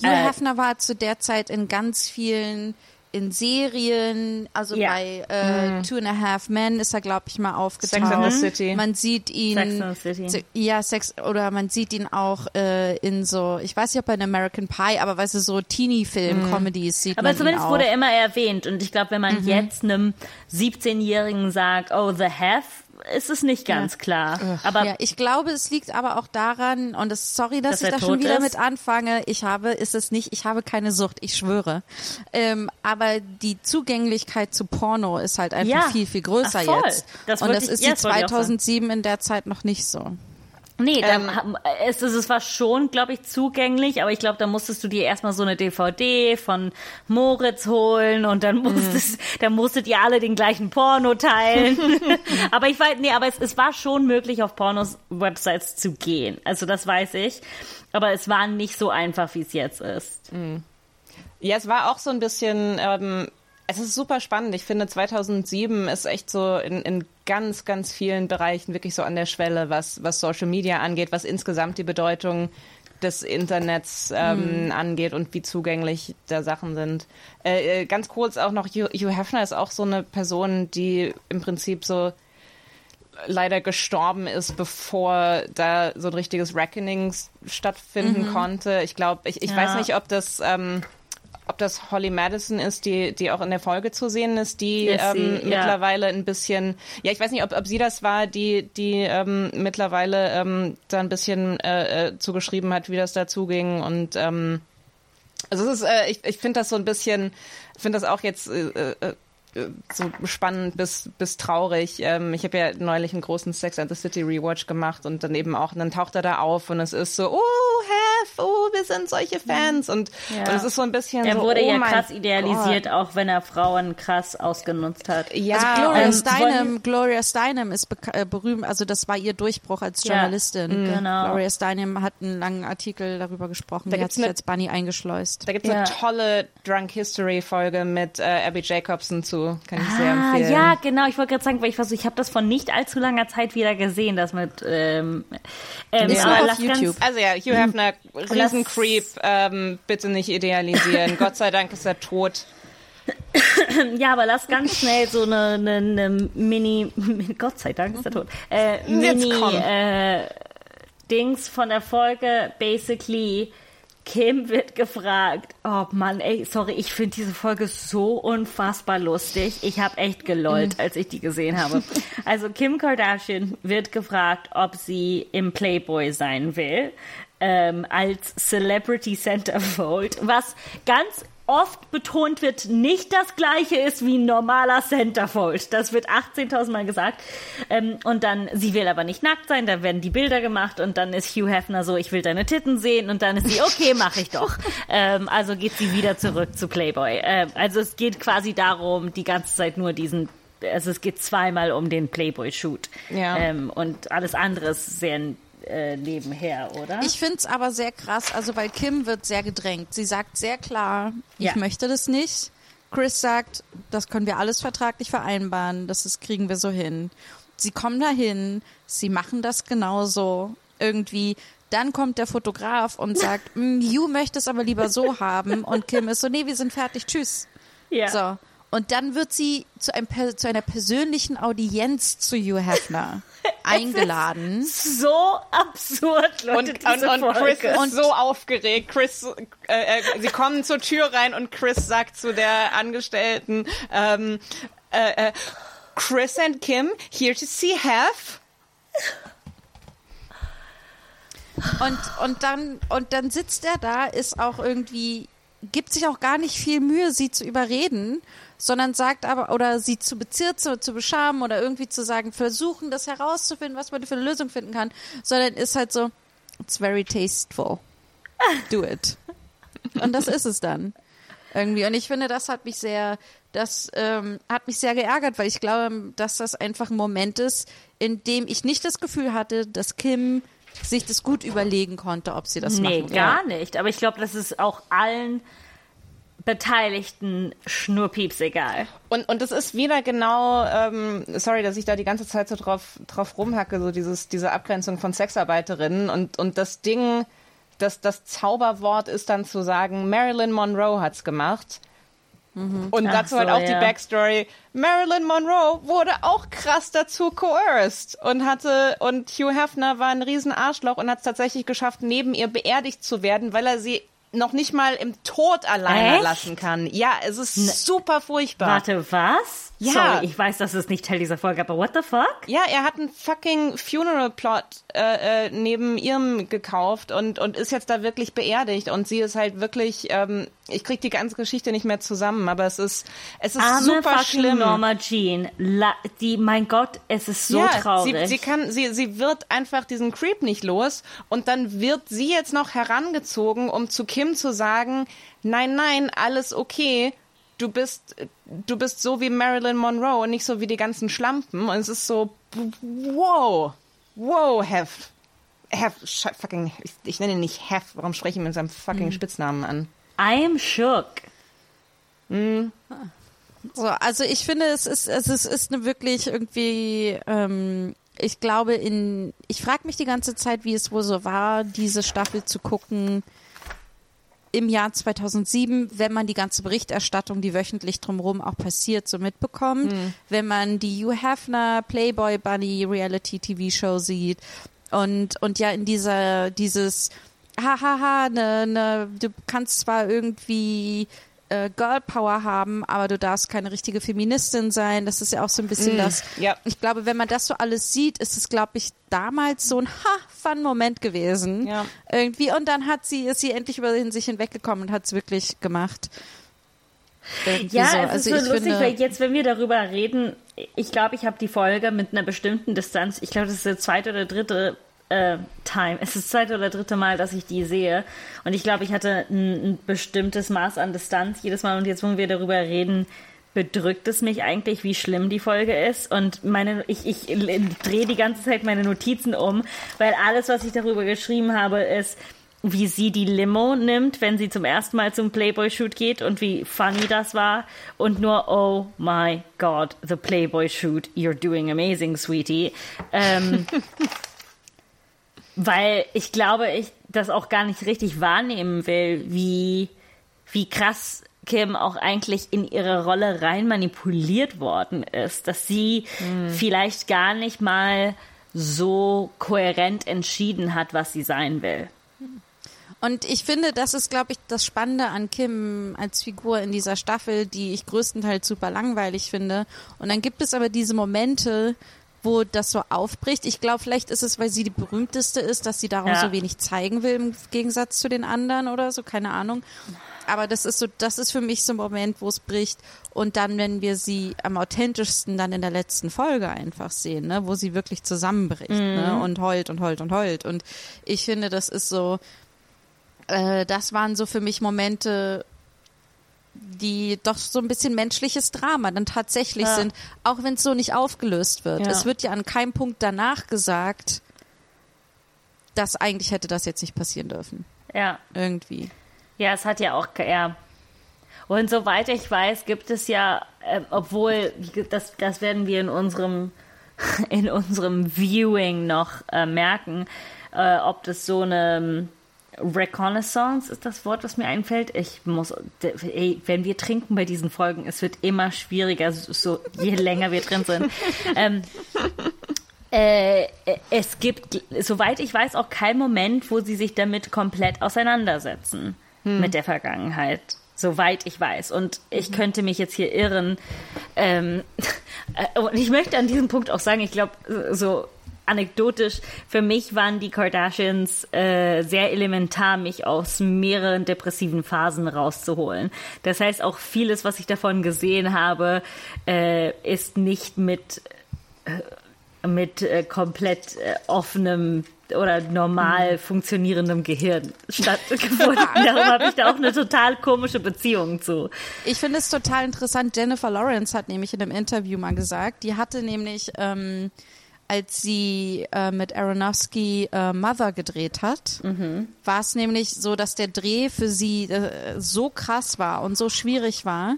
Hugh Äh, Hefner war zu der Zeit in ganz vielen in Serien, also Ja. bei äh, Two and a Half Men ist er, glaube ich, mal aufgetaucht. Sex and the City. Man sieht ihn, Sex and the City. Ja, Sex, oder man sieht ihn auch äh, in so, ich weiß nicht, ob er in American Pie, aber weißt du, so Teenie-Film-Comedies sieht Aber man zumindest ihn auch. wurde er immer erwähnt und ich glaube, wenn man jetzt einem 17-Jährigen sagt, oh, The Have, ist es nicht ganz klar. Aber ja, ich glaube, es liegt aber auch daran, und es, sorry, dass, Dass ich da schon wieder ist? mit anfange. Ich habe, ist es nicht, ich habe keine Sucht, ich schwöre. Ähm, aber die Zugänglichkeit zu Porno ist halt einfach Ja. viel, viel größer Ach, voll. jetzt. Das und das ich- ist ja, die das wollte ich auch sagen. 2007 in der Zeit noch nicht so. Nee, da, Ähm, haben- es, es, es war schon, glaube ich, zugänglich, aber ich glaube, da musstest du dir erstmal so eine DVD von Moritz holen und dann musstest, dann musstet ihr alle den gleichen Porno teilen. [laughs] aber ich weiß, nee, aber es, es war schon möglich, auf Pornos-Websites zu gehen. Also das weiß ich. Aber es war nicht so einfach, wie es jetzt ist. Ja, es war auch so ein bisschen, ähm, es ist super spannend. Ich finde, 2007 ist echt so in, in ganz, ganz vielen Bereichen wirklich so an der Schwelle, was, was Social Media angeht, was insgesamt die Bedeutung des Internets ähm, angeht und wie zugänglich da Sachen sind. Äh, äh, ganz kurz auch noch, Hugh, Hefner ist auch so eine Person, die im Prinzip so leider gestorben ist, bevor da so ein richtiges Reckoning stattfinden konnte. Ich glaube, ich, ich Ja. weiß nicht, ob das, ähm, ob das Holly Madison ist, die, die auch in der Folge zu sehen ist, die sie, ähm, ja. mittlerweile ein bisschen, ja, ich weiß nicht, ob, ob sie das war, die, die ähm, mittlerweile ähm, da ein bisschen äh, äh, zugeschrieben hat, wie das dazu ging und ähm, also es ist, äh, ich, ich finde das so ein bisschen, finde das auch jetzt äh, äh, so spannend bis, bis traurig. Ähm, ich habe ja neulich einen großen Sex and the City Rewatch gemacht und dann eben auch, und dann taucht er da auf und es ist so, oh, Hef, oh, wir sind solche Fans. Und, Ja. und es ist so ein bisschen Er so, wurde oh ja mein krass idealisiert, Gott. auch wenn er Frauen krass ausgenutzt hat. Ja, also Gloria ähm, Steinem, Gloria Steinem ist äh, berühmt, also das war ihr Durchbruch als Ja, Journalistin. genau. Gloria Steinem hat einen langen Artikel darüber gesprochen. Da Die hat sich eine- als Bunny eingeschleust. Da gibt es Ja. eine tolle Drunk History Folge mit äh, Abby Jacobson zu. Kann ich sehr Ah, empfehlen. ja, genau. Ich wollte gerade sagen, weil ich versuche, ich habe das vor nicht allzu langer Zeit wieder gesehen, das mit ähm, ähm, Ist aber auf YouTube. Ganz, Also ja, Hugh Hefner, Riesencreep, ähm, bitte nicht idealisieren. [laughs] Gott sei Dank ist er tot. ja, aber lass ganz schnell so eine, eine, eine Mini, [laughs] Gott sei Dank ist er tot, äh, Mini äh, Dings von der Folge, basically Kim wird gefragt, oh Mann, ey, sorry, ich finde diese Folge so unfassbar lustig. Ich habe echt gelollt, als ich die gesehen habe. Also Kim Kardashian wird gefragt, ob sie im Playboy sein will, ähm, als Celebrity Centerfold, was ganz oft betont wird, nicht das gleiche ist wie ein normaler Centerfold. Das wird 18.000 Mal gesagt. Ähm, und dann, sie will aber nicht nackt sein, da werden die Bilder gemacht und dann ist Hugh Hefner so, ich will deine Titten sehen und dann ist sie, okay, mache ich doch. [laughs] ähm, also geht sie wieder zurück zu Playboy. Ähm, also es geht quasi darum, die ganze Zeit nur diesen also es geht zweimal um den Playboy-Shoot. Ja. Ähm, und alles andere ist sehr äh, nebenher, oder? Ich finde es aber sehr krass, also weil Kim wird sehr gedrängt. Sie sagt sehr klar, ich Ja. möchte das nicht. Chris sagt, das können wir alles vertraglich vereinbaren, das ist, kriegen wir so hin. Sie kommen dahin, sie machen das genauso irgendwie. Dann kommt der Fotograf und [laughs] sagt, "Mm, you möchte es aber lieber so haben. Und Kim ist so, nee, wir sind fertig, tschüss. ja. So. Und dann wird sie zu, einem, per- zu einer persönlichen Audienz zu Hugh Hefner [laughs] eingeladen. So absurd, Leute, Und, und, diese und Chris Folge. ist so aufgeregt. Chris, äh, äh, sie kommen zur Tür rein und Chris sagt zu der Angestellten, ähm, äh, äh, Chris and Kim here to see Hef. Und, und dann, und dann sitzt er da, ist auch irgendwie, gibt sich auch gar nicht viel Mühe, sie zu überreden, sondern sagt aber, oder sie zu beziehen, zu, zu beschamen oder irgendwie zu sagen, versuchen, das herauszufinden, was man für eine Lösung finden kann, sondern ist halt so, it's very tasteful. Do it. Und das ist es dann. Irgendwie. Und ich finde, das hat mich sehr, das ähm, hat mich sehr geärgert, weil ich glaube, dass das einfach ein Moment ist, in dem ich nicht das Gefühl hatte, dass Kim sich das gut überlegen konnte, ob sie das Nee, machen will. gar nicht. Aber ich glaube, das ist auch allen Beteiligten schnurpieps egal. Und, und es ist wieder genau, ähm, sorry, dass ich da die ganze Zeit so drauf, drauf rumhacke, so dieses, diese Abgrenzung von Sexarbeiterinnen und, und das Ding, das, das Zauberwort ist dann zu sagen, Marilyn Monroe hat's gemacht. Und Ach dazu halt so, auch die ja. Backstory. Marilyn Monroe wurde auch krass dazu coerced und hatte, und Hugh Hefner war ein riesen Arschloch und hat es tatsächlich geschafft, neben ihr beerdigt zu werden, weil er sie noch nicht mal im Tod alleine Echt? lassen kann. Ja, es ist super furchtbar. Warte, was? Ja. Sorry, ich weiß, das ist nicht Teil dieser Folge, aber what the fuck? Ja, er hat einen fucking Funeral Plot äh, äh, neben ihrem gekauft und, und ist jetzt da wirklich beerdigt. Und sie ist halt wirklich, ähm, ich krieg die ganze Geschichte nicht mehr zusammen, aber es ist, es ist Arme super schlimm. Norma Jean. La die, mein Gott, es ist so ja, traurig. Sie, sie kann, sie, sie wird einfach diesen Creep nicht los und dann wird sie jetzt noch herangezogen, um zu Kim zu sagen, nein, nein, alles okay. Du bist, du bist so wie Marilyn Monroe und nicht so wie die ganzen Schlampen. Und es ist so, wow, wow, Hef. Hef, sch- fucking, ich, ich nenne ihn nicht Hef. Warum spreche ich ihn mit seinem fucking Spitznamen an? I'm shook. So, also ich finde, es ist, es ist, ist eine wirklich irgendwie, ähm, ich glaube, in, ich frage mich die ganze Zeit, wie es wohl so war, diese Staffel zu gucken im Jahr 2007, wenn man die ganze Berichterstattung, die wöchentlich drumherum auch passiert, so mitbekommt, wenn man die Hugh Hefner Playboy Bunny Reality TV Show sieht und, und ja in dieser, dieses, hahaha, ne, ne, du kannst zwar irgendwie äh, Girl Power haben, aber du darfst keine richtige Feministin sein. Das ist ja auch so ein bisschen das. ja. Ich glaube, wenn man das so alles sieht, ist es, glaube ich, damals so ein Ha-Fun-Moment gewesen. Ja. Irgendwie. Und dann hat sie, ist sie endlich über sich hinweggekommen und hat es wirklich gemacht. Irgendwie Ja, so. es also ist so lustig, finde, weil jetzt, wenn wir darüber reden, ich glaube, ich habe die Folge mit einer bestimmten Distanz, ich glaube, das ist die zweite oder dritte äh, Time. Es ist das zweite oder dritte Mal, dass ich die sehe. Und ich glaube, ich hatte ein, ein bestimmtes Maß an Distanz jedes Mal. Und jetzt, wo wir darüber reden, bedrückt es mich eigentlich, wie schlimm die Folge ist. Und meine, ich, ich drehe die ganze Zeit meine Notizen um, weil alles, was ich darüber geschrieben habe, ist, wie sie die Limo nimmt, wenn sie zum ersten Mal zum Playboy-Shoot geht und wie funny das war. Und nur, oh my God, the Playboy-Shoot, you're doing amazing, sweetie. Ähm, [laughs] weil ich glaube, ich das auch gar nicht richtig wahrnehmen will, wie, wie krass Kim auch eigentlich in ihre Rolle rein manipuliert worden ist, dass sie mhm. vielleicht gar nicht mal so kohärent entschieden hat, was sie sein will. Und ich finde, das ist, glaube ich, das Spannende an Kim als Figur in dieser Staffel, die ich größtenteils super langweilig finde. Und dann gibt es aber diese Momente, wo das so aufbricht. Ich glaube, vielleicht ist es, weil sie die berühmteste ist, dass sie darum ja. so wenig zeigen will im Gegensatz zu den anderen oder so, keine Ahnung. Aber das ist so, das ist für mich so ein Moment, wo es bricht. Und dann, wenn wir sie am authentischsten dann in der letzten Folge einfach sehen, ne, wo sie wirklich zusammenbricht, ne, mhm. ne, und heult und heult und heult. Und ich finde, das ist so, äh, das waren so für mich Momente, die doch so ein bisschen menschliches Drama dann tatsächlich ja. sind, auch wenn es so nicht aufgelöst wird. Ja. Es wird ja an keinem Punkt danach gesagt, dass eigentlich hätte das jetzt nicht passieren dürfen. Ja. Irgendwie. Ja, es hat ja auch, ja. Und soweit ich weiß, gibt es ja, äh, obwohl, das, das werden wir in unserem, [laughs] in unserem Viewing noch äh, merken, äh, ob das so eine Reconnaissance ist das Wort, was mir einfällt. Ich muss, ey, wenn wir trinken bei diesen Folgen, es wird immer schwieriger, so je länger wir drin sind. [laughs] ähm, äh, es gibt, soweit ich weiß, auch keinen Moment, wo sie sich damit komplett auseinandersetzen hm. mit der Vergangenheit. Soweit ich weiß. Und ich mhm. könnte mich jetzt hier irren. Ähm, [laughs] und ich möchte an diesem Punkt auch sagen, ich glaube, so anekdotisch, für mich waren die Kardashians äh, sehr elementar, mich aus mehreren depressiven Phasen rauszuholen. Das heißt, auch vieles, was ich davon gesehen habe, äh, ist nicht mit, äh, mit äh, komplett äh, offenem oder normal mhm. funktionierendem Gehirn stattgefunden. [laughs] Darum habe ich da auch eine total komische Beziehung zu. Ich finde es total interessant. Jennifer Lawrence hat nämlich in einem Interview mal gesagt, die hatte nämlich ähm, als sie äh, mit Aronofsky äh, Mother gedreht hat, mhm. war es nämlich so, dass der Dreh für sie äh, so krass war und so schwierig war,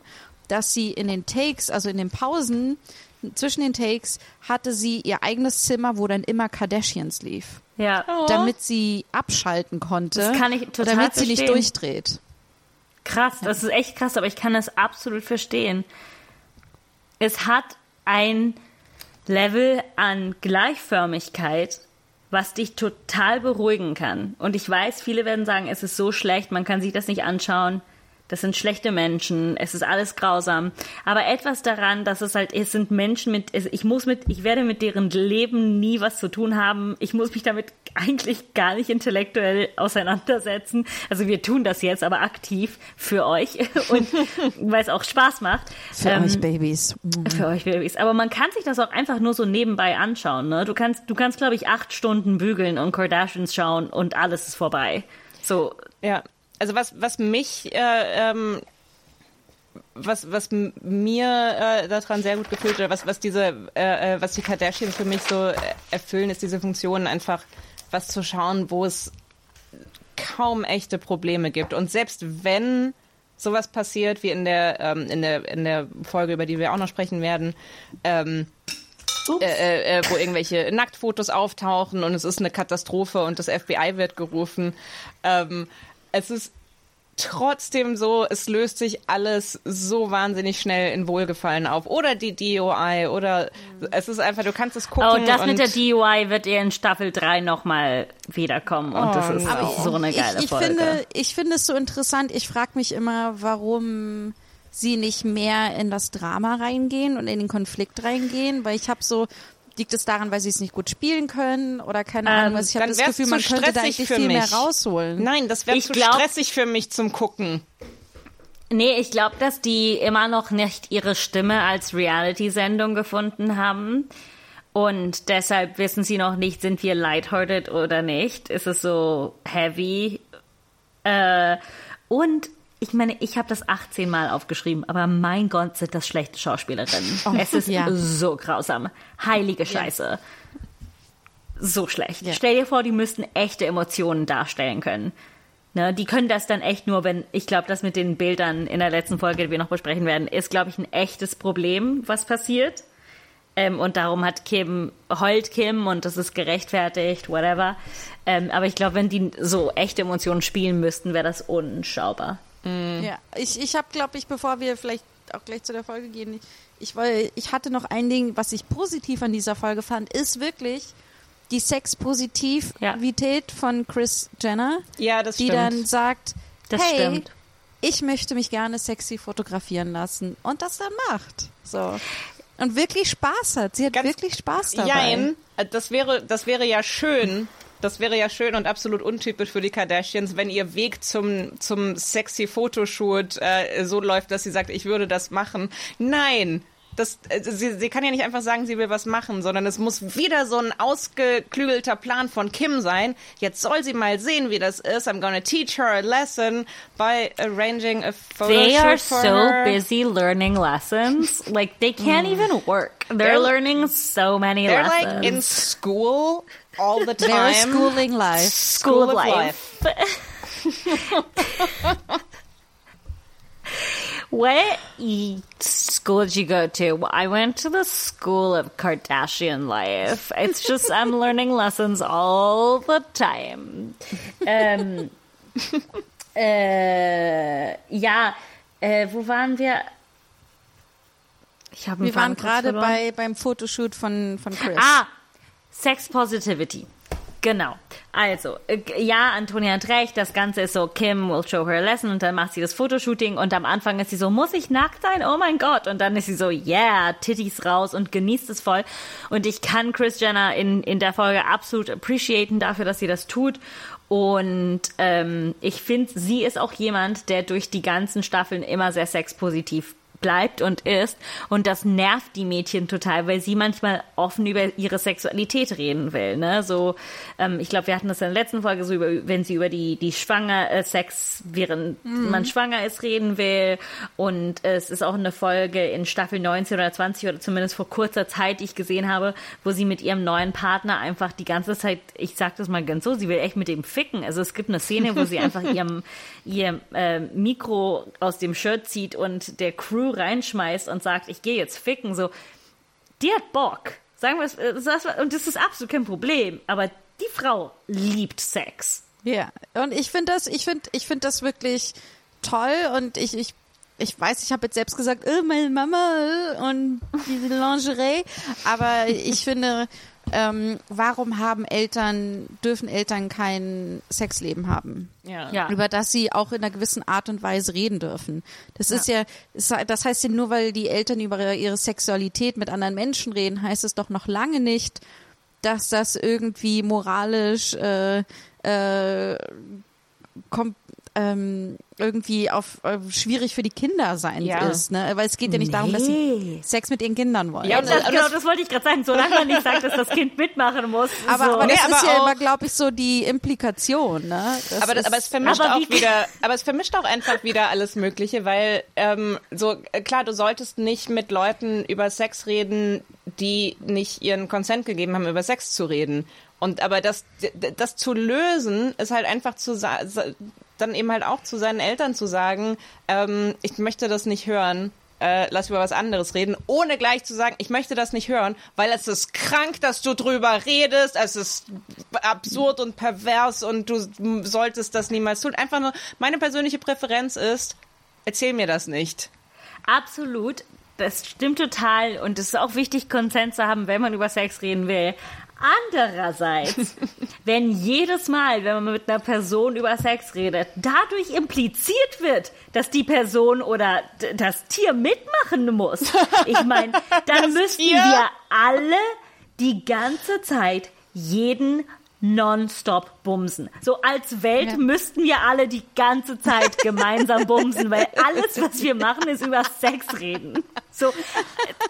dass sie in den Takes, also in den Pausen zwischen den Takes, hatte sie ihr eigenes Zimmer, wo dann immer Kardashians lief. Ja. Oh. Damit sie abschalten konnte. Das kann ich total Damit verstehen. sie nicht durchdreht. Krass, das ist echt krass, aber ich kann das absolut verstehen. Es hat ein Level an Gleichförmigkeit, was dich total beruhigen kann. Und ich weiß, viele werden sagen, es ist so schlecht, man kann sich das nicht anschauen das sind schlechte Menschen, es ist alles grausam. Aber etwas daran, dass es halt, es sind Menschen mit, ich muss mit, ich werde mit deren Leben nie was zu tun haben. Ich muss mich damit eigentlich gar nicht intellektuell auseinandersetzen. Also wir tun das jetzt, aber aktiv für euch [laughs] und weil es auch Spaß macht. Für ähm, euch Babys. Mhm. Für euch Babys. Aber man kann sich das auch einfach nur so nebenbei anschauen. Ne? Du kannst, du kannst, glaube ich, acht Stunden bügeln und Kardashians schauen und alles ist vorbei. So. Ja, also was, was mich, äh, ähm, was, was mir äh, daran sehr gut gefällt, oder was, was diese, äh, äh, was die Kardashians für mich so erfüllen, ist diese Funktion einfach, was zu schauen, wo es kaum echte Probleme gibt. Und selbst wenn sowas passiert, wie in der, ähm, in der, in der Folge, über die wir auch noch sprechen werden, ähm, äh, äh, äh, wo irgendwelche Nacktfotos auftauchen und es ist eine Katastrophe und das FBI wird gerufen. Ähm, es ist trotzdem so, es löst sich alles so wahnsinnig schnell in Wohlgefallen auf. Oder die DOI oder mhm. es ist einfach, du kannst es gucken. Oh, das mit der DOI wird ihr in Staffel 3 nochmal wiederkommen und oh, das ist auch so eine geile ich, ich Folge. Finde, ich finde es so interessant. Ich frage mich immer, warum sie nicht mehr in das Drama reingehen und in den Konflikt reingehen, weil ich habe so Liegt es daran, weil sie es nicht gut spielen können oder keine ähm, Ahnung? ich habe das Gefühl, man könnte da eigentlich viel mich. mehr rausholen. Nein, das wäre zu glaub, stressig für mich zum Gucken. Nee, ich glaube, dass die immer noch nicht ihre Stimme als Reality-Sendung gefunden haben. Und deshalb wissen sie noch nicht, sind wir lighthearted oder nicht. Ist es so heavy? Äh, und ich meine, ich habe das 18 Mal aufgeschrieben, aber mein Gott, sind das schlechte Schauspielerinnen. es ist ja. so grausam. Heilige Scheiße. So schlecht. Ja. Stell dir vor, die müssten echte Emotionen darstellen können. Ne, die können das dann echt nur, wenn, ich glaube, das mit den Bildern in der letzten Folge, die wir noch besprechen werden, ist, glaube ich, ein echtes Problem, was passiert. Ähm, und darum hat Kim, heult Kim und das ist gerechtfertigt, whatever. Ähm, aber ich glaube, wenn die so echte Emotionen spielen müssten, wäre das unschaubar. Ja, ich, ich habe, glaube ich, bevor wir vielleicht auch gleich zu der Folge gehen, ich, ich, ich hatte noch ein Ding, was ich positiv an dieser Folge fand, ist wirklich die Sexpositivität von Chris Jenner, Ja, das die stimmt. dann sagt, Das hey, stimmt. ich möchte mich gerne sexy fotografieren lassen und das dann macht. So. Und wirklich Spaß hat. Sie hat Ganz- wirklich Spaß dabei. Jein, das wäre, das wäre ja schön. Das wäre ja schön und absolut untypisch für die Kardashians, wenn ihr Weg zum, zum sexy Fotoshoot äh, so läuft, dass sie sagt, ich würde das machen. Nein. Das, äh, sie, sie kann ja nicht einfach sagen, sie will was machen, sondern es muss wieder so ein ausgeklügelter Plan von Kim sein. Jetzt soll sie mal sehen, wie das ist. I'm gonna teach her a lesson by arranging a photo They are so her. busy learning lessons. Like, they can't even work. They're, They're- learning so many They're lessons. like in school all the time. They're schooling life. School of Life. [laughs] what e- school did you go to? I went to the school of Kardashian life. It's just I'm [laughs] learning lessons all the time. Ähm, äh, ja, äh, wo waren wir? Ich habe Wir waren gerade bei beim Fotoshoot von, von Chris. Ah, Sex Positivity. Genau. Also, äh, ja, Antonia hat recht, das Ganze ist so, Kim will show her a lesson und dann macht sie das Fotoshooting und am Anfang ist sie so, muss ich nackt sein? Oh mein Gott. Und dann ist sie so, yeah, Titties raus und genießt es voll. Und ich kann Chris Jenner in, in der Folge absolut appreciaten dafür, dass sie das tut. Und ähm, ich finde, sie ist auch jemand, der durch die ganzen Staffeln immer sehr sexpositiv bleibt und ist. Und das nervt die Mädchen total, weil sie manchmal offen über ihre Sexualität reden will. Ne? So, ähm, ich glaube, wir hatten das in der letzten Folge so über, wenn sie über die die schwanger äh, Sex während man schwanger ist reden will. Und es ist auch eine Folge in Staffel 19 oder 20 oder zumindest vor kurzer Zeit, die ich gesehen habe, wo sie mit ihrem neuen Partner einfach die ganze Zeit, ich sag das mal ganz so, sie will echt mit dem ficken. Also es gibt eine Szene, wo sie einfach [laughs] ihrem ihr äh, Mikro aus dem Shirt zieht und der Crew reinschmeißt und sagt, ich gehe jetzt ficken. So, die hat Bock. Sagen wir es, äh, und das ist absolut kein Problem. Aber die Frau liebt Sex. Ja, und ich finde das, ich finde, ich finde das wirklich toll und ich, ich, ich weiß, ich habe jetzt selbst gesagt, äh, meine Mama äh, und diese Lingerie, aber ich finde, ähm, warum haben Eltern, dürfen Eltern kein Sexleben haben? Ja. Ja. über das sie auch in einer gewissen Art und Weise reden dürfen. Das ist ja, das heißt ja nur, weil die Eltern über ihre Sexualität mit anderen Menschen reden, heißt es doch noch lange nicht, dass das irgendwie moralisch äh, äh, kom ähm, irgendwie auf äh, schwierig für die Kinder sein Ja. ist, ne? Weil es geht ja nicht darum, dass sie Nee. Sex mit ihren Kindern wollen. Ja, Das, und das- genau, das wollte ich gerade sagen. Solange man nicht sagt, dass das Kind mitmachen muss. [laughs] aber, so. aber das Nee, ist aber ja immer, glaube ich, so die Implikation, ne? Das aber, das, ist, aber es vermischt Aber auch wie- wieder, aber es vermischt auch einfach wieder alles Mögliche, weil ähm, so äh, klar, du solltest nicht mit Leuten über Sex reden, die nicht ihren Consent gegeben haben, über Sex zu reden. Und aber das, das zu lösen, ist halt einfach zu sa- sa- dann eben halt auch zu seinen Eltern zu sagen, ähm, ich möchte das nicht hören. Äh, lass über was anderes reden, ohne gleich zu sagen, ich möchte das nicht hören, weil es ist krank, dass du drüber redest, es ist absurd und pervers und du solltest das niemals tun. Einfach nur, meine persönliche Präferenz ist, erzähl mir das nicht. Absolut. Das stimmt total. Und es ist auch wichtig, Konsens zu haben, wenn man über Sex reden will. Andererseits, [laughs] wenn jedes Mal, wenn man mit einer Person über Sex redet, dadurch impliziert wird, dass die Person oder das Tier mitmachen muss, ich meine, [laughs] dann müssten Tier? wir alle die ganze Zeit jeden nonstop bumsen. So als Welt Ja. müssten wir alle die ganze Zeit [laughs] gemeinsam bumsen, weil alles, was wir machen, ist über Sex reden. So,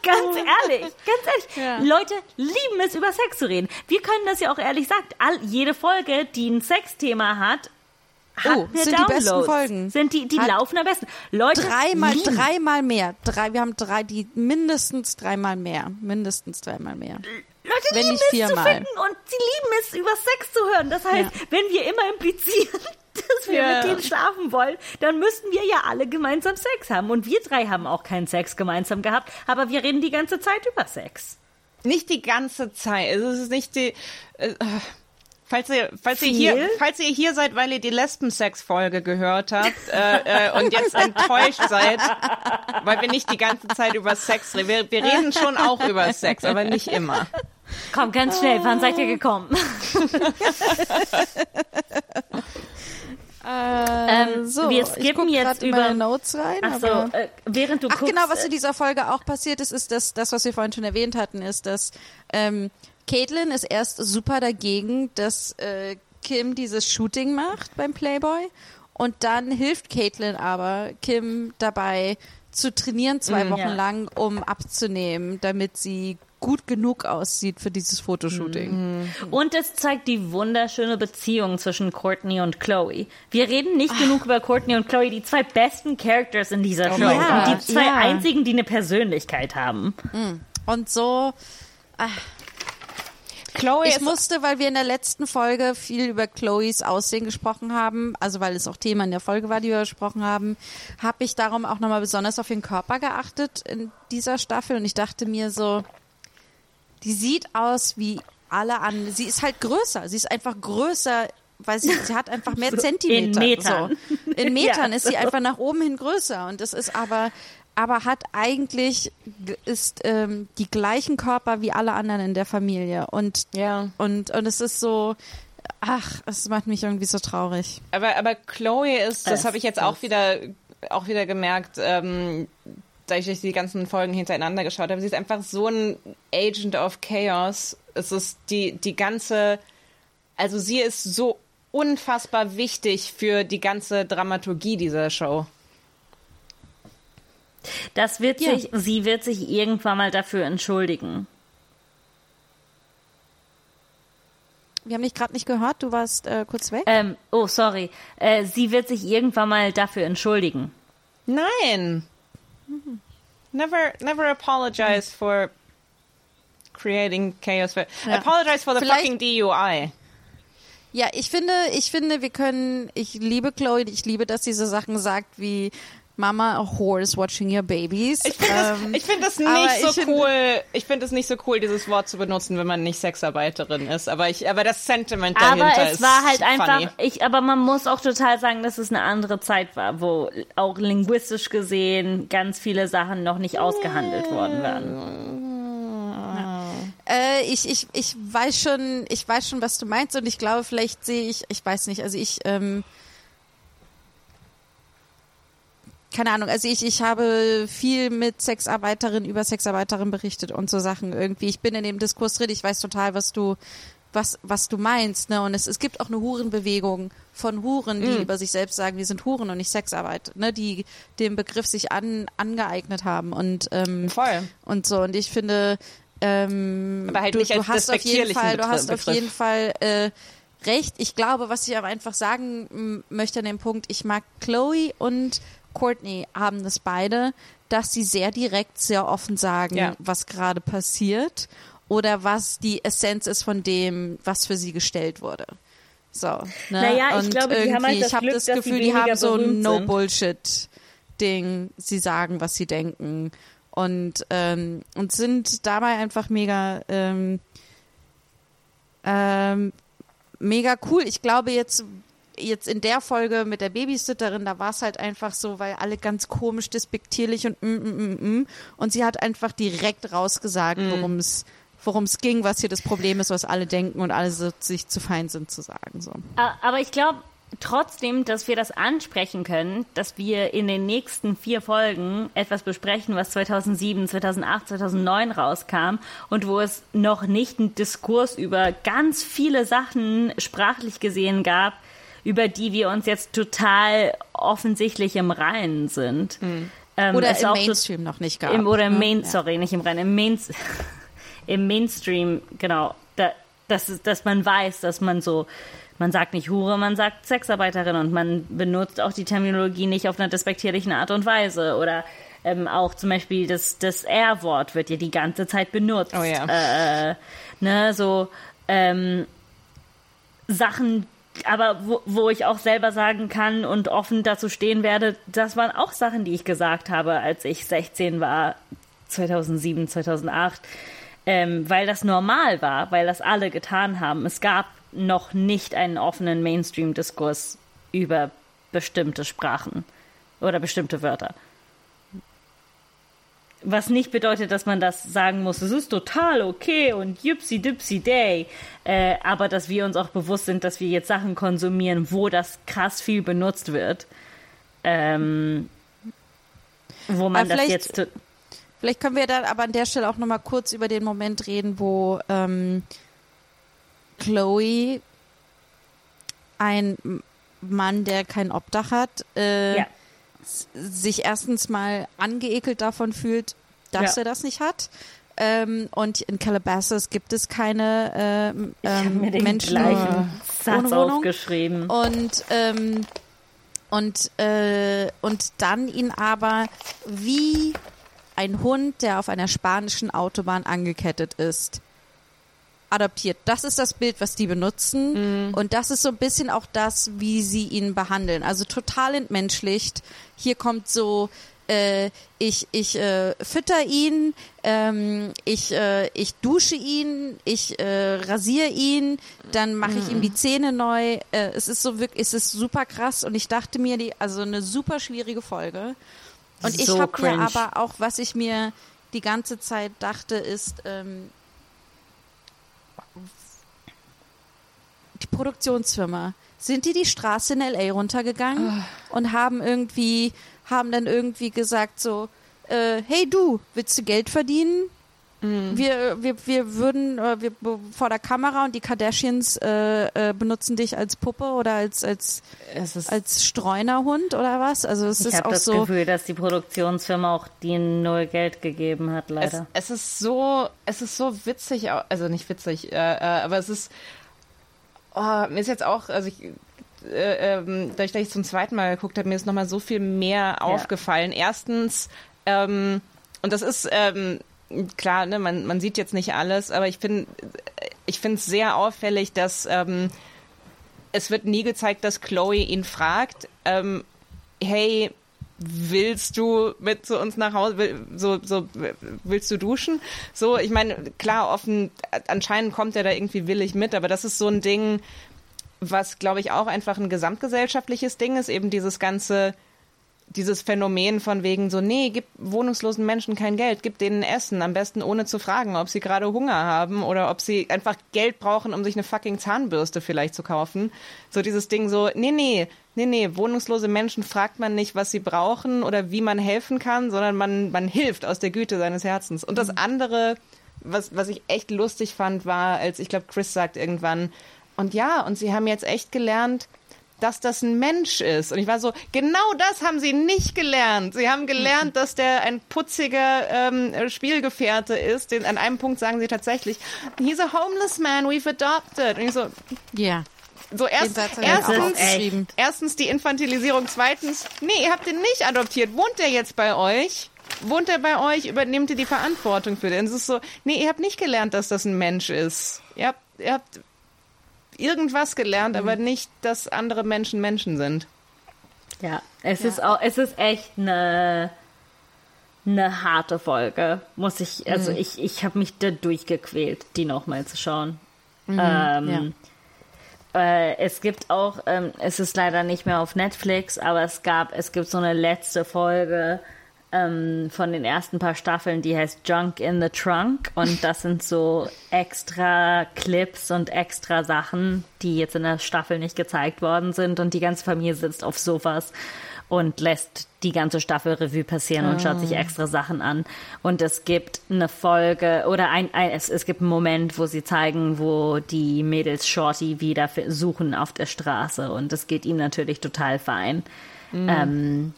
ganz ehrlich, ganz ehrlich. Ja. Leute lieben es, über Sex zu reden. Wir können das ja auch ehrlich sagen. All, jede Folge, die ein Sexthema hat, hat Oh, sind die besten Downloads. Folgen. Sind die, die Hat- laufen am besten. Leute Dreimal, lieben dreimal mehr. Drei, wir haben drei, die mindestens dreimal mehr. Mindestens dreimal mehr. Leute Wenn lieben es zu finden und sie lieben es, über Sex zu hören. Das heißt, Ja. wenn wir immer implizieren, [laughs] dass wir Ja. mit denen schlafen wollen, dann müssten wir ja alle gemeinsam Sex haben. Und wir drei haben auch keinen Sex gemeinsam gehabt, aber wir reden die ganze Zeit über Sex. Nicht die ganze Zeit. Es ist nicht die. Äh, falls ihr, falls ihr hier, falls ihr hier seid, weil ihr die Lesben-Sex-Folge gehört habt äh, äh, und jetzt enttäuscht seid, weil wir nicht die ganze Zeit über Sex reden. Wir, wir reden schon auch über Sex, aber nicht immer. Komm, ganz schnell, wann seid ihr gekommen? Ähm, so, wir skippen jetzt über- meine Notes rein. Ach so, aber äh, während du Ach guckst. genau, was äh, in dieser Folge auch passiert ist, ist das, das was wir vorhin schon erwähnt hatten, ist, dass ähm, Caitlin ist erst super dagegen, dass äh, Kim dieses Shooting macht beim Playboy und dann hilft Caitlin aber Kim dabei zu trainieren zwei Wochen ja. lang, um abzunehmen, damit sie gut genug aussieht für dieses Fotoshooting. Und es zeigt die wunderschöne Beziehung zwischen Courtney und Chloe. Wir reden nicht genug über Courtney und Chloe, die zwei besten Characters in dieser Show. mein und die zwei ja. einzigen, die eine Persönlichkeit haben. Und so Chloe Ich musste, weil wir in der letzten Folge viel über Chloes Aussehen gesprochen haben, also weil es auch Thema in der Folge war, die wir besprochen haben, habe ich darum auch nochmal besonders auf ihren Körper geachtet in dieser Staffel und ich dachte mir so, die sieht aus wie alle anderen. Sie ist halt größer. Sie ist einfach größer, weil sie, sie hat einfach mehr Zentimeter. Metern. So. In [laughs] Metern Ja, ist sie so. einfach nach oben hin größer und das ist aber aber hat eigentlich ist ähm, die gleichen Körper wie alle anderen in der Familie und ja. und und es ist so ach es macht mich irgendwie so traurig Aber, aber Chloe ist, das habe ich jetzt auch wieder, auch wieder gemerkt, ähm, da ich die ganzen Folgen hintereinander geschaut habe. Sie ist einfach so ein Agent of Chaos. Es ist die, die ganze, also sie ist so unfassbar wichtig für die ganze Dramaturgie dieser Show. Das wird Ja. sich, sie wird sich irgendwann mal dafür entschuldigen. wir haben dich gerade nicht gehört du warst äh, kurz weg Ähm, oh, sorry. Äh, sie wird sich irgendwann mal dafür entschuldigen. Nein. Never, never apologize for creating chaos. Apologize for the Vielleicht- fucking DUI. ja ich finde ich finde wir können ich liebe Chloe ich liebe dass sie so Sachen sagt wie Mama a horse watching your babies Ich finde das, Ähm, ich find das aber nicht ich so finde- cool. Ich finde es nicht so cool, dieses Wort zu benutzen, wenn man nicht Sexarbeiterin ist. Aber ich, aber das Sentiment Aber dahinter es ist war halt funny. einfach, ich, aber man muss auch total sagen, dass es eine andere Zeit war, wo auch linguistisch gesehen ganz viele Sachen noch nicht ausgehandelt worden waren. Äh, ich, ich, ich weiß schon, ich weiß schon, was du meinst und ich glaube, vielleicht sehe ich, ich weiß nicht, also ich, ähm, keine Ahnung, also ich, ich habe viel mit Sexarbeiterinnen über Sexarbeiterinnen berichtet und so Sachen irgendwie. Ich bin in dem Diskurs drin, ich weiß total, was du, was, was du meinst, ne? Und es, es gibt auch eine Hurenbewegung von Huren, die über sich selbst sagen, wir sind Huren und nicht Sexarbeit, ne? Die den Begriff sich an, angeeignet haben und, ähm, Voll. und so. Und ich finde, ähm, Aber halt du, nicht du hast auf jeden Fall, du hast Begriff. auf jeden Fall äh, recht. Ich glaube, was ich aber einfach sagen möchte an dem Punkt, ich mag Chloe und Courtney haben das beide, dass sie sehr direkt, sehr offen sagen, Ja. was gerade passiert oder was die Essenz ist von dem, was für sie gestellt wurde. So. Ne? Naja, ich und glaube, die haben halt irgendwie, das ich habe das Gefühl, die haben so ein. No-Bullshit-Ding. Sie sagen, was sie denken und ähm, und sind dabei einfach mega ähm, ähm, mega cool. Ich glaube jetzt jetzt in der Folge mit der Babysitterin, da war es halt einfach so, weil alle ganz komisch, despektierlich und mm, mm, mm, mm. und sie hat einfach direkt rausgesagt, worum es worum es ging, was hier das Problem ist, was alle denken und alle so, sich zu fein sind zu sagen. So. Aber ich glaube, trotzdem, dass wir das ansprechen können, dass wir in den nächsten vier Folgen etwas besprechen, was 2007, 2008, 2009 rauskam und wo es noch nicht einen Diskurs über ganz viele Sachen sprachlich gesehen gab, über die wir uns jetzt total offensichtlich im Reinen sind. Mhm. Ähm, oder im Mainstream noch nicht gab. Im, oder im Main, ja. sorry, nicht im Reinen, im, Main, [laughs] im Mainstream, genau, da, dass, dass man weiß, dass man so man sagt nicht Hure, man sagt Sexarbeiterin und man benutzt auch die Terminologie nicht auf einer despektierlichen Art und Weise. Oder ähm, auch zum Beispiel das, das R-Wort wird ja die ganze Zeit benutzt. Oh ja. Äh, ne, so ähm, Sachen, aber wo, wo ich auch selber sagen kann und offen dazu stehen werde, das waren auch Sachen, die ich gesagt habe, als ich 16 war, 2007, 2008. Ähm, weil das normal war, weil das alle getan haben. Es gab noch nicht einen offenen Mainstream-Diskurs über bestimmte Sprachen oder bestimmte Wörter. Was nicht bedeutet, dass man das sagen muss, es ist total okay und jipsy dipsy day. Äh, aber dass wir uns auch bewusst sind, dass wir jetzt Sachen konsumieren, wo das krass viel benutzt wird. Ähm, wo man das jetzt. Vielleicht können wir dann aber an der Stelle auch nochmal kurz über den Moment reden, wo ähm, Chloe ein Mann, der kein Obdach hat, äh, ja. Sich erstens mal angeekelt davon fühlt, dass ja. er das nicht hat. Ähm, und in Calabasas gibt es keine äh, ähm, Menschen ohne Satz Wohnung. aufgeschrieben. Und ähm, und äh, und dann ihn aber wie ein Hund, der auf einer spanischen Autobahn angekettet ist, adaptiert. Das ist das Bild, was die benutzen. Mhm. Und das ist so ein bisschen auch das, wie sie ihn behandeln. Also total entmenschlicht. Hier kommt so, äh, ich, ich äh, fütter ihn, ähm, ich, äh, ich dusche ihn, ich äh, rasiere ihn, dann mache ich mhm. ihm die Zähne neu. Äh, es ist so wirklich, es ist super krass und ich dachte mir, die, also eine super schwierige Folge. Und so ich habe mir aber auch, was ich mir die ganze Zeit dachte, ist, ähm, die Produktionsfirma, sind die die Straße in LA runtergegangen oh. und haben irgendwie, haben dann irgendwie gesagt so, äh, hey du, willst du Geld verdienen? Mhm. Wir, wir, wir würden äh, wir vor der Kamera und die Kardashians äh, äh, benutzen dich als Puppe oder als als als Streunerhund oder was? Also es ich ist auch das so. Gefühl, dass die Produktionsfirma auch denen null Geld gegeben hat, leider. Es, es ist so, es ist so witzig, also nicht witzig, äh, äh, aber es ist Oh, mir ist jetzt auch, also ich, äh, ähm, dadurch, dass ich zum zweiten Mal geguckt habe, mir ist nochmal so viel mehr ja. aufgefallen. Erstens, ähm, und das ist ähm, klar, ne, man, man sieht jetzt nicht alles, aber ich finde ich finde es sehr auffällig, dass ähm, es wird nie gezeigt, dass Chloe ihn fragt, ähm, hey, willst du mit zu uns nach Hause, so, so, willst du duschen? So, ich meine, klar, offen, anscheinend kommt er da irgendwie willig mit, aber das ist so ein Ding, was, glaube ich, auch einfach ein gesamtgesellschaftliches Ding ist, eben dieses ganze, dieses Phänomen von wegen so, nee, gib wohnungslosen Menschen kein Geld, gib denen Essen, am besten ohne zu fragen, ob sie gerade Hunger haben oder ob sie einfach Geld brauchen, um sich eine fucking Zahnbürste vielleicht zu kaufen. So dieses Ding so, nee, nee, nee, nee, wohnungslose Menschen fragt man nicht, was sie brauchen oder wie man helfen kann, sondern man, man hilft aus der Güte seines Herzens. Und das mhm. andere, was, was ich echt lustig fand, war, als ich glaube, Chris sagt irgendwann, und ja, und sie haben jetzt echt gelernt, dass das ein Mensch ist. Und ich war so, genau das haben sie nicht gelernt. Sie haben gelernt, [laughs] dass der ein putziger ähm, Spielgefährte ist. Den, an einem Punkt sagen sie tatsächlich, he's a homeless man we've adopted. Und ich so, ja. So erst, erstens, erstens die Infantilisierung, zweitens, nee, ihr habt ihn nicht adoptiert. Wohnt er jetzt bei euch? Wohnt er bei euch? Übernehmt ihr die Verantwortung für den? Es ist so, nee, ihr habt nicht gelernt, dass das ein Mensch ist. Ihr habt, ihr habt irgendwas gelernt, mhm. aber nicht, dass andere Menschen Menschen sind. Ja, es ja. ist auch, es ist echt eine eine harte Folge, muss ich, also mhm. ich, ich habe mich da durchgequält, die nochmal zu schauen. Mhm, ähm. Äh, es gibt auch, ähm, es ist leider nicht mehr auf Netflix, aber es gab, es gibt so eine letzte Folge, ähm, von den ersten paar Staffeln, die heißt Junk in the Trunk. Und das sind so extra Clips und extra Sachen, die jetzt in der Staffel nicht gezeigt worden sind. Und die ganze Familie sitzt auf Sofas und lässt die ganze Staffel Revue passieren und schaut sich extra Sachen an. Und es gibt eine Folge oder ein, ein es, es gibt einen Moment, wo sie zeigen, wo die Mädels Shorty wieder suchen auf der Straße. Und es geht ihm natürlich total fein. Ähm,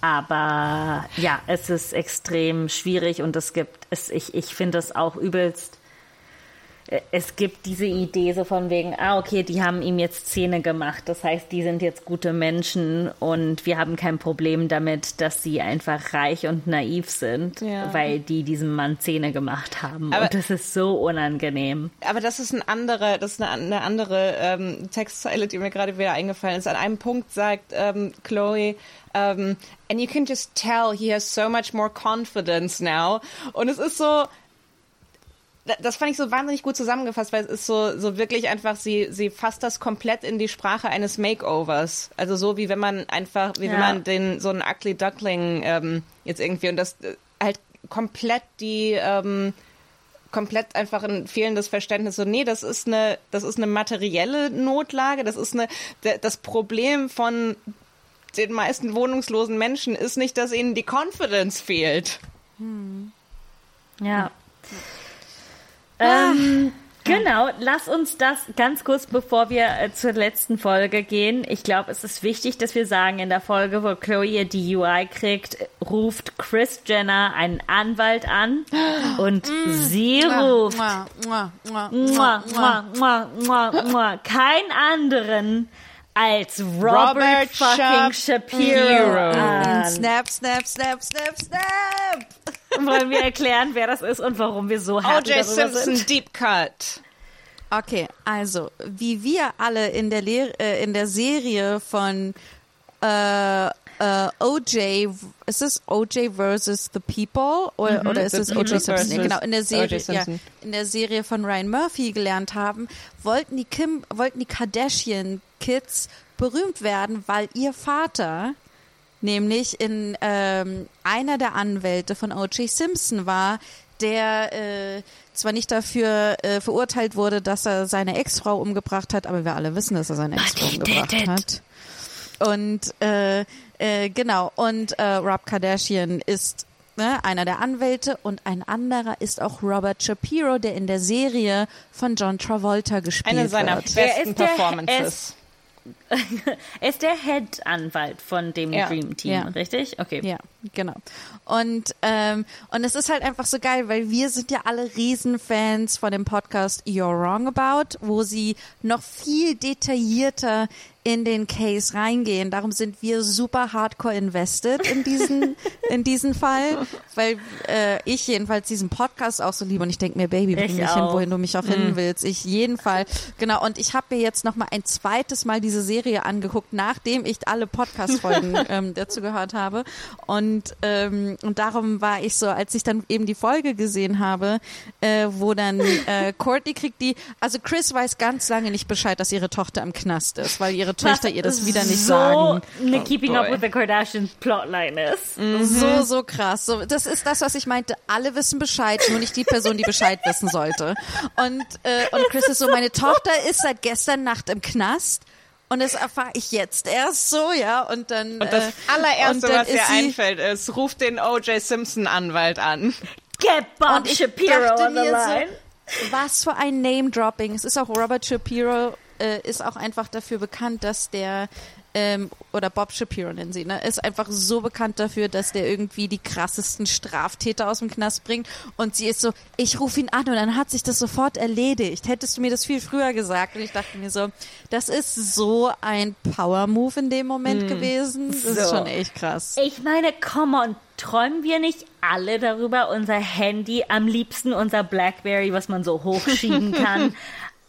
aber ja, es ist extrem schwierig und es gibt, es, ich, ich finde es auch übelst. Äh, Es gibt diese Idee so von wegen, ah, okay, die haben ihm jetzt Zähne gemacht. Das heißt, die sind jetzt gute Menschen und wir haben kein Problem damit, dass sie einfach reich und naiv sind, Ja. weil die diesem Mann Zähne gemacht haben. Aber- und das ist so unangenehm. Aber das ist ein andere, das ist eine, eine andere ähm, Textzeile, die mir gerade wieder eingefallen ist. An einem Punkt sagt ähm, Chloe, ähm, and you can just tell he has so much more confidence now. Und es ist so, das fand ich so wahnsinnig gut zusammengefasst, weil es ist so, so wirklich einfach, sie, sie fasst das komplett in die Sprache eines Makeovers. Also so wie wenn man einfach, wie wenn Ja. man den, so einen Ugly Duckling ähm, jetzt irgendwie und das äh, halt komplett die, ähm, komplett einfach ein fehlendes Verständnis. So, nee, das ist eine, das ist eine materielle Notlage. Das ist eine, das Problem von den meisten wohnungslosen Menschen ist nicht, dass ihnen die Confidence fehlt. Ja. Ähm, genau, lass uns das ganz kurz, bevor wir äh, zur letzten Folge gehen. Ich glaube, es ist wichtig, dass wir sagen, in der Folge, wo Chloe ihr DUI kriegt, ruft Chris Jenner einen Anwalt an und sie ruft. mua, mua, mua, keinen anderen als Robert, Robert fucking Shapiro. An. Snap, snap, snap, snap, snap. [laughs] Wollen wir erklären, wer das ist und warum wir so happy O.J. darüber Simpson sind? Deep Cut. Okay, also wie wir alle in der Lehr äh, in der Serie von äh, äh, OJ, ist es OJ versus the People oder, oder ist es OJ Simpson? Genau, in der Serie, ja, in der Serie von Ryan Murphy gelernt haben, wollten die Kim, wollten die Kardashian Kids berühmt werden, weil ihr Vater nämlich in ähm, einer der Anwälte von O.J. Simpson war, der äh, zwar nicht dafür äh, verurteilt wurde, dass er seine Ex-Frau umgebracht hat, aber wir alle wissen, dass er seine Ex-Frau umgebracht hat. Und äh, äh, genau, und äh, Rob Kardashian ist ne, einer der Anwälte und ein anderer ist auch Robert Shapiro, der in der Serie von John Travolta gespielt Eine seiner wird. Besten Performances. Er [laughs] ist der Head-Anwalt von dem Ja. Dream Team, Ja. richtig? Okay. Ja, genau. Und ähm, und es ist halt einfach so geil, weil wir sind ja alle Riesenfans von dem Podcast You're Wrong About, wo sie noch viel detaillierter in den Case reingehen. Darum sind wir super hardcore invested in diesen [laughs] in diesen Fall, weil äh, ich jedenfalls diesen Podcast auch so liebe und ich denke mir, Baby, bring Ich mich hin, auch. wohin du mich auch hin willst. Ich jeden Fall. Genau. Und ich habe mir jetzt noch mal ein zweites Mal diese Serie angeguckt, nachdem ich alle Podcast-Folgen [laughs] ähm, dazu gehört habe. Und ähm, und darum war ich so, als ich dann eben die Folge gesehen habe, äh, wo dann äh, [laughs] Courtney kriegt die, also Chris weiß ganz lange nicht Bescheid, dass ihre Tochter im Knast ist, weil ihre Töchter ihr das wieder nicht so sagen. eine Keeping Up boy. with the Kardashians Plotline ist. So, so krass. So, das ist das, was ich meinte. Alle wissen Bescheid, nur nicht die Person, die Bescheid wissen sollte. Und, äh, und Chris ist so, meine Tochter ist seit gestern Nacht im Knast. Und das erfahre ich jetzt erst so, ja. Und dann. Und das äh, allererste, und dann was dir einfällt, ist, ruf den O.J. Simpson Anwalt an. Get Bob Shapiro on the mir so, line. Was für ein Name-Dropping. Es ist auch Robert Shapiro, äh, ist auch einfach dafür bekannt, dass der, ähm, oder Bob Shapiro nennen sie, ne, ist einfach so bekannt dafür, dass der irgendwie die krassesten Straftäter aus dem Knast bringt. Und sie ist so, ich rufe ihn an und dann hat sich das sofort erledigt. Hättest du mir das viel früher gesagt? Und ich dachte mir so, das ist so ein Power-Move in dem Moment gewesen. Das ist So. schon echt krass. Ich meine, come on, träumen wir nicht alle darüber, unser Handy, am liebsten unser Blackberry, was man so hochschieben [laughs] kann,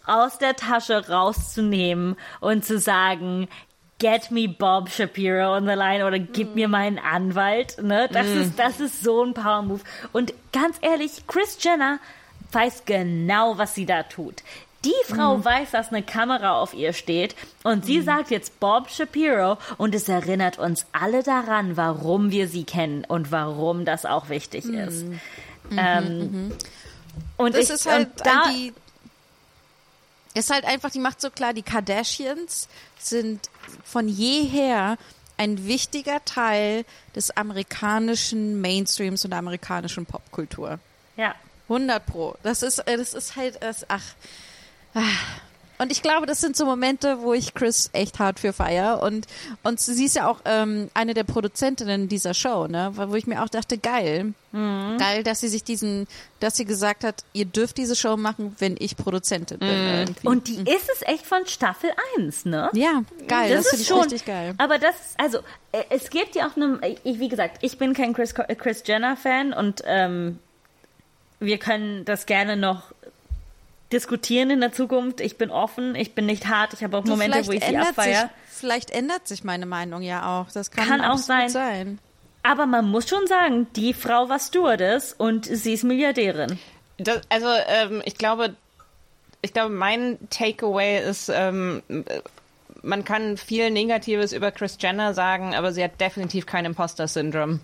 aus der Tasche rauszunehmen und zu sagen, get me Bob Shapiro on the line oder gib mir meinen Anwalt, ne? Das ist, das ist so ein Power Move. Und ganz ehrlich, Chris Jenner weiß genau, was sie da tut. Die Frau weiß, dass eine Kamera auf ihr steht und sie sagt jetzt Bob Shapiro und es erinnert uns alle daran, warum wir sie kennen und warum das auch wichtig ist. Ähm, und Das ich, ist halt und da, die. Ist halt einfach, die macht so klar, die Kardashians sind von jeher ein wichtiger Teil des amerikanischen Mainstreams und der amerikanischen Popkultur. ja. 100 pro. Das ist, äh, das ist halt, das, ach. Ah. Und ich glaube, das sind so Momente, wo ich Chris echt hart für feier. Und, und sie ist ja auch ähm, eine der Produzentinnen dieser Show, ne? Wo ich mir auch dachte, geil. Geil, dass sie sich diesen, dass sie gesagt hat, ihr dürft diese Show machen, wenn ich Produzentin bin. irgendwie. Und die ist es echt von Staffel 1, ne? ja, geil, das, finde ich richtig geil. Aber das, also, äh, es gibt ja auch eine, ich, wie gesagt, ich bin kein Chris, Chris Jenner-Fan und ähm, wir können das gerne noch diskutieren in der Zukunft. Ich bin offen, ich bin nicht hart, ich habe auch Du, Momente, wo ich sie ändert sich, abfeier. vielleicht ändert sich meine Meinung ja auch. Das kann, Kann auch sein. sein. Aber man muss schon sagen, die Frau war Stewardess und sie ist Milliardärin. Das, also ähm, ich glaube, ich glaube, mein Takeaway ist, ähm, man kann viel Negatives über Chris Jenner sagen, aber sie hat definitiv kein Imposter-Syndrom.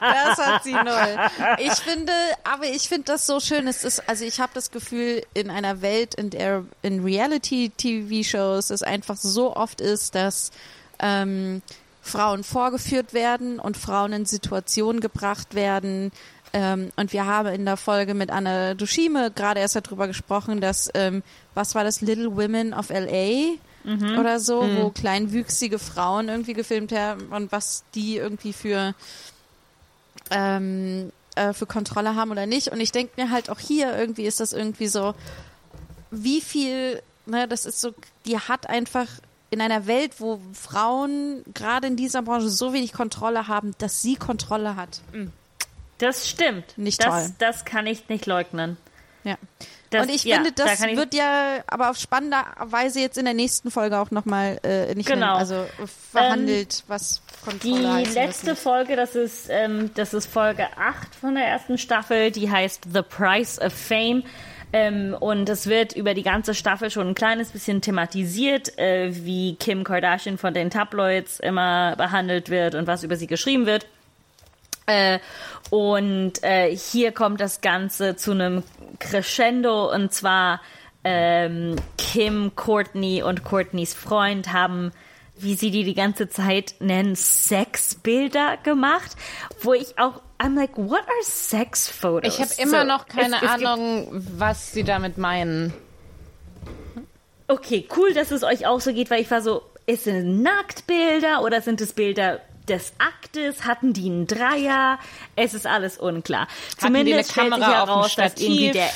Das hat sie null. Ich finde, aber ich finde das so schön. Es ist, also ich habe das Gefühl, in einer Welt, in der in Reality-TV-Shows es einfach so oft ist, dass ähm, Frauen vorgeführt werden und Frauen in Situationen gebracht werden. Ähm, und wir haben in der Folge mit Anna Dushime gerade erst darüber gesprochen, dass, ähm, was war das, Little Women of LA? Oder so, wo kleinwüchsige Frauen irgendwie gefilmt haben und was die irgendwie für ähm, äh, für Kontrolle haben oder nicht. Und ich denke mir halt auch hier irgendwie ist das irgendwie so, wie viel, ne, das ist so, die hat einfach in einer Welt, wo Frauen gerade in dieser Branche so wenig Kontrolle haben, dass sie Kontrolle hat. Das stimmt. Nicht das, toll. Das kann ich nicht leugnen. Ja. Das- und ich ja, finde, da das ich- wird ja aber auf spannender Weise jetzt in der nächsten Folge auch nochmal äh, nicht Genau. mehr, also verhandelt, was Die Kontrolle heißt. und was letzte nicht. Folge, das ist, ähm, das ist Folge 8 von der ersten Staffel, die heißt The Price of Fame. Ähm, und es wird über die ganze Staffel schon ein kleines bisschen thematisiert, äh, wie Kim Kardashian von den Tabloids immer behandelt wird und was über sie geschrieben wird. Äh, und äh, hier kommt das Ganze zu einem Crescendo und zwar ähm, Kim, Courtney und Courtneys Freund haben, wie sie die die ganze Zeit nennen, Sexbilder gemacht, wo ich auch, I'm like, what are sex photos? Ich habe immer So, noch keine es- es Ahnung, was sie damit meinen. Okay, cool, dass es euch auch so geht, weil ich war so, ist es Nacktbilder oder sind es Bilder des Aktes? Hatten die einen Dreier? Es ist alles unklar. Hatten Zumindest stellt sich heraus, dass irgendwie der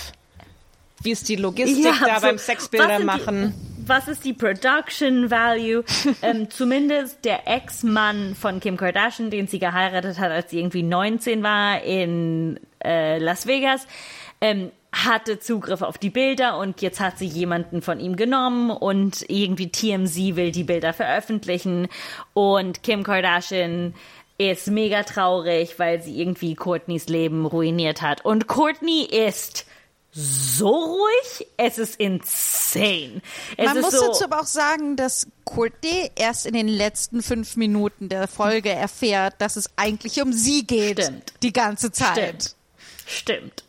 Wie ist die Logistik da so, beim Sexbilder machen? Die, was ist die Production Value? [laughs] ähm, zumindest der Ex-Mann von Kim Kardashian, den sie geheiratet hat, als sie irgendwie 19 war in äh, Las Vegas, ähm, hatte Zugriff auf die Bilder und jetzt hat sie jemanden von ihm genommen und irgendwie TMZ will die Bilder veröffentlichen und Kim Kardashian ist mega traurig, weil sie irgendwie Courtneys Leben ruiniert hat. Und Courtney ist so ruhig, es ist insane. Es Man ist muss so, dazu aber auch sagen, dass Courtney erst in den letzten fünf Minuten der Folge erfährt, dass es eigentlich um sie geht. Stimmt. Die ganze Zeit. Stimmt. Stimmt.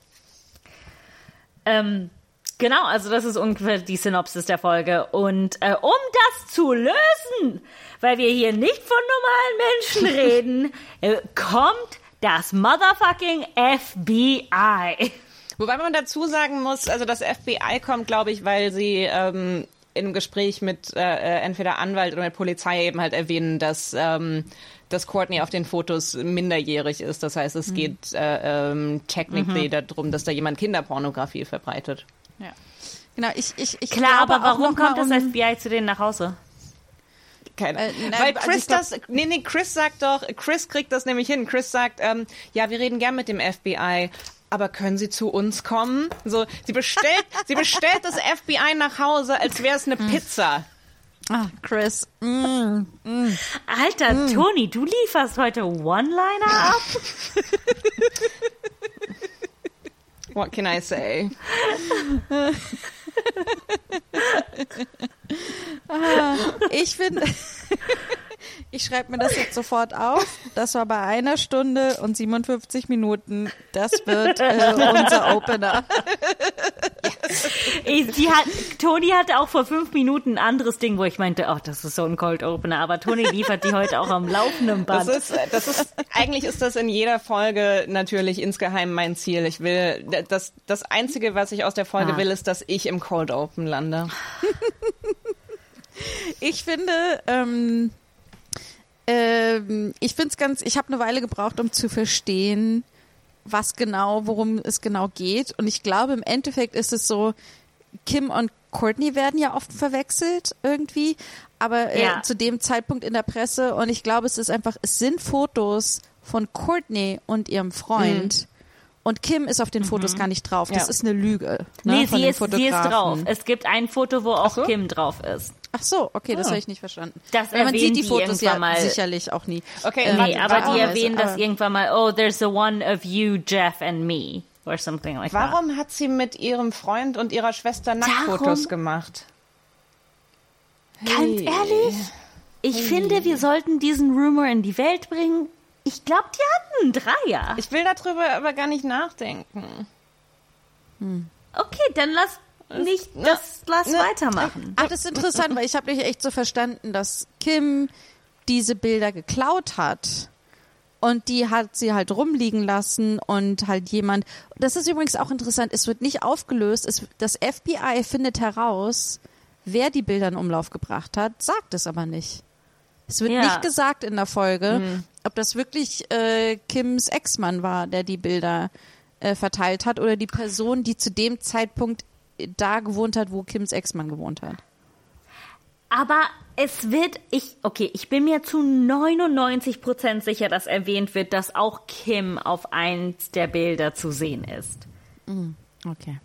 Ähm, genau, also das ist ungefähr die Synopsis der Folge. Und äh, um das zu lösen, weil wir hier nicht von normalen Menschen [laughs] reden, äh, kommt das motherfucking FBI. Wobei man dazu sagen muss, also das FBI kommt, glaube ich, weil sie ähm, im Gespräch mit äh, äh, entweder Anwalt oder mit Polizei eben halt erwähnen, dass ähm, dass Courtney auf den Fotos minderjährig ist. Das heißt, es geht äh, ähm, technically darum, dass da jemand Kinderpornografie verbreitet. Ja. Genau, ich, ich, ich Klar, glaube aber warum kommt das um, FBI zu denen nach Hause? Keine. Äh, nein, Weil also Chris ich glaub- das, nee, nee, Chris sagt doch, Chris kriegt das nämlich hin. Chris sagt, ähm, ja, wir reden gern mit dem FBI. Aber können Sie zu uns kommen? So, sie bestellt, sie bestellt das FBI nach Hause, als wäre es eine Pizza. Ah, Chris. Mm. Alter, Toni, du lieferst heute One-Liner ab? [laughs] What can I say? [laughs] Ich finde, [laughs] ich schreibe mir das jetzt sofort auf. Das war bei einer Stunde und 57 Minuten. Das wird äh, unser Opener. Sie hat, Toni hatte auch vor fünf Minuten ein anderes Ding, wo ich meinte, ach, das ist so ein Cold Opener. Aber Toni liefert die heute auch am laufenden Das Band. ist, das ist, eigentlich ist das in jeder Folge natürlich insgeheim mein Ziel. Ich will, das, das Einzige, was ich aus der Folge Ah. will, ist, dass ich im Cold Open lande. Ich finde, ähm, ähm, ich finde es ganz, ich habe eine Weile gebraucht, um zu verstehen, was genau, worum es genau geht. Und ich glaube, im Endeffekt ist es so, Kim und Courtney werden ja oft verwechselt irgendwie, aber äh, Ja. zu dem Zeitpunkt in der Presse. Und ich glaube, es ist einfach, es sind Fotos von Courtney und ihrem Freund. Und Kim ist auf den Fotos gar nicht drauf. Das Ja. ist eine Lüge. Ne, Nee, sie ist, sie ist drauf. Es gibt ein Foto, wo auch so. Kim drauf ist. Ach so, okay, das Ah. habe ich nicht verstanden. Das Weil man sieht die die Fotos ja irgendwann mal. sicherlich auch nie. Okay, Ähm, Nee, aber die erwähnen das aber- irgendwann mal, oh, there's the one of you, Jeff and me. Or something like that. Warum hat sie mit ihrem Freund und ihrer Schwester Nacktfotos gemacht? Ganz Hey. ehrlich, ich finde, wir sollten diesen Rumor in die Welt bringen. Ich glaube, die hatten einen Dreier. Ich will darüber aber gar nicht nachdenken. Okay, dann lass nicht das, lass ne, weitermachen. Ach, das ist interessant, weil ich habe nicht echt so verstanden, dass Kim diese Bilder geklaut hat. Und die hat sie halt rumliegen lassen und halt jemand. Das ist übrigens auch interessant. Es wird nicht aufgelöst. Es, das FBI findet heraus, wer die Bilder in Umlauf gebracht hat, sagt es aber nicht. Es wird Ja. nicht gesagt in der Folge, ob das wirklich äh, Kims Ex-Mann war, der die Bilder äh, verteilt hat oder die Person, die zu dem Zeitpunkt da gewohnt hat, wo Kims Ex-Mann gewohnt hat. Aber es wird, ich, okay, ich bin mir zu 99% sicher, dass erwähnt wird, dass auch Kim auf eins der Bilder zu sehen ist. Okay.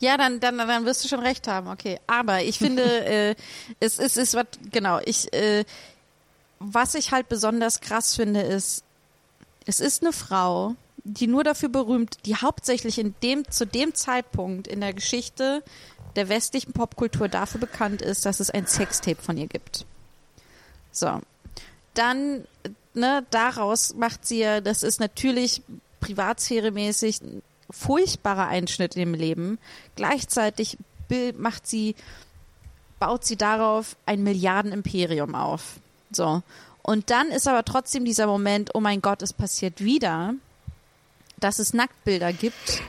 Ja, dann, dann, dann wirst du schon recht haben, okay. Aber ich finde, [laughs] äh, es ist, ist was, genau, ich, äh, was ich halt besonders krass finde, ist, es ist eine Frau, die nur dafür berühmt, die hauptsächlich in dem, zu dem Zeitpunkt in der Geschichte der westlichen Popkultur dafür bekannt ist, dass es ein Sextape von ihr gibt. So. Dann, ne, daraus macht sie ja, das ist natürlich privatsphäremäßig ein furchtbarer Einschnitt im Leben. Gleichzeitig macht sie, baut sie darauf ein Milliardenimperium auf. So. Und dann ist aber trotzdem dieser Moment, oh mein Gott, es passiert wieder, dass es Nacktbilder gibt,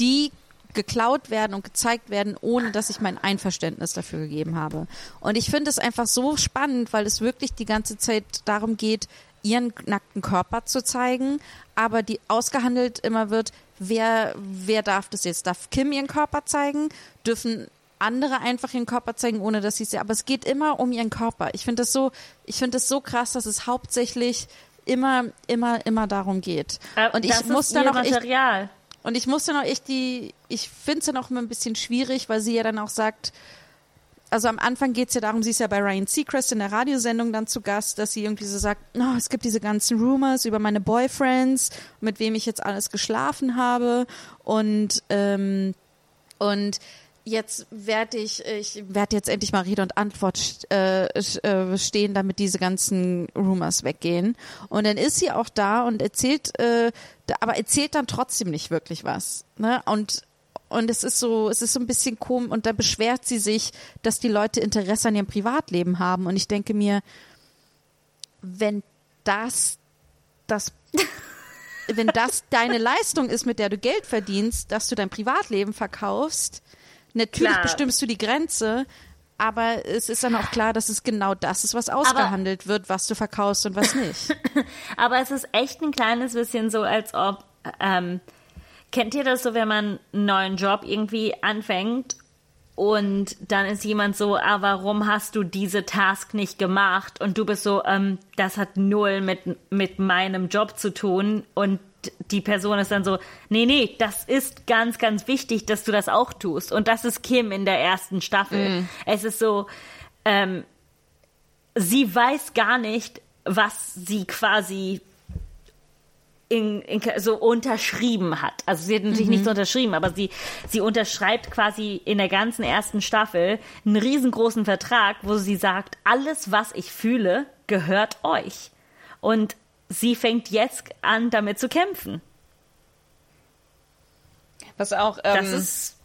die geklaut werden und gezeigt werden, ohne dass ich mein Einverständnis dafür gegeben habe. Und ich finde es einfach so spannend, weil es wirklich die ganze Zeit darum geht, ihren nackten Körper zu zeigen, aber die ausgehandelt immer wird, wer, wer darf das jetzt? Darf Kim ihren Körper zeigen? Dürfen andere einfach ihren Körper zeigen, ohne dass sie es Aber es geht immer um ihren Körper. Ich finde das so, ich finde das so krass, dass es hauptsächlich immer, immer, immer darum geht. Äh, Und ich das muss auch echt Material. und ich musste noch echt die, ich finde es dann auch immer ein bisschen schwierig, weil sie ja dann auch sagt, also am Anfang geht es ja darum, sie ist ja bei Ryan Seacrest in der Radiosendung dann zu Gast, dass sie irgendwie so sagt, oh, es gibt diese ganzen Rumors über meine Boyfriends, mit wem ich jetzt alles geschlafen habe und ähm, und jetzt werde ich, ich werde jetzt endlich mal Rede und Antwort äh, äh, stehen, damit diese ganzen Rumors weggehen. Und dann ist sie auch da und erzählt, äh, aber erzählt dann trotzdem nicht wirklich was. Ne? Und und es ist so, es ist so ein bisschen komisch und da beschwert sie sich, dass die Leute Interesse an ihrem Privatleben haben. Und ich denke mir, wenn das das wenn das deine Leistung ist, mit der du Geld verdienst, dass du dein Privatleben verkaufst, natürlich Klar. bestimmst du die Grenze, aber es ist dann auch klar, dass es genau das ist, was ausgehandelt wird, was du verkaufst und was nicht. [laughs] Aber es ist echt ein kleines bisschen so, als ob, ähm, kennt ihr das so, wenn man einen neuen Job irgendwie anfängt und dann ist jemand so, ah, warum hast du diese Task nicht gemacht? Und du bist so, ähm, das hat null mit, mit meinem Job zu tun und die Person ist dann so, nee, nee, das ist ganz, ganz wichtig, dass du das auch tust. Und das ist Kim in der ersten Staffel. Es ist so, ähm, sie weiß gar nicht, was sie quasi in, in, so unterschrieben hat. Also sie hat natürlich mhm. nicht so unterschrieben, aber sie, sie unterschreibt quasi in der ganzen ersten Staffel einen riesengroßen Vertrag, wo sie sagt, alles, was ich fühle, gehört euch. Und sie fängt jetzt an, damit zu kämpfen. Was auch, ähm, das ist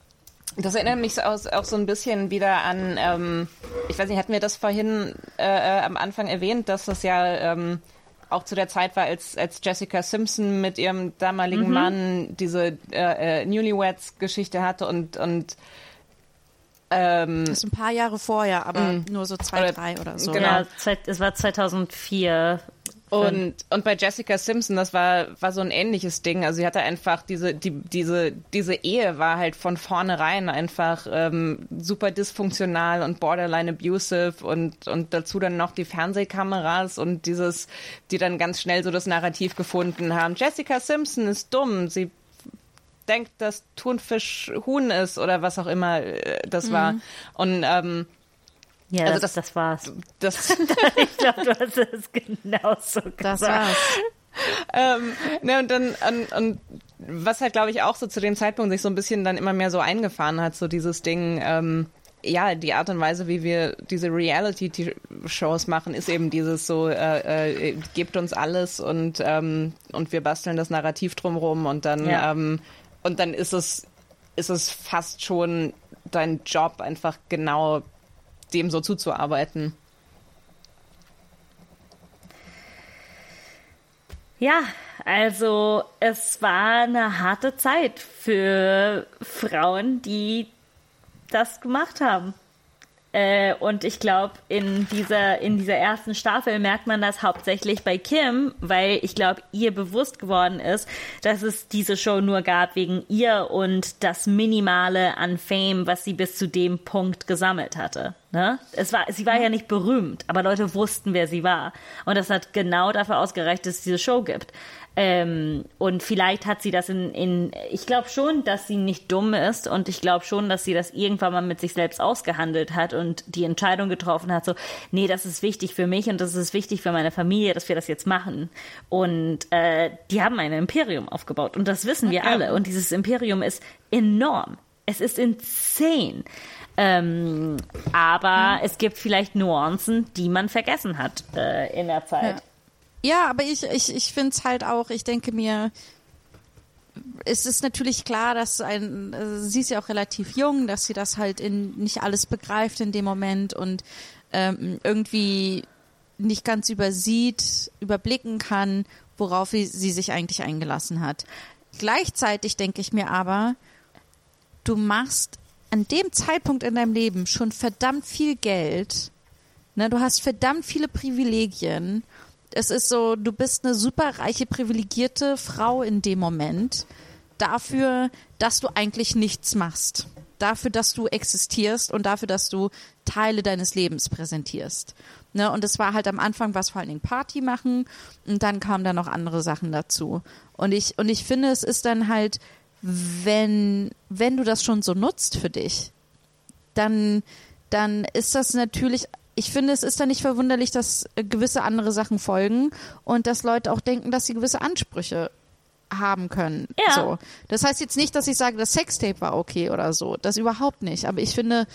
das erinnert mich auch, auch so ein bisschen wieder an, ähm, ich weiß nicht, hatten wir das vorhin äh, am Anfang erwähnt, dass das ja ähm, auch zu der Zeit war, als, als Jessica Simpson mit ihrem damaligen mhm. Mann diese äh, äh, Newlyweds-Geschichte hatte und, und ähm, das ist ein paar Jahre vorher, aber mh. nur so zwei, oder, drei oder so. Genau, es war 2004 und, und bei Jessica Simpson, das war, war so ein ähnliches Ding. Also sie hatte einfach diese, die, diese, diese Ehe war halt von vornherein einfach ähm, super dysfunktional und borderline abusive und, und dazu dann noch die Fernsehkameras und dieses, die dann ganz schnell so das Narrativ gefunden haben. Jessica Simpson ist dumm, sie denkt, dass Thunfisch Huhn ist oder was auch immer äh, das mhm. war. Und ähm, ja, also das, das, das war's. Das [laughs] ich glaube, du hast es genauso gesagt. Das war's. ähm, ne, und dann, und, und was halt, glaube ich, auch so zu dem Zeitpunkt sich so ein bisschen dann immer mehr so eingefahren hat, so dieses Ding, ähm, ja, die Art und Weise, wie wir diese Reality-Shows machen, ist eben dieses so, äh, äh, gebt uns alles und, ähm, und wir basteln das Narrativ drumherum und dann, ja. ähm, und dann ist es, ist es fast schon dein Job, einfach genau dem so zuzuarbeiten. Ja, also es war eine harte Zeit für Frauen, die das gemacht haben. Äh, und ich glaube, in dieser, in dieser ersten Staffel merkt man das hauptsächlich bei Kim, weil ich glaube, ihr bewusst geworden ist, dass es diese Show nur gab wegen ihr und das Minimale an Fame, was sie bis zu dem Punkt gesammelt hatte. Ne? Es war, sie war ja nicht berühmt, aber Leute wussten, wer sie war. Und das hat genau dafür ausgereicht, dass es diese Show gibt. Ähm, und vielleicht hat sie das in, in ich glaube schon, dass sie nicht dumm ist und ich glaube schon, dass sie das irgendwann mal mit sich selbst ausgehandelt hat und die Entscheidung getroffen hat, so, nee, das ist wichtig für mich und das ist wichtig für meine Familie, dass wir das jetzt machen. Und äh, die haben ein Imperium aufgebaut und das wissen wir okay. alle. Und dieses Imperium ist enorm. Es ist insane. Ähm, aber mhm. es gibt vielleicht Nuancen, die man vergessen hat äh, in der Zeit. Ja. Ja, aber ich, ich, ich finde es halt auch, ich denke mir, es ist natürlich klar, dass ein, also sie ist ja auch relativ jung, dass sie das halt in nicht alles begreift in dem Moment und ähm, irgendwie nicht ganz übersieht, überblicken kann, worauf sie, sie sich eigentlich eingelassen hat. Gleichzeitig denke ich mir aber, du machst an dem Zeitpunkt in deinem Leben schon verdammt viel Geld, ne, du hast verdammt viele Privilegien es ist so, du bist eine super reiche, privilegierte Frau in dem Moment dafür, dass du eigentlich nichts machst. Dafür, dass du existierst und dafür, dass du Teile deines Lebens präsentierst. Ne? Und es war halt am Anfang was vor allen Dingen Party machen und dann kamen da noch andere Sachen dazu. Und ich, und ich finde, es ist dann halt, wenn, wenn du das schon so nutzt für dich, dann, dann ist das natürlich ich finde, es ist dann nicht verwunderlich, dass äh, gewisse andere Sachen folgen und dass Leute auch denken, dass sie gewisse Ansprüche haben können. Ja. So. Das heißt jetzt nicht, dass ich sage, das Sextape war okay oder so. Das überhaupt nicht. Aber ich finde,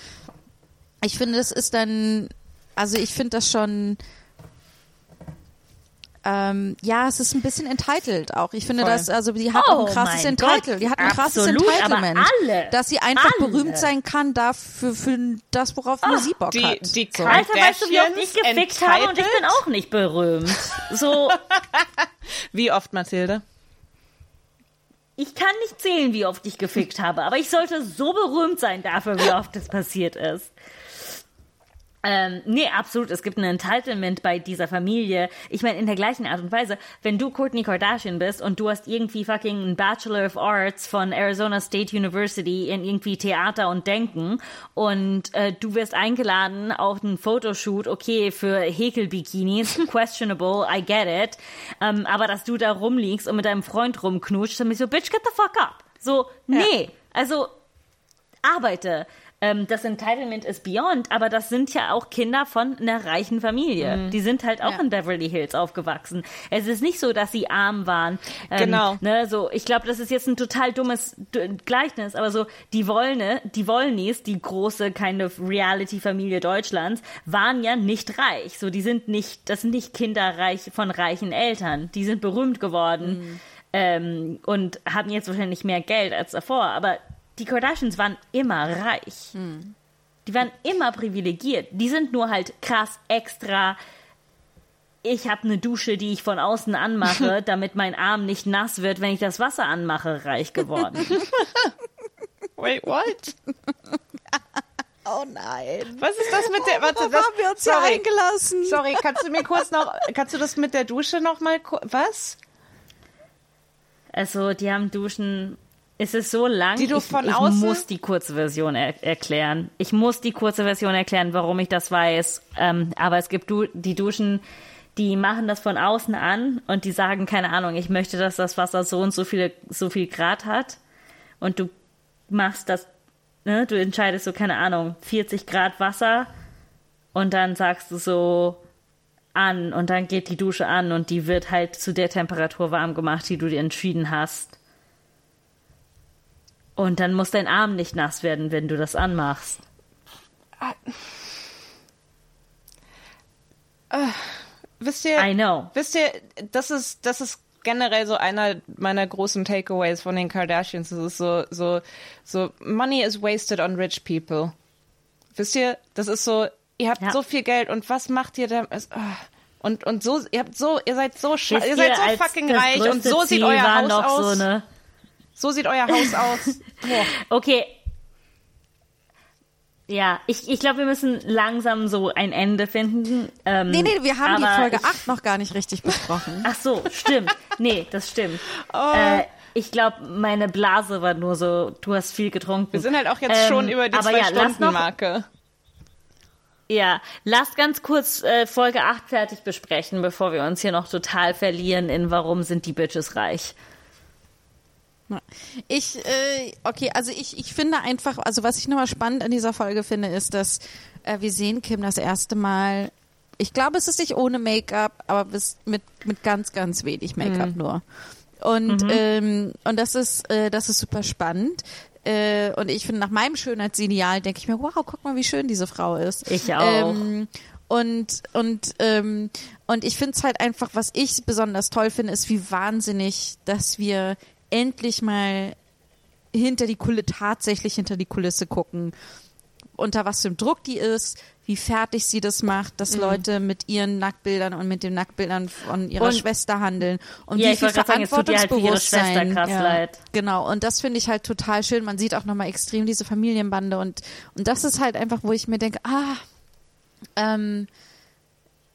ich finde, das ist dann, also ich finde das schon, ähm, ja, es ist ein bisschen entitled auch. Ich finde, dass also die hat oh auch ein krasses Entitled. Die hat ein krasses Absolut, Entitlement, alle, dass sie einfach alle. berühmt sein kann dafür für das, worauf oh, nur sie Bock die, hat. Die so. Alter, weißt du, wie oft ich gefickt entitled? habe und ich bin auch nicht berühmt. So. [laughs] wie oft, Mathilde? Ich kann nicht zählen, wie oft ich gefickt habe, aber ich sollte so berühmt sein dafür, wie oft das passiert ist. Ähm, nee, absolut. Es gibt ein Entitlement bei dieser Familie. Ich meine, in der gleichen Art und Weise, wenn du Courtney Kardashian bist und du hast irgendwie fucking einen Bachelor of Arts von Arizona State University in irgendwie Theater und Denken und äh, du wirst eingeladen auf einen Fotoshoot, okay, für Häkelbikinis, [laughs] questionable, I get it, ähm, aber dass du da rumliegst und mit deinem Freund rumknutscht, dann bist du so, bitch, get the fuck up. So, nee, ja. also arbeite ähm, das Entitlement ist beyond, aber das sind ja auch Kinder von einer reichen Familie. Mhm. Die sind halt auch Ja. in Beverly Hills aufgewachsen. Es ist nicht so, dass sie arm waren. Ähm, Genau. Ne, so, ich glaube, das ist jetzt ein total dummes Gleichnis, aber so, die Wollne, die Wollnis, die große kind of Reality-Familie Deutschlands, waren ja nicht reich. So, die sind nicht, das sind nicht Kinder reich von reichen Eltern. Die sind berühmt geworden ähm, und haben jetzt wahrscheinlich mehr Geld als davor. Aber die Kardashians waren immer reich. Die waren immer privilegiert. Die sind nur halt krass extra. Ich habe eine Dusche, die ich von außen anmache, [laughs] damit mein Arm nicht nass wird, wenn ich das Wasser anmache, reich geworden. [laughs] Wait, what? [laughs] Oh nein. Was ist das mit der, warte, das, haben wir uns hier sorry, eingelassen? sorry, kannst du mir kurz noch, kannst du das mit der Dusche noch mal, ku- was? Also, die haben Duschen. Es ist so lang. Die du ich, von ich außen- muss die kurze Version er erklären. Ich muss die kurze Version erklären, warum ich das weiß. Ähm, aber es gibt du die Duschen, die machen das von außen an und die sagen, keine Ahnung, ich möchte, dass das Wasser so und so viele, so viel Grad hat. Und du machst das, ne, du entscheidest so, keine Ahnung, 40 Grad Wasser und dann sagst du so an und dann geht die Dusche an und die wird halt zu der Temperatur warm gemacht, die du dir entschieden hast. Und dann muss dein Arm nicht nass werden, wenn du das anmachst. Wisst ihr, I know. wisst ihr, das ist, das ist generell so einer meiner großen Takeaways von den Kardashians. Das ist so, so, so, money is wasted on rich people. Wisst ihr, das ist so, ihr habt Ja. so viel Geld und was macht ihr da? Ah. Und, und so, ihr habt so, ihr seid so, ihr seid so fucking reich und so sieht Ziel euer Haus aus. So, eine, So sieht euer Haus [laughs] aus. Boah. okay. Ja, ich, ich glaube, wir müssen langsam so ein Ende finden. Ähm, Nee, nee, wir haben die Folge ich, 8 noch gar nicht richtig besprochen. Ach so, stimmt. Nee, das stimmt. Oh. Äh, ich glaube, meine Blase war nur so, du hast viel getrunken. Wir sind halt auch jetzt Ähm, schon über die ja, Zwei-Stunden-Marke. Ja, lasst ganz kurz äh, Folge 8 fertig besprechen, bevor wir uns hier noch total verlieren in warum sind die Bitches reich. Ich, äh, okay, also ich, ich finde einfach, also was ich nochmal spannend an dieser Folge finde, ist, dass äh, wir sehen Kim das erste Mal, ich glaube, es ist nicht ohne Make-up, aber mit, mit ganz, ganz wenig Make-up nur. Und, ähm, und das ist, äh, das ist super spannend. Äh, und ich finde, nach meinem Schönheitsideal denke ich mir, wow, guck mal, wie schön diese Frau ist. Ich auch. Ähm, und und ähm, und ich finde es halt einfach, was ich besonders toll finde, ist, wie wahnsinnig, dass wir endlich mal hinter die Kulisse, tatsächlich hinter die Kulisse gucken, unter was für einem Druck die ist, wie fertig sie das macht, Mhm. dass Leute mit ihren Nacktbildern und mit den Nacktbildern von ihrer Und- Schwester handeln und Ja, wie viel sagen, halt Verantwortungsbewusstsein. Schwester krass leid. Genau, und das finde ich halt total schön. Man sieht auch nochmal extrem diese Familienbande und, und das ist halt einfach, wo ich mir denke, ah, ähm,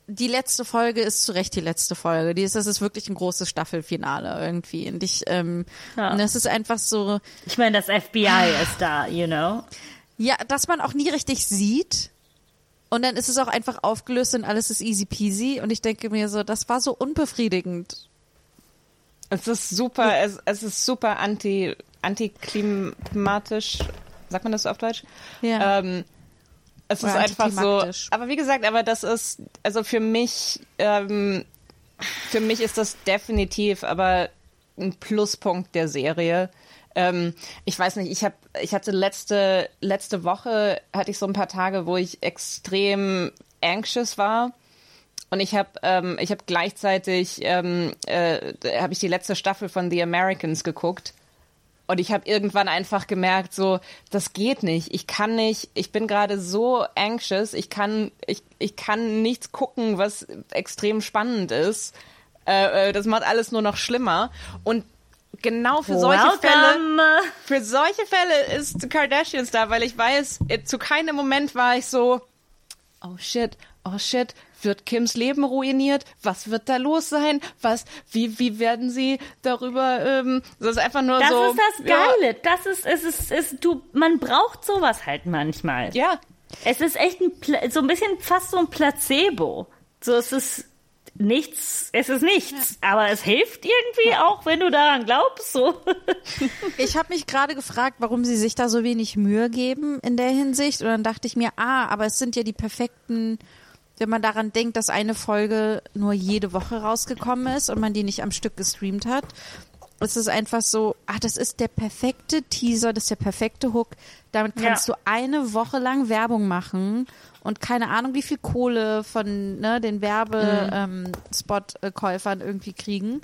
die letzte Folge ist zu Recht die letzte Folge. Die ist, das ist wirklich ein großes Staffelfinale irgendwie. Und ich, ähm, Ja. und das ist einfach so, Ich meine, das FBI ist da, you know. ja, dass man auch nie richtig sieht. Und dann ist es auch einfach aufgelöst und alles ist easy peasy. Und ich denke mir so, das war so unbefriedigend. Es ist super, es, es ist super anti, antiklimatisch. Sagt man das so auf Deutsch? Ja. Ähm, es ist einfach so. Aber wie gesagt, aber das ist, also für mich, ähm, für mich ist das definitiv aber ein Pluspunkt der Serie. Ähm, ich weiß nicht, ich habe, ich hatte letzte letzte Woche hatte ich so ein paar Tage, wo ich extrem anxious war. Und ich habe ähm, ich habe gleichzeitig ähm, äh, habe ich die letzte Staffel von The Americans geguckt und ich habe irgendwann einfach gemerkt, so das geht nicht. Ich kann nicht. Ich bin gerade so anxious. Ich kann ich ich kann nichts gucken, was extrem spannend ist. Äh, äh, das macht alles nur noch schlimmer. Und genau für solche Fälle Welcome. für solche Fälle ist Kardashians da, weil ich weiß, zu keinem Moment war ich so, oh shit, oh shit, wird Kims Leben ruiniert? Was wird da los sein? Was, wie, wie werden sie darüber, ähm, das ist einfach nur Das so. ist das Geile. Das ist, es ist, es ist, du, man braucht sowas halt manchmal. Ja, Es ist echt ein, so ein bisschen fast so ein Placebo. So, es ist, nichts, es ist nichts, aber es hilft irgendwie auch, wenn du daran glaubst. So. [laughs] Ich habe mich gerade gefragt, warum sie sich da so wenig Mühe geben in der Hinsicht. Und dann dachte ich mir, ah, aber es sind ja die perfekten, wenn man daran denkt, dass eine Folge nur jede Woche rausgekommen ist und man die nicht am Stück gestreamt hat. Es ist einfach so, ah, das ist der perfekte Teaser, das ist der perfekte Hook. Damit kannst Ja. du eine Woche lang Werbung machen und keine Ahnung, wie viel Kohle von ne, den Werbespot-Käufern irgendwie kriegen.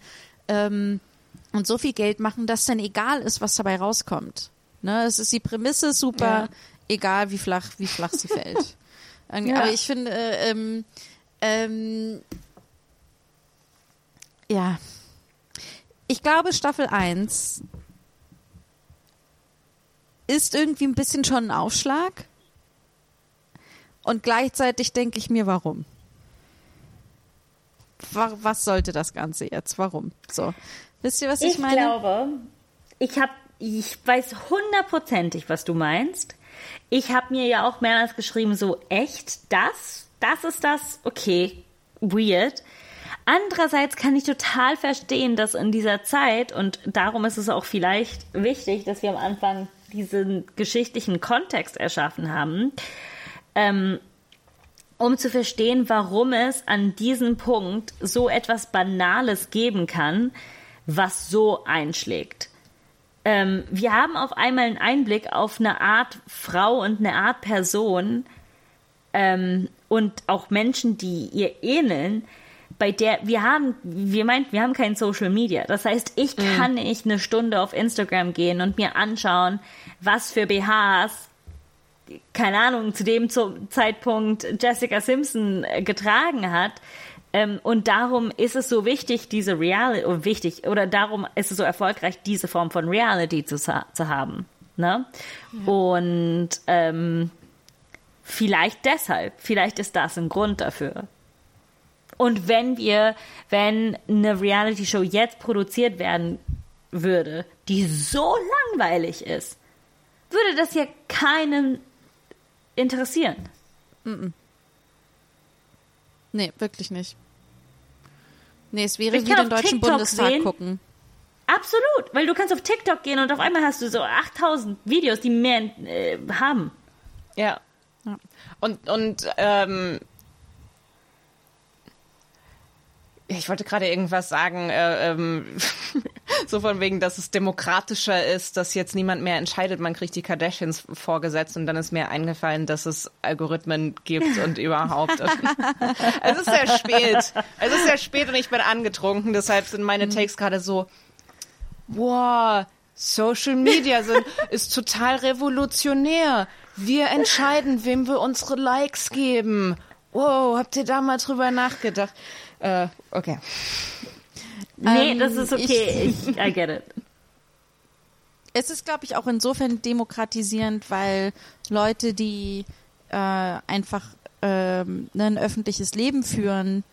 Ähm, und so viel Geld machen, dass dann egal ist, was dabei rauskommt. Ne, es ist die Prämisse super, Ja. egal wie flach, wie flach sie fällt. [laughs] Ähm, Ja. Aber ich finde, äh, ähm, ähm, ja, ich glaube, Staffel 1 ist irgendwie ein bisschen schon ein Aufschlag. Und gleichzeitig denke ich mir, warum? Wa- Was sollte das Ganze jetzt? Warum? So. Wisst ihr, was ich, Ich meine? glaube, ich habe, ich weiß hundertprozentig, was du meinst. Ich habe mir ja auch mehrmals geschrieben, so echt, das, das ist das, okay, weird. Andererseits kann ich total verstehen, dass in dieser Zeit, und darum ist es auch vielleicht wichtig, dass wir am Anfang diesen geschichtlichen Kontext erschaffen haben, ähm, um zu verstehen, warum es an diesem Punkt so etwas Banales geben kann, was so einschlägt. Ähm, wir haben auf einmal einen Einblick auf eine Art Frau und eine Art Person ähm, und auch Menschen, die ihr ähneln, bei der wir haben, wir meint, wir haben kein Social Media. Das heißt, ich kann nicht eine Stunde auf Instagram gehen und mir anschauen, was für BHs keine Ahnung, zu dem Zeitpunkt Jessica Simpson äh, getragen hat. Ähm, und darum ist es so wichtig, diese Reality, wichtig, oder darum ist es so erfolgreich, diese Form von Reality zu, zu haben. Ne? Und ähm, vielleicht deshalb, vielleicht ist das ein Grund dafür. Und wenn wir, wenn eine Reality-Show jetzt produziert werden würde, die so langweilig ist, würde das ja keinen interessieren. Nee, wirklich nicht. Nee, es wäre Ich wie den Deutschen TikTok Bundestag sehen. gucken. Absolut, weil du kannst auf TikTok gehen und auf einmal hast du so 8000 Videos, die mehr äh, haben. Ja. Ja. Und, und ähm, ich wollte gerade irgendwas sagen, äh, ähm, [laughs] [laughs] so von wegen, dass es demokratischer ist, dass jetzt niemand mehr entscheidet, man kriegt die Kardashians vorgesetzt und dann ist mir eingefallen, dass es Algorithmen gibt [laughs] und überhaupt. [laughs] es ist sehr spät. Es ist sehr spät und ich bin angetrunken, deshalb sind meine Takes gerade so, wow, Social Media sind, ist total revolutionär. Wir entscheiden, wem wir unsere Likes geben. Wow, habt ihr da mal drüber nachgedacht? Äh, okay. Nee, Ähm, das ist okay. Ich, I get it. [laughs] Es ist, glaube ich, auch insofern demokratisierend, weil Leute, die äh, einfach ne, ein öffentliches Leben führen,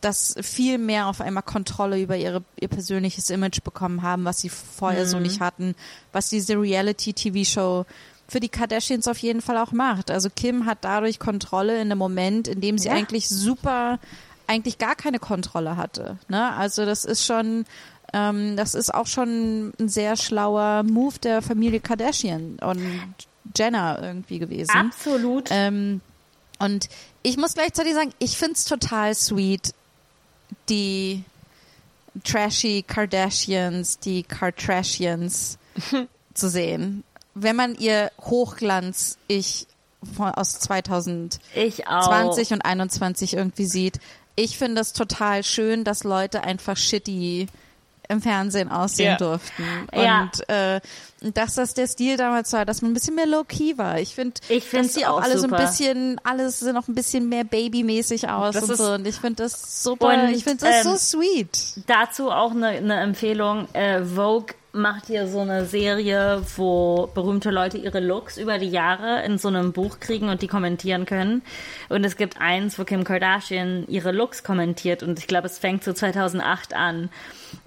das viel mehr auf einmal Kontrolle über ihre, ihr persönliches Image bekommen haben, was sie vorher so nicht hatten, was diese Reality-TV-Show für die Kardashians auf jeden Fall auch macht. Also Kim hat dadurch Kontrolle in einem Moment, in dem sie Ja. eigentlich super, eigentlich gar keine Kontrolle hatte. Ne? Also das ist schon, ähm, das ist auch schon ein sehr schlauer Move der Familie Kardashian und Jenner irgendwie gewesen. Absolut. Ähm, und ich muss gleichzeitig sagen, ich find's total sweet, die trashy Kardashians, die Kardashians [laughs] zu sehen. Wenn man ihr Hochglanz ich von, aus 2020 ich auch. und 21 irgendwie sieht. Ich finde es total schön, dass Leute einfach shitty im Fernsehen aussehen Ja. durften. Ja. Und äh, dass das der Stil damals war, dass man ein bisschen mehr low-key war. Ich finde, Ich dass die auch, auch alle super. so ein bisschen, alles sehen noch ein bisschen mehr babymäßig aus Das und ist- so. Und ich finde das super, Und, ich finde das ähm, so sweet. Dazu auch eine, eine Empfehlung. Äh, Vogue macht hier so eine Serie, wo berühmte Leute ihre Looks über die Jahre in so einem Buch kriegen und die kommentieren können. Und es gibt eins, wo Kim Kardashian ihre Looks kommentiert und ich glaube, es fängt so 2008 an.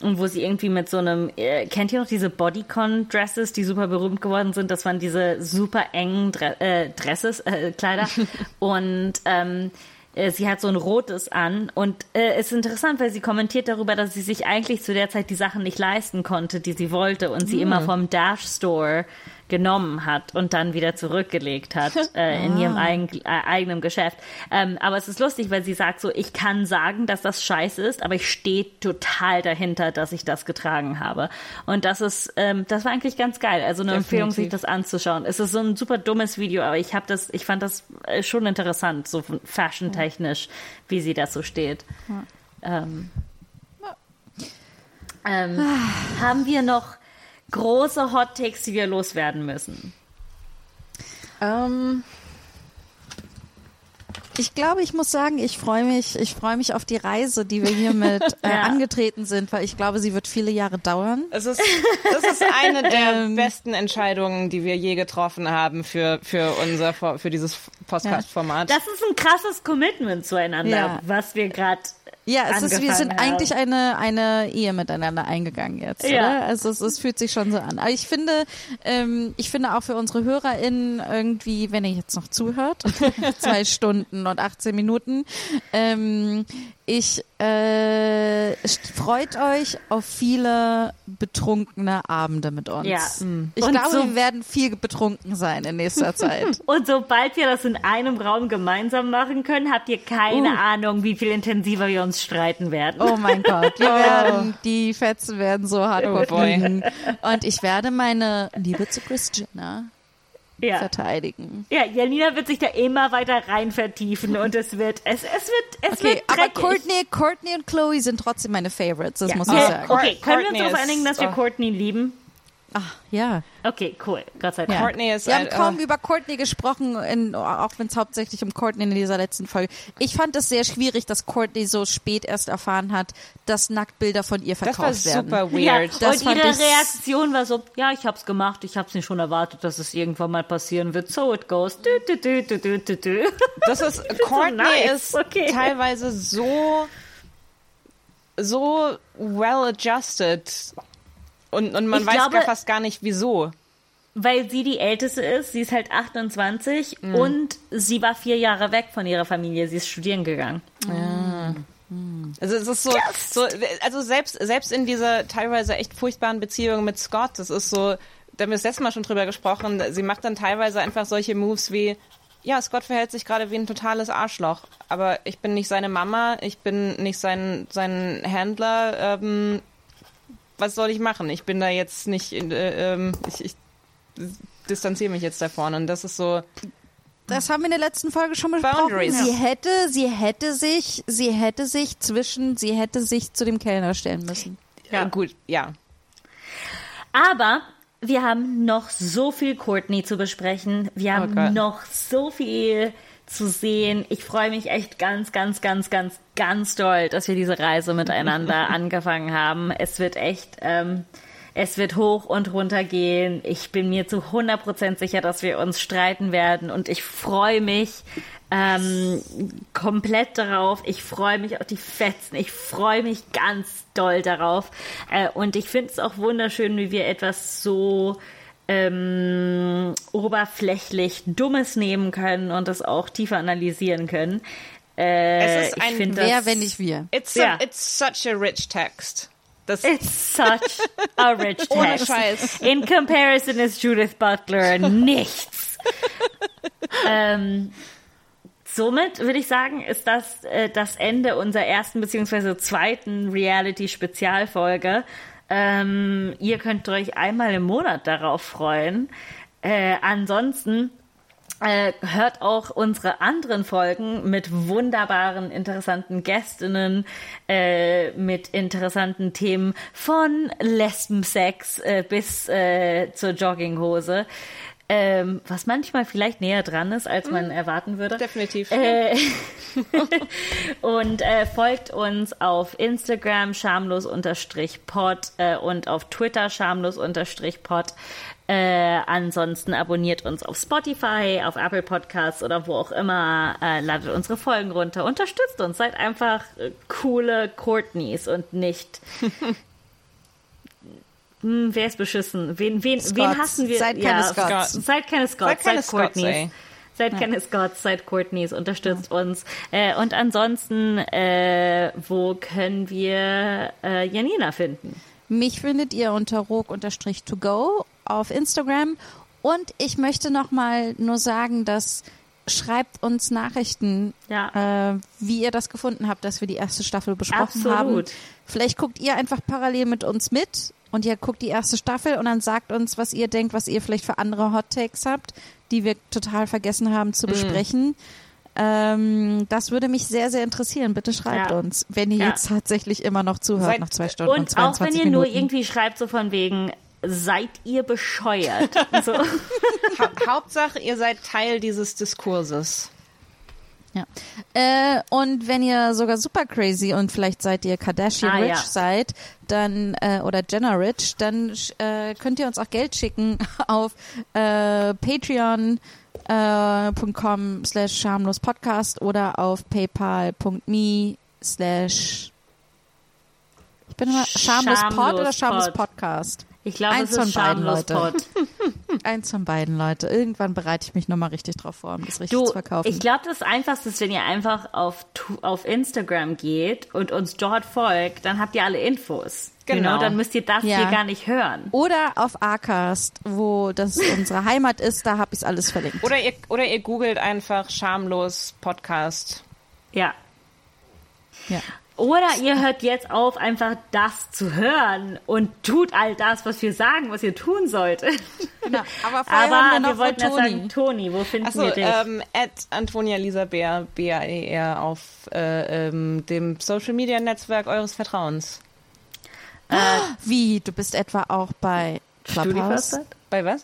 Und wo sie irgendwie mit so einem, äh, kennt ihr noch diese Bodycon-Dresses, die super berühmt geworden sind? Das waren diese super engen Dre äh, Dresses, äh, Kleider. [laughs] und ähm, äh, sie hat so ein rotes an und äh, es ist interessant, weil sie kommentiert darüber, dass sie sich eigentlich zu der Zeit die Sachen nicht leisten konnte, die sie wollte und sie immer vom Dash Store genommen hat und dann wieder zurückgelegt hat [laughs] äh, in ihrem eigen, äh, eigenen Geschäft. Ähm, aber es ist lustig, weil sie sagt so, ich kann sagen, dass das scheiße ist, aber ich stehe total dahinter, dass ich das getragen habe. Und das ist, ähm, das war eigentlich ganz geil. Also eine Empfehlung, sich das anzuschauen. Es ist so ein super dummes Video, aber ich habe das, ich fand das äh, schon interessant, so fashion-technisch, wie sie das so steht. Ähm, ähm, haben wir noch große Hot Takes, die wir loswerden müssen? Ähm, Ich glaube, ich muss sagen, ich freue mich, ich freue mich auf die Reise, die wir hiermit [laughs] äh, Ja. angetreten sind, weil ich glaube, sie wird viele Jahre dauern. es ist, das ist eine der [laughs] besten Entscheidungen, die wir je getroffen haben für, für unser, For- für dieses Podcast-Format. Das ist ein krasses Commitment zueinander, Ja. was wir gerade Ja, es ist, wir sind haben. eigentlich eine, eine Ehe miteinander eingegangen jetzt, Ja. oder? Also es, es fühlt sich schon so an. Aber ich finde, ähm, ich finde auch für unsere HörerInnen irgendwie, wenn ihr jetzt noch zuhört, [laughs] zwei Stunden und 18 Minuten, ähm, ich äh, freut euch auf viele betrunkene Abende mit uns. Ja. Ich Und glaube, so- wir werden viel betrunken sein in nächster Zeit. [laughs] Und sobald wir das in einem Raum gemeinsam machen können, habt ihr keine Uh. Ahnung, wie viel intensiver wir uns streiten werden. Oh mein Gott, wir [laughs] werden, die Fetzen werden so hardcore Oh boy. fliegen. Und ich werde meine Liebe zu Christina ja. verteidigen. ja, Janina wird sich da immer weiter rein vertiefen und es wird, es, es wird, es Okay, wird aber dreckig. Courtney, Courtney und Chloe sind trotzdem meine Favorites, das ja. muss ich sagen. Okay, können wir uns darauf einigen, dass wir oh. Courtney lieben? Ach, ja. Okay, cool. Gott sei ja. Dank. Courtney ist Wir haben ein- kaum oh. über Courtney gesprochen, in, auch wenn es hauptsächlich um Courtney in dieser letzten Folge. Ich fand es sehr schwierig, dass Courtney so spät erst erfahren hat, dass Nacktbilder von ihr Das verkauft war werden. super Ja, weird. Das und ihre Reaktion war so, ja, ich hab's gemacht, ich hab's nicht schon erwartet, dass es irgendwann mal passieren wird. So it goes. Du, du, du, du, du, du, du. Das ist, [laughs] Courtney nice. ist Okay. teilweise so, so well adjusted. Und, und man Ich weiß glaube- gar fast gar nicht, wieso. Weil sie die Älteste ist, sie ist halt 28 und sie war vier Jahre weg von ihrer Familie, sie ist studieren gegangen. Also es ist so, so also selbst, selbst in dieser teilweise echt furchtbaren Beziehung mit Scott, das ist so, da haben wir das letzte Mal schon drüber gesprochen, sie macht dann teilweise einfach solche Moves wie, ja, Scott verhält sich gerade wie ein totales Arschloch, aber ich bin nicht seine Mama, ich bin nicht sein, sein Händler, ähm, was soll ich machen? Ich bin da jetzt nicht, in, äh, ähm, ich, ich distanziere mich jetzt davon und das ist so, Das haben wir in der letzten Folge schon besprochen. Boundaries. Sie hätte, sie hätte sich, sie hätte sich zwischen, sie hätte sich zu dem Kellner stellen müssen. ja. gut, ja. Aber wir haben noch so viel Courtney zu besprechen. Wir haben Gott. noch so viel zu sehen. Ich freue mich echt ganz, ganz, ganz, ganz, ganz doll, dass wir diese Reise miteinander [laughs] angefangen haben. Es wird echt, ähm, es wird hoch und runter gehen. Ich bin mir zu 100% sicher, dass wir uns streiten werden und ich freue mich ähm, komplett darauf. Ich freue mich auf die Fetzen. Ich freue mich ganz doll darauf. Äh, und ich finde es auch wunderschön, wie wir etwas so ähm, oberflächlich Dummes nehmen können und das auch tiefer analysieren können. Äh, Es ist ich ein Wer, das- wenn nicht wir? It's, Ja. a, it's such a rich text. Das, It's such a rich [laughs] Ohne text. Scheiß. In comparison is Judith Butler nichts. [laughs] ähm, somit würde ich sagen, ist das äh, das Ende unserer ersten beziehungsweise zweiten Reality-Spezialfolge. Ähm, ihr könnt euch einmal im Monat darauf freuen. Äh, ansonsten äh, hört auch unsere anderen Folgen mit wunderbaren, interessanten Gästinnen, äh, mit interessanten Themen von Lesbensex äh, bis äh, zur Jogginghose. Ähm, was manchmal vielleicht näher dran ist, als man erwarten würde. definitiv. Äh, [laughs] und äh, folgt uns auf Instagram schamlos-pod äh, und auf Twitter schamlos-pod. Äh, ansonsten abonniert uns auf Spotify, auf Apple Podcasts oder wo auch immer. Äh, ladet unsere Folgen runter. Unterstützt uns. Seid einfach äh, coole Courtneys und nicht. [laughs] Hm, wer ist beschissen? Wen, wen, wen hassen wir? Seid keine Scots. Seid keine Scots. Seid keine seid Scots, Courtneys. ey. Seid Kenneth Scott, seid Courtneys, unterstützt uns. Äh, und ansonsten, äh, wo können wir äh, Janina finden? Mich findet ihr unter rog-to-go auf Instagram. Und ich möchte noch mal nur sagen, dass schreibt uns Nachrichten, Ja. äh, wie ihr das gefunden habt, dass wir die erste Staffel besprochen Absolut. haben. Vielleicht guckt ihr einfach parallel mit uns mit und ihr guckt die erste Staffel und dann sagt uns, was ihr denkt, was ihr vielleicht für andere Hot Takes habt, die wir total vergessen haben Mhm. zu besprechen. Ähm, das würde mich sehr, sehr interessieren. Bitte schreibt Ja. uns, wenn ihr Ja. jetzt tatsächlich immer noch zuhört Seid- nach zwei Stunden und, Und auch 22 wenn ihr nur Minuten. irgendwie schreibt, so von wegen, seid ihr bescheuert? [laughs] so. Ha Hauptsache, ihr seid Teil dieses Diskurses. Ja. Äh, und wenn ihr sogar super crazy und vielleicht seid ihr Kardashian Ah, Rich ja. seid, dann äh, oder Jenner Rich, dann äh, könnt ihr uns auch Geld schicken [laughs] auf äh, Patreon äh, .com slash schamlos podcast oder auf paypal.me slash ich bin immer schamlos pod oder schamlos Pod. Podcast? Ich glaube, Eins es ist von beiden, schamlos Leute. [laughs] Eins von beiden, Leute. Irgendwann bereite ich mich nochmal richtig drauf vor, um das richtig Du, zu verkaufen. ich glaube, das Einfachste ist, wenn ihr einfach auf, auf Instagram geht und uns dort folgt, dann habt ihr alle Infos. Genau. You know, dann müsst ihr das Ja. hier gar nicht hören. Oder auf Acast, wo das unsere Heimat ist, da habe ich alles verlinkt. Oder ihr, oder ihr googelt einfach schamlos Podcast. Ja. Ja. Oder ihr hört jetzt auf, einfach das zu hören und tut all das, was wir sagen, was ihr tun solltet. Genau. Aber vorher Aber haben wir wir, noch wollten von ja Toni. sagen, Toni, wo finden Achso, wir dich? ähm, at Antonia Lisa Bär, B-A-E-R, auf äh, ähm, dem Social Media Netzwerk eures Vertrauens. Wie? Du bist etwa auch bei Clubhouse? Bei was?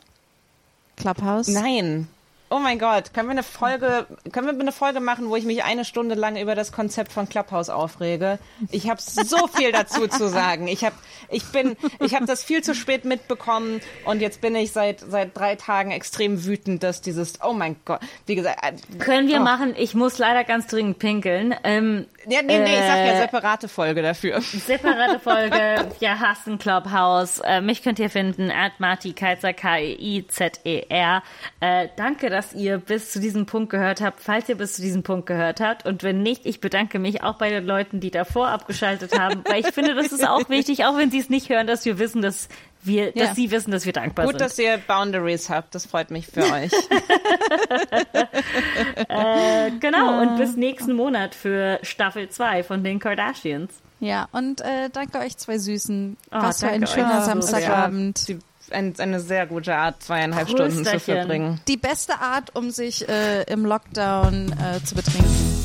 Clubhouse? Nein. Oh mein Gott, können wir eine Folge, können wir eine Folge machen, wo ich mich eine Stunde lang über das Konzept von Clubhouse aufrege? Ich habe so viel dazu zu sagen. Ich habe, ich bin, ich habe das viel zu spät mitbekommen und jetzt bin ich seit seit drei Tagen extrem wütend, dass dieses, oh mein Gott, wie gesagt, äh, Können wir oh. machen, ich muss leider ganz dringend pinkeln. Ähm, Ja, nee, nee, ich sag ja Äh, separate Folge dafür. Separate Folge, [laughs] wir hassen Clubhouse. Äh, mich könnt ihr finden, at Marti Keizer, K-E-I-Z-E-R. Äh, danke, dass ihr bis zu diesem Punkt gehört habt, falls ihr bis zu diesem Punkt gehört habt. Und wenn nicht, ich bedanke mich auch bei den Leuten, die davor abgeschaltet haben, weil ich finde, das ist auch [laughs] wichtig, auch wenn sie es nicht hören, dass wir wissen, dass wir, Ja. dass sie wissen, dass wir dankbar Gut, sind. dass ihr Boundaries habt. Das freut mich für [laughs] euch. Äh, genau, und bis nächsten Monat für Staffel 2 von den Kardashians. Ja, und äh, danke euch zwei Süßen. Oh, Was für ein schöner so Samstagabend. Ein, eine sehr gute Art, zweieinhalb Stunden zu verbringen. Die beste Art, um sich äh, im Lockdown äh, zu betrinken.